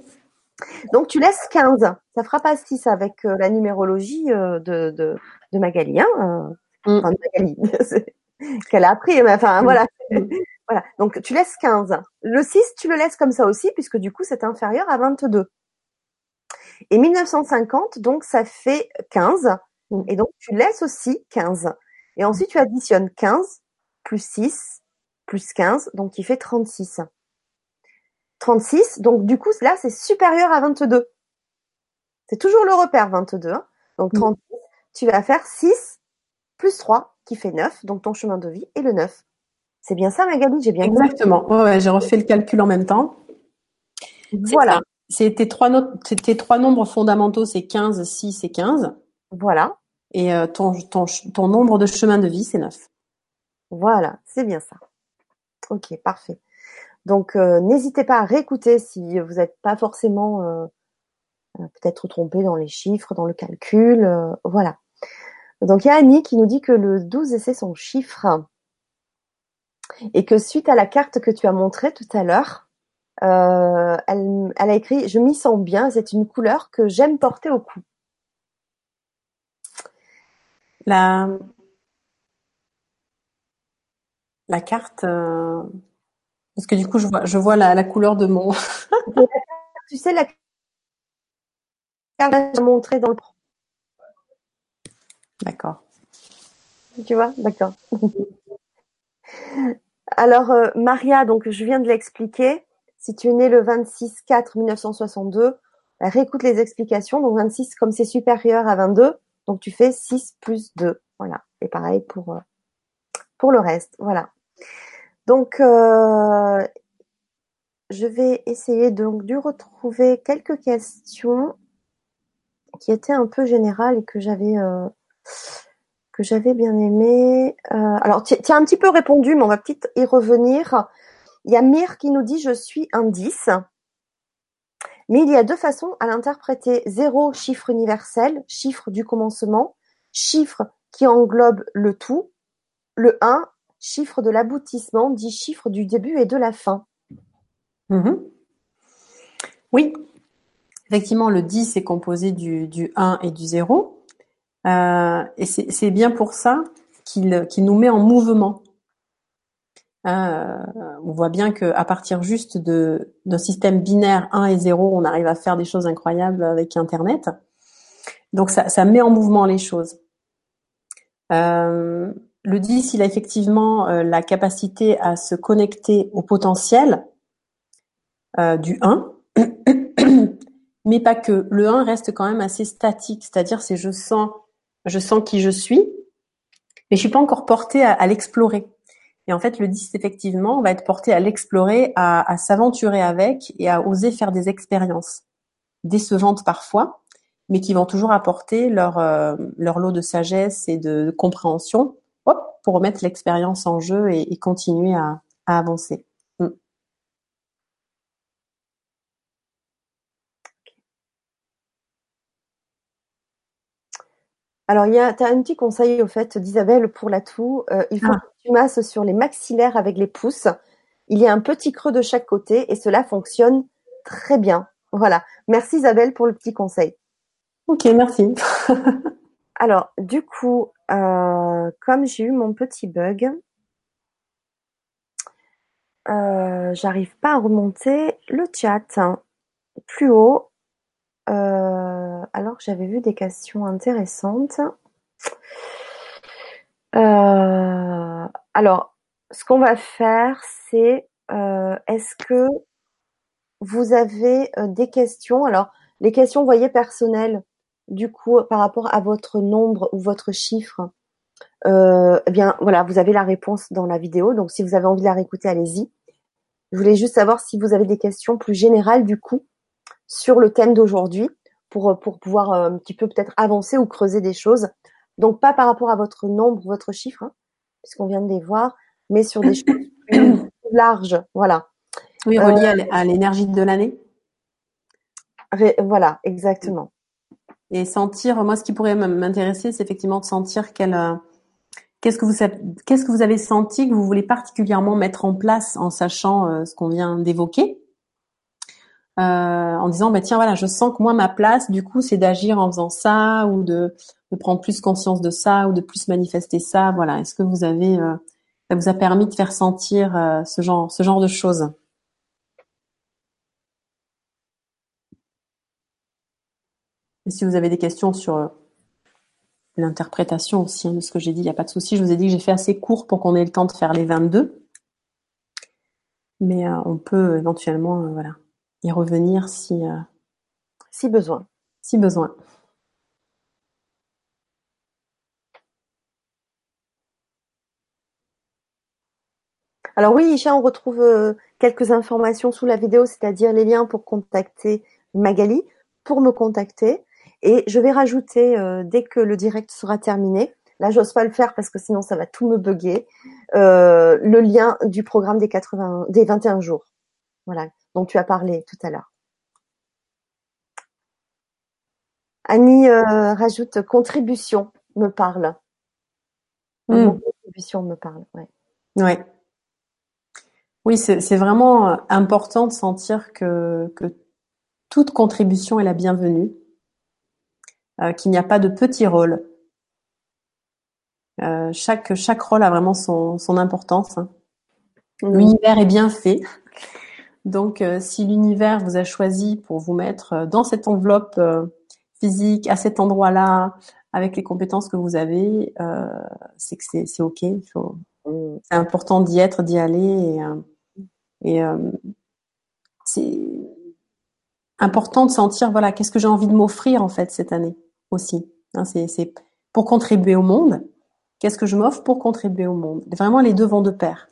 Donc tu laisses 15. Ça fera pas 6 avec euh, la numérologie euh, de, de, de Magali. Hein euh, mm. Enfin, Magali, qu'elle a appris. Mais enfin, voilà. voilà. Donc tu laisses 15. Le 6, tu le laisses comme ça aussi, puisque du coup c'est inférieur à 22. Et 1950, donc ça fait 15. Et donc, tu laisses aussi 15. Et ensuite, tu additionnes 15 plus 6 plus 15, donc il fait 36. 36, donc du coup, là, c'est supérieur à 22. C'est toujours le repère 22. Hein. Donc 36, tu vas faire 6 plus 3, qui fait 9, donc ton chemin de vie est le 9. C'est bien ça, Magali? J'ai bien Exactement. Ouais, j'ai refait le calcul en même temps. Voilà. C'est tes trois, tes trois nombres fondamentaux, c'est 15, 6 et 15. Voilà. Et euh, ton, ton, ton nombre de chemins de vie, c'est 9. Voilà, c'est bien ça. Ok, parfait. Donc, euh, n'hésitez pas à réécouter si vous n'êtes pas forcément euh, peut-être trompé dans les chiffres, dans le calcul. voilà. Donc, il y a Annie qui nous dit que le 12, c'est son chiffre. Et que suite à la carte que tu as montrée tout à l'heure, elle, elle a écrit « Je m'y sens bien, c'est une couleur que j'aime porter au cou ». La, la carte, euh, parce que du coup, je vois, je vois la, la couleur de mon. tu sais, la carte montrée dans le. D'accord. Tu vois, d'accord. Alors, euh, Maria, donc je viens de l'expliquer. Si tu es né le 26 4 1962, réécoute les explications. Donc 26, comme c'est supérieur à 22, donc tu fais 6 plus 2. Voilà. Et pareil pour, euh, pour le reste. Voilà. Donc euh, je vais essayer donc de retrouver quelques questions qui étaient un peu générales et que j'avais euh, que j'avais bien aimé. alors tu as un petit peu répondu, mais on va peut-être y revenir. Il y a Mir qui nous dit je suis un 10. Mais il y a deux façons à l'interpréter. Zéro, chiffre universel, chiffre du commencement, chiffre qui englobe le tout. Le 1, chiffre de l'aboutissement, dit chiffre du début et de la fin. Mhm. Oui, effectivement, le 10 est composé du, du 1 et du 0. Euh, et c'est bien pour ça qu'il nous met en mouvement. Euh, on voit bien que à partir juste de d'un système binaire 1 et 0, on arrive à faire des choses incroyables avec Internet. Donc ça, met en mouvement les choses. Euh, le 10, il a effectivement euh, la capacité à se connecter au potentiel du 1, mais pas que. Le 1 reste quand même assez statique, c'est-à-dire c'est je sens, je sens qui je suis, mais je suis pas encore portée à l'explorer. Et en fait, le 10, effectivement, va être porté à l'explorer, à, s'aventurer avec et à oser faire des expériences décevantes parfois, mais qui vont toujours apporter leur, euh, leur lot de sagesse et de, compréhension pour remettre l'expérience en jeu et, continuer à, avancer. Mm. Alors, a, as un petit conseil au fait d'Isabelle pour la toux. Euh, Ah. Masses sur les maxillaires avec les pouces. Il y a un petit creux de chaque côté et cela fonctionne très bien. Voilà. Merci Isabelle pour le petit conseil. Ok, merci. Alors, du coup, euh, comme j'ai eu mon petit bug, euh, j'arrive pas à remonter le chat hein. plus haut. Euh, alors que j'avais vu des questions intéressantes. Euh, alors, ce qu'on va faire, c'est euh, est-ce que vous avez euh, des questions? Alors, les questions, vous voyez, personnelles, du coup, par rapport à votre nombre ou votre chiffre, eh bien, voilà, vous avez la réponse dans la vidéo. Donc, si vous avez envie de la réécouter, allez-y. Je voulais juste savoir si vous avez des questions plus générales, du coup, sur le thème d'aujourd'hui, pour, pour pouvoir un petit peu peut-être avancer ou creuser des choses. Donc, pas par rapport à votre nombre, votre chiffre, hein, puisqu'on vient de les voir, mais sur des choses plus larges. Voilà. Oui, relié à l'énergie de l'année. Voilà, exactement. Et sentir, moi, ce qui pourrait m'intéresser, c'est effectivement de sentir quel, euh, qu'est-ce que vous, qu'est-ce que vous avez senti que vous voulez particulièrement mettre en place en sachant euh, ce qu'on vient d'évoquer, euh, en disant, bah tiens, voilà, je sens que moi ma place, du coup, c'est d'agir en faisant ça ou de, de prendre plus conscience de ça ou de plus manifester ça. Voilà, est-ce que vous avez, euh, ça vous a permis de faire sentir euh, ce genre, ce genre de choses? Et si vous avez des questions sur euh, l'interprétation aussi hein, de ce que j'ai dit, il n'y a pas de souci. Je vous ai dit que j'ai fait assez court pour qu'on ait le temps de faire les 22. Mais euh, on peut éventuellement euh, voilà, y revenir si, euh, Si besoin. si besoin. Alors oui, Isha, on retrouve euh, quelques informations sous la vidéo, c'est-à-dire les liens pour contacter Magali, pour me contacter. Et je vais rajouter, euh, dès que le direct sera terminé, là j'ose pas le faire parce que sinon ça va tout me bugger, euh, le lien du programme des, 80, des 21 jours. Voilà, dont tu as parlé tout à l'heure. Annie euh, rajoute contribution, me parle. Le mot Mm. contribution me parle, ouais. Ouais. Oui, c'est c'est vraiment euh, important de sentir que, que toute contribution est la bienvenue, euh, qu'il n'y a pas de petit rôle. Euh, chaque, chaque rôle a vraiment son, son importance. hein. L'univers est bien fait. Donc, euh, si l'univers vous a choisi pour vous mettre euh, dans cette enveloppe euh, physique, à cet endroit-là, avec les compétences que vous avez, c'est que c'est ok. C'est important d'y être, d'y aller, et, c'est important de sentir voilà qu'est-ce que j'ai envie de m'offrir en fait cette année aussi. Hein, c'est pour contribuer au monde. Qu'est-ce que je m'offre pour contribuer au monde? Vraiment, les deux vont de pair.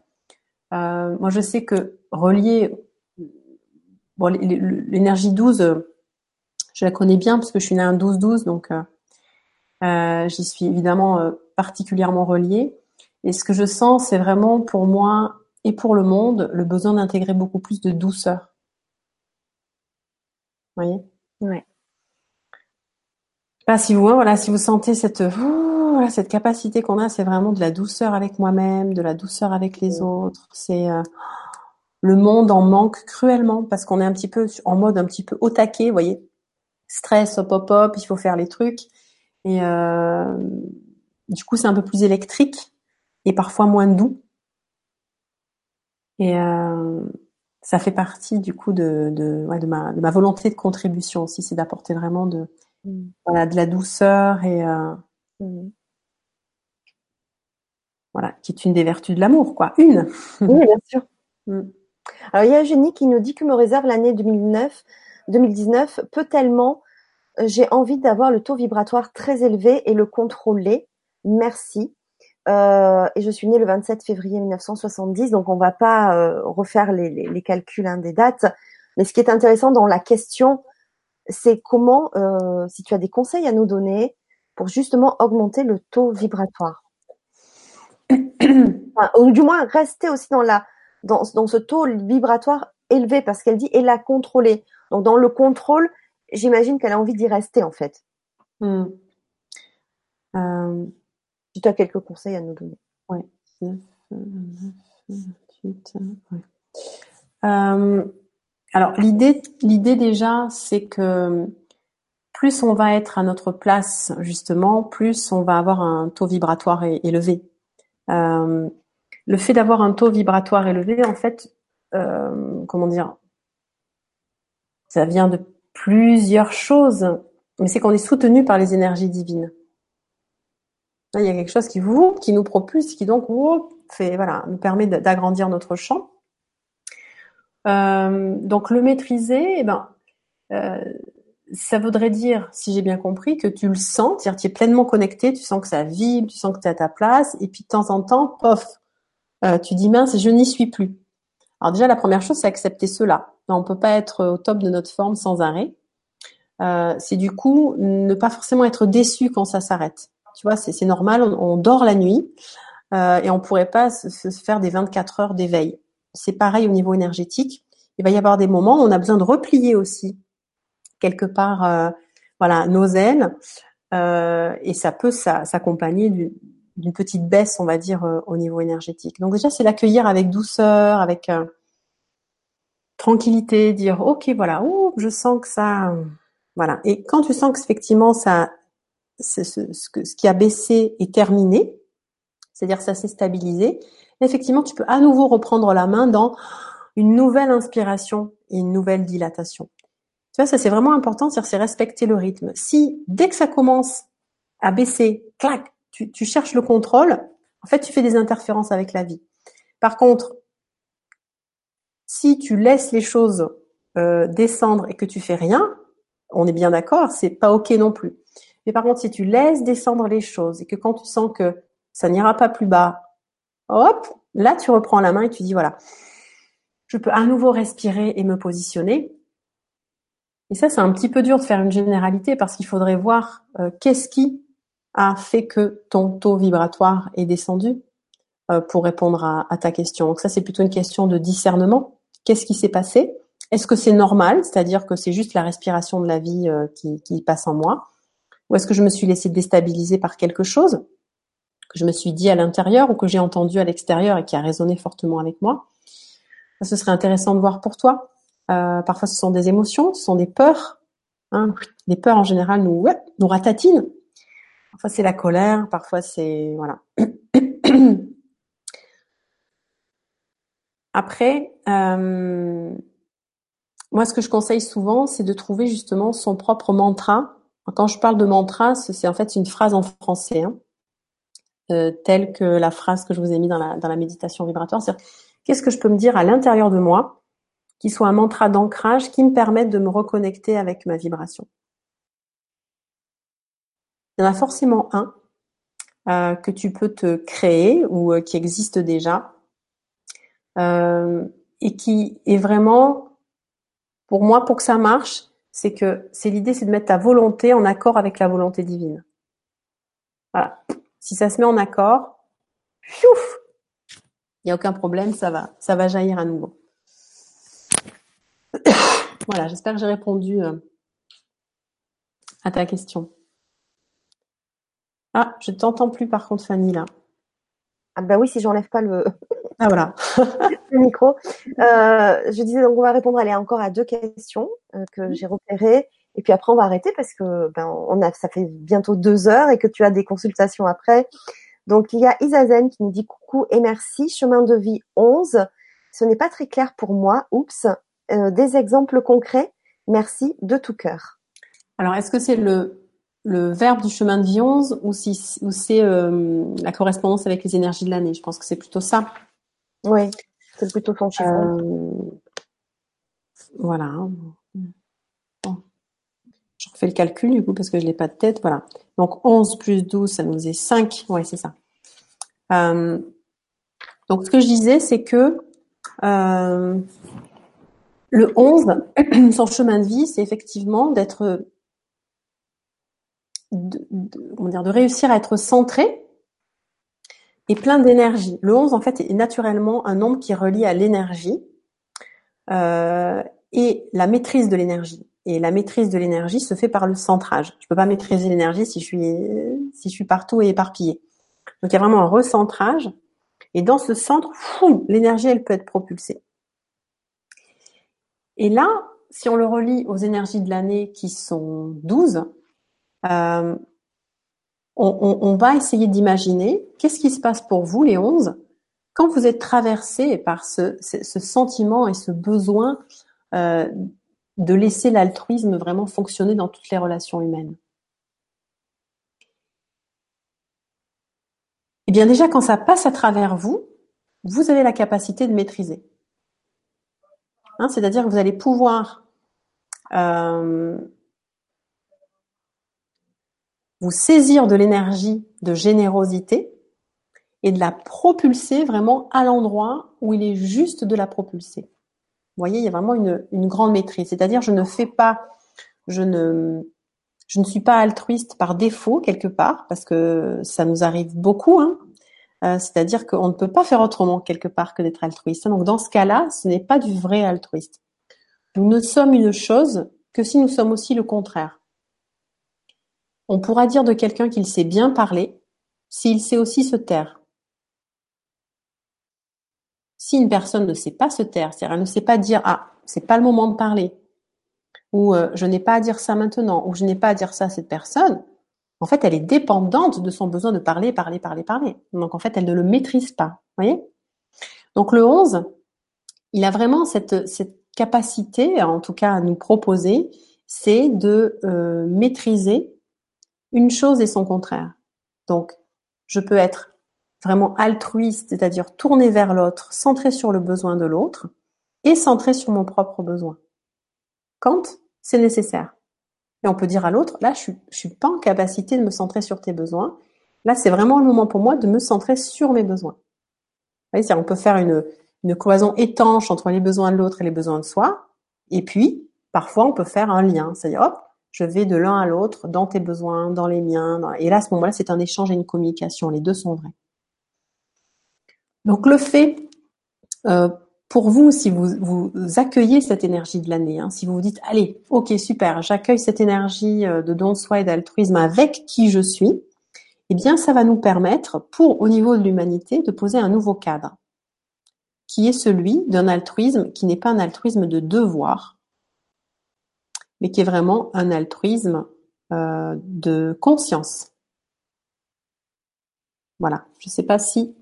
Moi, je sais que relier bon, l'énergie 12, euh, je la connais bien parce que je suis née un 12-12, donc euh, euh, j'y suis évidemment euh, particulièrement reliée. Et ce que je sens, c'est vraiment pour moi et pour le monde le besoin d'intégrer beaucoup plus de douceur. Vous voyez? Ouais. Si vous, hein, voilà, si vous sentez cette ouh, voilà, cette capacité qu'on a, c'est vraiment de la douceur avec moi-même, de la douceur avec les autres. C'est euh, le monde en manque cruellement parce qu'on est un petit peu en mode un petit peu au taquet, vous voyez, stress, hop hop hop, il faut faire les trucs. Et euh, du coup, c'est un peu plus électrique et parfois moins doux. Et euh, ça fait partie du coup de, de, ouais, de, ma, de ma volonté de contribution aussi, c'est d'apporter vraiment de, mm. voilà, de la douceur et euh, mm. voilà, qui est une des vertus de l'amour, quoi, une. Oui, bien sûr. Mm. Alors il y a Eugénie qui nous dit que me réserve l'année 2009, 2019 peut tellement j'ai envie d'avoir le taux vibratoire très élevé et le contrôler. Merci. Euh, et je suis née le 27 février 1970, donc on va pas euh, refaire les, calculs hein, des dates. Mais ce qui est intéressant dans la question, c'est comment, euh, si tu as des conseils à nous donner pour justement augmenter le taux vibratoire, ou du moins rester aussi dans la dans, dans ce taux vibratoire élevé, parce qu'elle dit et la contrôler. Donc dans le contrôle, j'imagine qu'elle a envie d'y rester en fait. Hmm. Euh, si tu as quelques conseils à nous donner. Oui. Euh, alors l'idée, l'idée déjà, c'est que plus on va être à notre place justement, plus on va avoir un taux vibratoire élevé. Euh, le fait d'avoir un taux vibratoire élevé, en fait, euh, comment dire, ça vient de plusieurs choses, mais c'est qu'on est soutenu par les énergies divines. il y a quelque chose qui vous, qui nous propulse, qui donc fait, voilà, nous permet d'agrandir notre champ. Euh, donc le maîtriser, eh ben, euh, ça voudrait dire, si j'ai bien compris, que tu le sens, c'est-à-dire tu es pleinement connecté, tu sens que ça vibre, tu sens que tu es à ta place, et puis de temps en temps, pof, euh, tu dis mince, je n'y suis plus. Alors déjà, la première chose, c'est accepter cela. On peut pas être au top de notre forme sans arrêt. Euh, c'est du coup ne pas forcément être déçu quand ça s'arrête. Tu vois, c'est normal, on, dort la nuit euh, et on pourrait pas se, faire des 24 heures d'éveil. C'est pareil au niveau énergétique. Il va y avoir des moments où on a besoin de replier aussi quelque part, euh, voilà, nos ailes euh, et ça peut s'accompagner d'une petite baisse, on va dire, euh, au niveau énergétique. Donc déjà, c'est l'accueillir avec douceur, avec tranquillité, dire ok voilà, oh, je sens que ça, voilà. Et quand tu sens qu'effectivement ça, ce, ce, ce, qui a baissé est terminé, c'est-à-dire ça s'est stabilisé, effectivement tu peux à nouveau reprendre la main dans une nouvelle inspiration et une nouvelle dilatation. Tu vois, ça c'est vraiment important, c'est respecter le rythme. Si dès que ça commence à baisser, clac, tu, cherches le contrôle, en fait tu fais des interférences avec la vie. Par contre, si tu laisses les choses euh, descendre et que tu fais rien, on est bien d'accord, c'est pas ok non plus. Mais par contre, si tu laisses descendre les choses et que quand tu sens que ça n'ira pas plus bas, hop, là tu reprends la main et tu dis voilà, je peux à nouveau respirer et me positionner. Et ça, c'est un petit peu dur de faire une généralité parce qu'il faudrait voir euh, qu'est-ce qui a fait que ton taux vibratoire est descendu euh, pour répondre à, ta question. Donc ça, c'est plutôt une question de discernement. Qu'est-ce qui s'est passé? Est-ce que c'est normal, c'est-à-dire que c'est juste la respiration de la vie euh, qui, qui, passe en moi Ou est-ce que je me suis laissé déstabiliser par quelque chose? Que je me suis dit à l'intérieur ou que j'ai entendu à l'extérieur et qui a résonné fortement avec moi? Ça, Ce serait intéressant de voir pour toi. Euh, parfois, ce sont des émotions, ce sont des peurs. Hein. Les peurs, en général, nous, ouais, nous ratatinent. Parfois, c'est la colère, parfois, c'est... Voilà. Après, euh, moi, ce que je conseille souvent, c'est de trouver justement son propre mantra. Quand je parle de mantra, c'est en fait une phrase en français, hein, euh, telle que la phrase que je vous ai mis dans la, dans la méditation vibratoire. C'est qu'est-ce que je peux me dire à l'intérieur de moi qui soit un mantra d'ancrage qui me permette de me reconnecter avec ma vibration? Il y en a forcément un euh, que tu peux te créer ou euh, qui existe déjà euh, et qui est vraiment, pour moi, pour que ça marche, c'est que c'est l'idée, c'est de mettre ta volonté en accord avec la volonté divine. Voilà. Si ça se met en accord, il n'y a aucun problème, ça va, ça va jaillir à nouveau. voilà, j'espère que j'ai répondu à ta question. Ah, je t'entends plus par contre, Fanny, là. Ah bah oui, si j'enlève pas le, ah, voilà. le micro. Euh, je disais donc on va répondre allez, encore à deux questions euh, que j'ai repérées. Et puis après on va arrêter parce que ben, on a ça fait bientôt deux heures et que tu as des consultations après. Donc il y a Isazen qui nous dit coucou et merci. Chemin de vie 11. Ce n'est pas très clair pour moi. Oups. Euh, des exemples concrets. Merci de tout cœur. Alors est-ce que c'est le le verbe du chemin de vie 11 ou si ou c'est euh, la correspondance avec les énergies de l'année Je pense que c'est plutôt ça. Oui, c'est plutôt ton chiffre. Euh, voilà. Je refais le calcul du coup parce que je l'ai pas de tête. Voilà. Donc 11 plus 12, ça nous faisait 5. Ouais, c'est ça. Euh, donc ce que je disais, c'est que le 11, son chemin de vie, c'est effectivement d'être de, dire, de réussir à être centré et plein d'énergie. Le 11, en fait, est naturellement un nombre qui relie à l'énergie euh, et la maîtrise de l'énergie. Et la maîtrise de l'énergie se fait par le centrage. Je peux pas maîtriser l'énergie si je suis si je suis partout et éparpillé. Donc il y a vraiment un recentrage. Et dans ce centre, l'énergie, elle peut être propulsée. Et là, si on le relie aux énergies de l'année qui sont 12, euh, on, va essayer d'imaginer qu'est-ce qui se passe pour vous, les 11, quand vous êtes traversé par ce, sentiment et ce besoin euh, de laisser l'altruisme vraiment fonctionner dans toutes les relations humaines. Eh bien déjà, quand ça passe à travers vous, vous avez la capacité de maîtriser. Hein, c'est-à-dire que vous allez pouvoir euh, vous saisir de l'énergie de générosité et de la propulser vraiment à l'endroit où il est juste de la propulser. Vous voyez, il y a vraiment une, grande maîtrise. C'est-à-dire, je ne fais pas, je ne, je ne suis pas altruiste par défaut quelque part, parce que ça nous arrive beaucoup. Hein. Euh, c'est-à-dire qu'on ne peut pas faire autrement quelque part que d'être altruiste. Donc, dans ce cas-là, ce n'est pas du vrai altruiste. Nous ne sommes une chose que si nous sommes aussi le contraire. On pourra dire de quelqu'un qu'il sait bien parler, s'il sait aussi se taire. Si une personne ne sait pas se taire, c'est-à-dire elle ne sait pas dire ah c'est pas le moment de parler, ou euh, je n'ai pas à dire ça maintenant, ou je n'ai pas à dire ça à cette personne, en fait elle est dépendante de son besoin de parler, parler, parler, parler. Donc en fait elle ne le maîtrise pas. Voyez? Donc le 11, il a vraiment cette, capacité, en tout cas à nous proposer, c'est de euh, maîtriser une chose et son contraire. Donc, je peux être vraiment altruiste, c'est-à-dire tourné vers l'autre, centré sur le besoin de l'autre, et centré sur mon propre besoin. Quand c'est nécessaire. Et on peut dire à l'autre, là, je suis, suis pas en capacité de me centrer sur tes besoins. Là, c'est vraiment le moment pour moi de me centrer sur mes besoins. Vous voyez, on peut faire une, une cloison étanche entre les besoins de l'autre et les besoins de soi. Et puis, parfois, on peut faire un lien. C'est-à-dire, hop, je vais de l'un à l'autre dans tes besoins, dans les miens. Et là, à ce moment-là, c'est un échange et une communication. Les deux sont vrais. Donc le fait, euh, pour vous, si vous, vous accueillez cette énergie de l'année, hein, si vous vous dites, allez, ok, super, j'accueille cette énergie euh, de don de soi et d'altruisme avec qui je suis, eh bien, ça va nous permettre, pour au niveau de l'humanité, de poser un nouveau cadre, qui est celui d'un altruisme qui n'est pas un altruisme de devoir, mais qui est vraiment un altruisme euh, de conscience. Voilà. Je ne sais pas si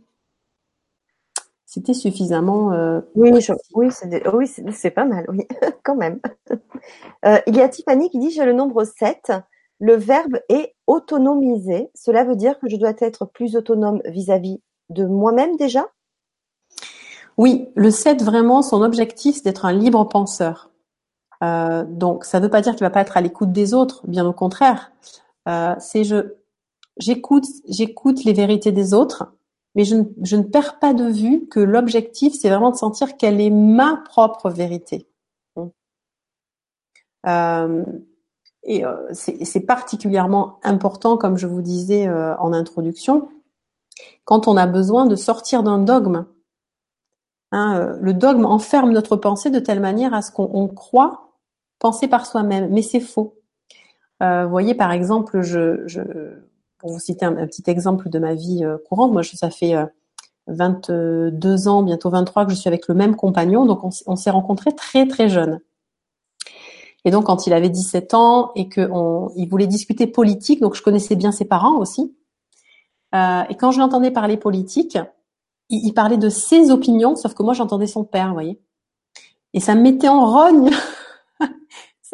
c'était suffisamment. Euh, oui, oui, c'est pas mal, oui, quand même. Euh, il y a Tiffany qui dit j'ai le nombre 7. Le verbe est autonomiser. Cela veut dire que je dois être plus autonome vis-à-vis de moi-même déjà? Oui, le 7, vraiment, son objectif, c'est d'être un libre penseur. Euh, donc, ça ne veut pas dire qu'il va pas être à l'écoute des autres, bien au contraire. Euh, c'est je, j'écoute, j'écoute les vérités des autres, mais je ne, je ne perds pas de vue que l'objectif, c'est vraiment de sentir quelle est ma propre vérité. Euh, et c'est particulièrement important, comme je vous disais en introduction, quand on a besoin de sortir d'un dogme. Hein, le dogme enferme notre pensée de telle manière à ce qu'on croit penser par soi-même, mais c'est faux. Euh, vous voyez, par exemple, je, pour vous citer un, petit exemple de ma vie courante, moi, ça fait 22 ans, bientôt 23 que je suis avec le même compagnon, donc on, s'est rencontrés très très jeunes. Et donc quand il avait 17 ans et qu'il voulait discuter politique, donc je connaissais bien ses parents aussi. et quand je l'entendais parler politique, il, il, parlait de ses opinions, sauf que moi j'entendais son père, vous voyez. Et ça me mettait en rogne.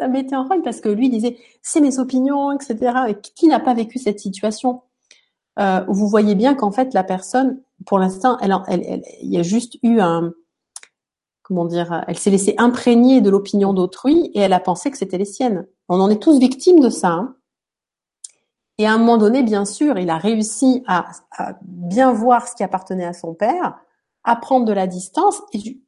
Ça me mettait en rogne parce que lui disait c'est mes opinions, etc. Et qui n'a pas vécu cette situation? Euh, Vous voyez bien qu'en fait la personne, pour l'instant, elle, elle, il y a juste eu un comment dire, elle s'est laissée imprégner de l'opinion d'autrui et elle a pensé que c'était les siennes. On en est tous victimes de ça. Hein. Et à un moment donné, bien sûr, il a réussi à, bien voir ce qui appartenait à son père, à prendre de la distance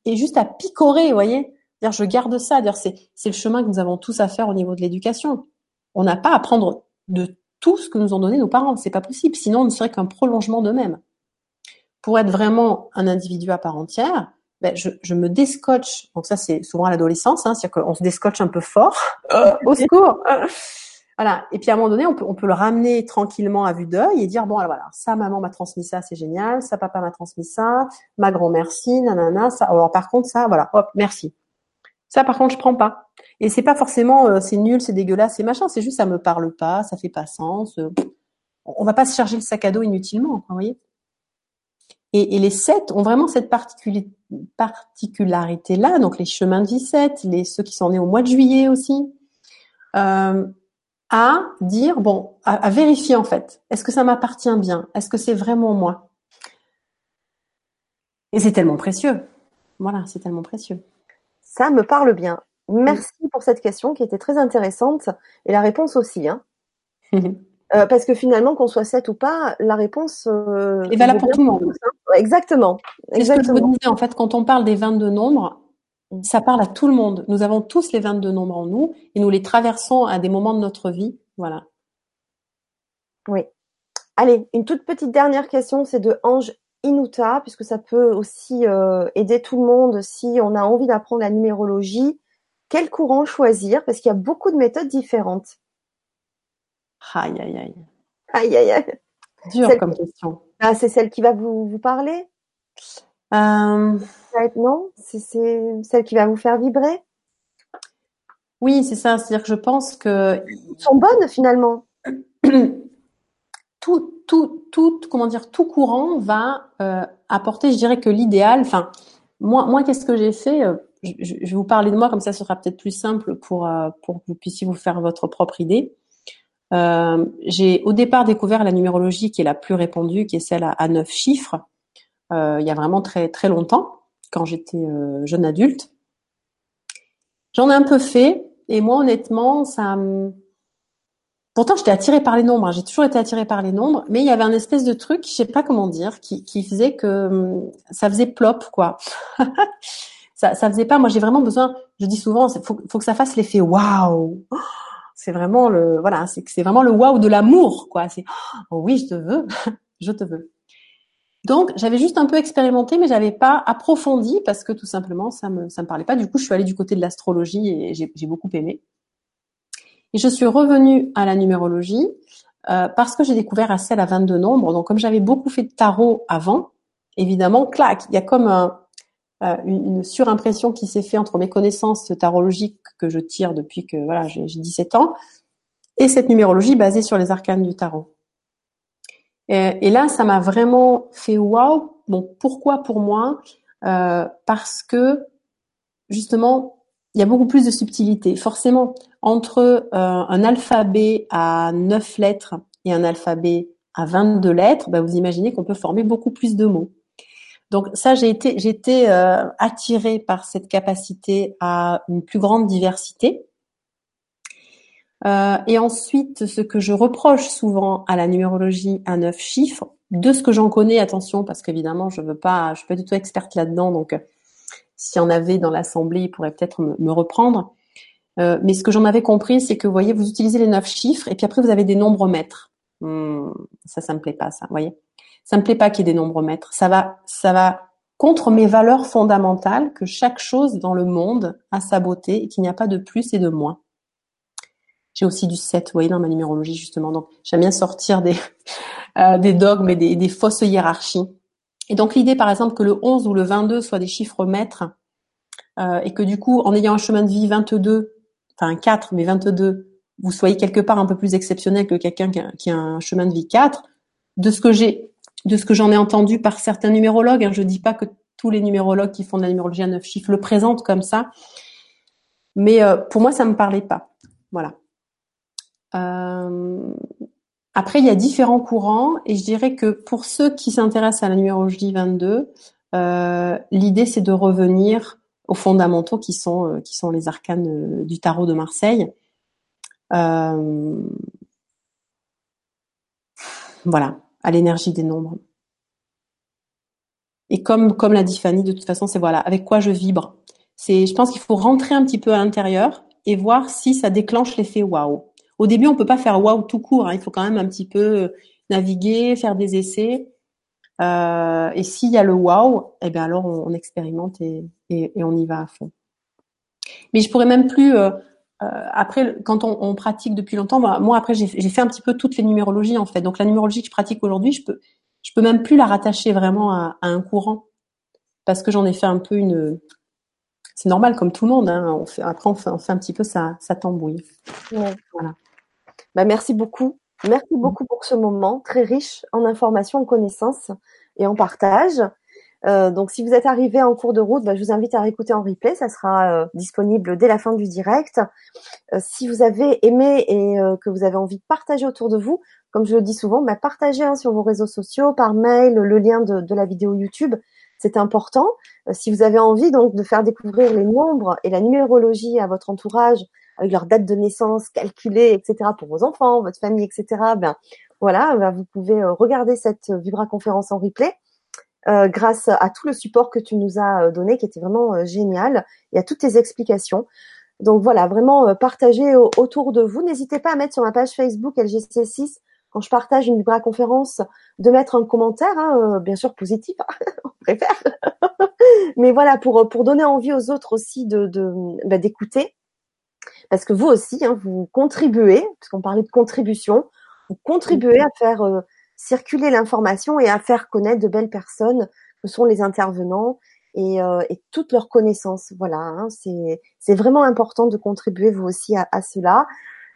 et juste à picorer, vous voyez. Dire, je garde ça. Dire, c'est, c'est le chemin que nous avons tous à faire au niveau de l'éducation. On n'a pas à prendre de tout ce que nous ont donné nos parents. C'est pas possible. Sinon, on ne serait qu'un prolongement d'eux-mêmes. Pour être vraiment un individu à part entière, ben, je, je me déscotche. Donc ça, c'est souvent à l'adolescence, hein, c'est-à-dire qu'on se déscotche un peu fort. au secours. Voilà. Et puis à un moment donné, on peut, on peut le ramener tranquillement à vue d'œil et dire bon, alors voilà, ça, maman m'a transmis ça, c'est génial. Ça, papa m'a transmis ça. Ma grand-mère, si, nanana. Ça. Alors par contre, ça, voilà, hop, merci. Ça, par contre, je prends pas. Et c'est pas forcément, euh, c'est nul, c'est dégueulasse, c'est machin. C'est juste, ça me parle pas, ça fait pas sens. Euh, on va pas se charger le sac à dos inutilement, vous voyez. Et, les sept ont vraiment cette particularité-là, donc les chemins de vie 7, les ceux qui sont nés au mois de juillet aussi. Euh, à dire, bon, à, vérifier en fait, est-ce que ça m'appartient bien? Est-ce que c'est vraiment moi? Et c'est tellement précieux. Voilà, c'est tellement précieux. Ça me parle bien. Merci pour cette question qui était très intéressante et la réponse aussi. Hein. euh, parce que finalement, qu'on soit 7 ou pas, la réponse euh, est valable pour tout le monde. Exactement. Exactement. Ce que je vous disais, en fait, quand on parle des 22 nombres, ça parle à tout le monde. Nous avons tous les 22 nombres en nous et nous les traversons à des moments de notre vie. Voilà. Oui. Allez, une toute petite dernière question, c'est de Ange Inuta, puisque ça peut aussi euh, aider tout le monde si on a envie d'apprendre la numérologie. Quel courant choisir? Parce qu'il y a beaucoup de méthodes différentes. Aïe, aïe, aïe. Aïe, aïe, aïe. Dur comme question. Ah, c'est celle qui va vous, vous parler? Euh... Non, c'est celle qui va vous faire vibrer? Oui, c'est ça. C'est-à-dire que je pense que... Elles sont bonnes finalement. tout, tout, tout, comment dire, tout courant va euh, apporter, je dirais que l'idéal. Enfin, moi, moi, qu'est-ce que j'ai fait euh, je, vais vous parler de moi, comme ça, ce sera peut-être plus simple pour euh, pour que vous puissiez vous faire votre propre idée. Euh, j'ai au départ découvert la numérologie qui est la plus répandue, qui est celle à, neuf chiffres. Il y a vraiment très très longtemps, quand j'étais jeune adulte. J'en ai un peu fait, et moi honnêtement, ça. Pourtant, j'étais attirée par les nombres. Hein. J'ai toujours été attirée par les nombres, mais il y avait un espèce de truc, je sais pas comment dire, qui, qui faisait que hum, ça faisait plop, quoi. ça, ça faisait pas. Moi, j'ai vraiment besoin. Je dis souvent, faut, faut que ça fasse l'effet waouh c'est vraiment le voilà, c'est c'est vraiment le waouh de l'amour quoi. C'est oh oui, je te veux, je te veux. Donc j'avais juste un peu expérimenté, mais j'avais pas approfondi parce que tout simplement ça me ça me parlait pas. Du coup, je suis allée du côté de l'astrologie et j'ai j'ai beaucoup aimé. Et je suis revenue à la numérologie euh, parce que j'ai découvert celle à 22 nombres. Donc comme j'avais beaucoup fait de tarot avant, évidemment, clac, il y a comme un, euh, une, surimpression qui s'est fait entre mes connaissances tarologiques que je tire depuis que voilà j'ai 17 ans et cette numérologie basée sur les arcanes du tarot. Et, là, ça m'a vraiment fait waouh. Bon, pourquoi pour moi? Euh, Parce que justement, il y a beaucoup plus de subtilité. Forcément, entre euh, un alphabet à 9 lettres et un alphabet à 22 lettres, bah, vous imaginez qu'on peut former beaucoup plus de mots. Donc ça, j'ai été, euh, attirée par cette capacité à une plus grande diversité. Euh, et ensuite, ce que je reproche souvent à la numérologie à neuf chiffres, de ce que j'en connais, attention, parce qu'évidemment, je veux pas, je suis pas du tout experte là-dedans, donc s'il y en avait dans l'assemblée, il pourrait peut-être me, reprendre. Euh, mais ce que j'en avais compris, c'est que vous voyez, vous utilisez les neuf chiffres, et puis après vous avez des nombres maîtres. Hmm, ça, ça me plaît pas, ça, vous voyez. Ça me plaît pas qu'il y ait des nombres maîtres. Ça va, ça va contre mes valeurs fondamentales que chaque chose dans le monde a sa beauté et qu'il n'y a pas de plus et de moins. J'ai aussi du 7, vous voyez, dans ma numérologie justement. Donc j'aime bien sortir des euh, dogmes et des fausses hiérarchies. Et donc l'idée, par exemple, que le 11 ou le 22 soient des chiffres maîtres, euh, et que du coup, en ayant un chemin de vie 22, enfin 4, mais 22, vous soyez quelque part un peu plus exceptionnel que quelqu'un qui, a un chemin de vie 4. De ce que j'ai, de ce que j'en ai entendu par certains numérologues, hein, je dis pas que tous les numérologues qui font de la numérologie à 9 chiffres le présentent comme ça, mais euh, pour moi, ça me parlait pas. Voilà. Euh, après, il y a différents courants et je dirais que pour ceux qui s'intéressent à la numérologie 22, euh, l'idée c'est de revenir aux fondamentaux qui sont euh, qui sont les arcanes euh, du tarot de Marseille. Euh, voilà, à l'énergie des nombres. Et comme comme l'a dit Fanny, de toute façon, c'est voilà, avec quoi je vibre. C'est, je pense qu'il faut rentrer un petit peu à l'intérieur et voir si ça déclenche l'effet waouh. Au début, on peut pas faire waouh tout court. Hein. Il faut quand même un petit peu naviguer, faire des essais. Euh, et s'il y a le wow, eh bien alors on, expérimente et, et, et, on y va à fond. Mais je pourrais même plus. Euh, euh, après, quand on, on, pratique depuis longtemps, moi, après j'ai fait un petit peu toutes les numérologies en fait. Donc la numérologie que je pratique aujourd'hui, je peux je peux même plus la rattacher vraiment à, à un courant parce que j'en ai fait un peu une. C'est normal comme tout le monde. Hein. On fait, après on fait, on fait un petit peu ça, ça tambouille. Ouais. Voilà. Bah, merci beaucoup. Merci beaucoup pour ce moment très riche en informations, en connaissances et en partage. Euh, donc, si vous êtes arrivé en cours de route, bah, je vous invite à réécouter en replay. Ça sera euh, disponible dès la fin du direct. Euh, si vous avez aimé et euh, que vous avez envie de partager autour de vous, comme je le dis souvent, bah, partagez hein, sur vos réseaux sociaux, par mail, le lien de, de la vidéo YouTube. C'est important. Euh, si vous avez envie donc de faire découvrir les nombres et la numérologie à votre entourage, avec leur date de naissance calculée, etc. pour vos enfants, votre famille, etc. Ben voilà, ben, vous pouvez euh, regarder cette Vibra conférence en replay. Euh, grâce à tout le support que tu nous as euh, donné, qui était vraiment euh, génial, et à toutes tes explications. Donc voilà, vraiment partagez autour de vous. N'hésitez pas à mettre sur ma page Facebook LGC6 quand je partage une Vibra conférence, de mettre un commentaire, hein, bien sûr positif, on préfère. Mais voilà, pour pour donner envie aux autres aussi de bah, d'écouter parce que vous aussi, hein, vous contribuez, puisqu'on parlait de contribution, vous contribuez à faire euh, circuler l'information et à faire connaître de belles personnes que sont les intervenants et, euh, et toutes leurs connaissances. Voilà, hein, c'est vraiment important de contribuer vous aussi à, à cela.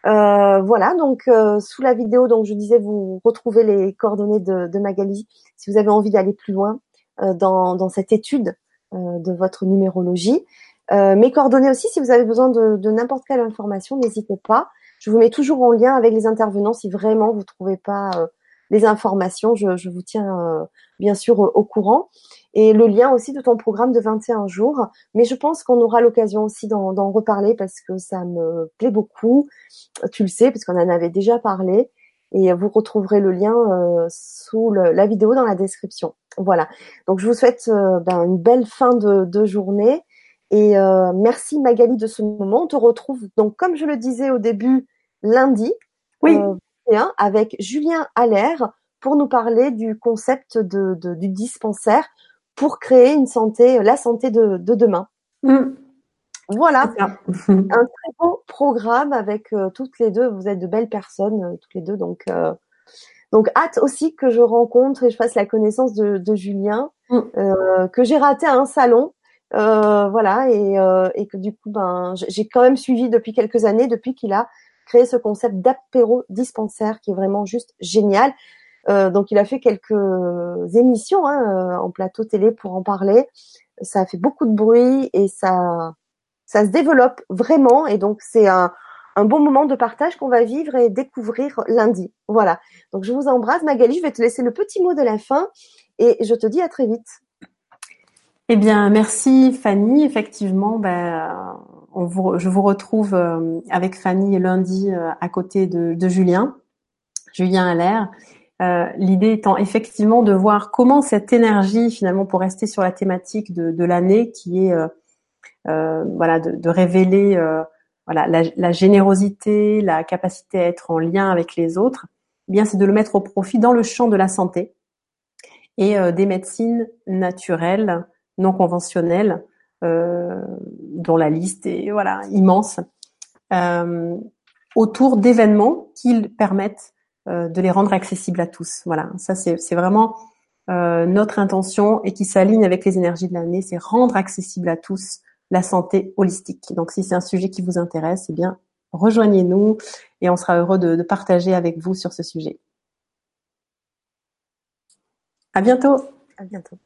Euh, voilà, donc euh, sous la vidéo, donc je disais, vous retrouvez les coordonnées de, de Magali si vous avez envie d'aller plus loin euh, dans, dans cette étude de votre numérologie. Euh, mes coordonnées aussi, si vous avez besoin de, de n'importe quelle information, n'hésitez pas. Je vous mets toujours en lien avec les intervenants si vraiment vous trouvez pas euh, les informations. Je, je vous tiens euh, bien sûr au courant. Et le lien aussi de ton programme de 21 jours. Mais je pense qu'on aura l'occasion aussi d'en reparler parce que ça me plaît beaucoup. Tu le sais, parce qu'on en avait déjà parlé. Et vous retrouverez le lien euh, sous le, la vidéo dans la description. Voilà. Donc je vous souhaite ben, une belle fin de, de journée. Et euh, merci Magali de ce moment. On te retrouve donc, comme je le disais au début, lundi, oui. Euh, avec Julien Allaire pour nous parler du concept de, de, du dispensaire pour créer une santé, la santé de, de demain. Mm. Voilà, un très beau programme avec euh, toutes les deux. Vous êtes de belles personnes, euh, toutes les deux. Donc, euh, donc hâte aussi que je rencontre et je fasse la connaissance de, de Julien, mm. que j'ai raté à un salon euh, voilà, et, euh, et, que du coup, ben, j'ai quand même suivi depuis quelques années, depuis qu'il a créé ce concept d'apéro dispensaire qui est vraiment juste génial. Euh, donc, il a fait quelques émissions hein, en plateau télé pour en parler. Ça a fait beaucoup de bruit et ça, ça se développe vraiment. Et donc, c'est un, un bon moment de partage qu'on va vivre et découvrir lundi. Voilà. Donc, je vous embrasse, Magali. Je vais te laisser le petit mot de la fin et je te dis à très vite. Eh bien, merci Fanny. Effectivement, ben, on vous, je vous retrouve euh, avec Fanny lundi euh, à côté de, de Julien, Julien Allaire. Euh, L'idée étant effectivement de voir comment cette énergie, finalement, pour rester sur la thématique de, de l'année, qui est euh, euh voilà, de, de révéler voilà la, la, générosité, la capacité à être en lien avec les autres, eh bien, c'est de le mettre au profit dans le champ de la santé et des médecines naturelles non conventionnels, euh, dont la liste est voilà immense. Euh, autour d'événements qui permettent de les rendre accessibles à tous. Voilà, ça c'est vraiment notre intention et qui s'aligne avec les énergies de l'année, c'est rendre accessible à tous la santé holistique. Donc si c'est un sujet qui vous intéresse, eh bien rejoignez-nous et on sera heureux de, de partager avec vous sur ce sujet. À bientôt. À bientôt.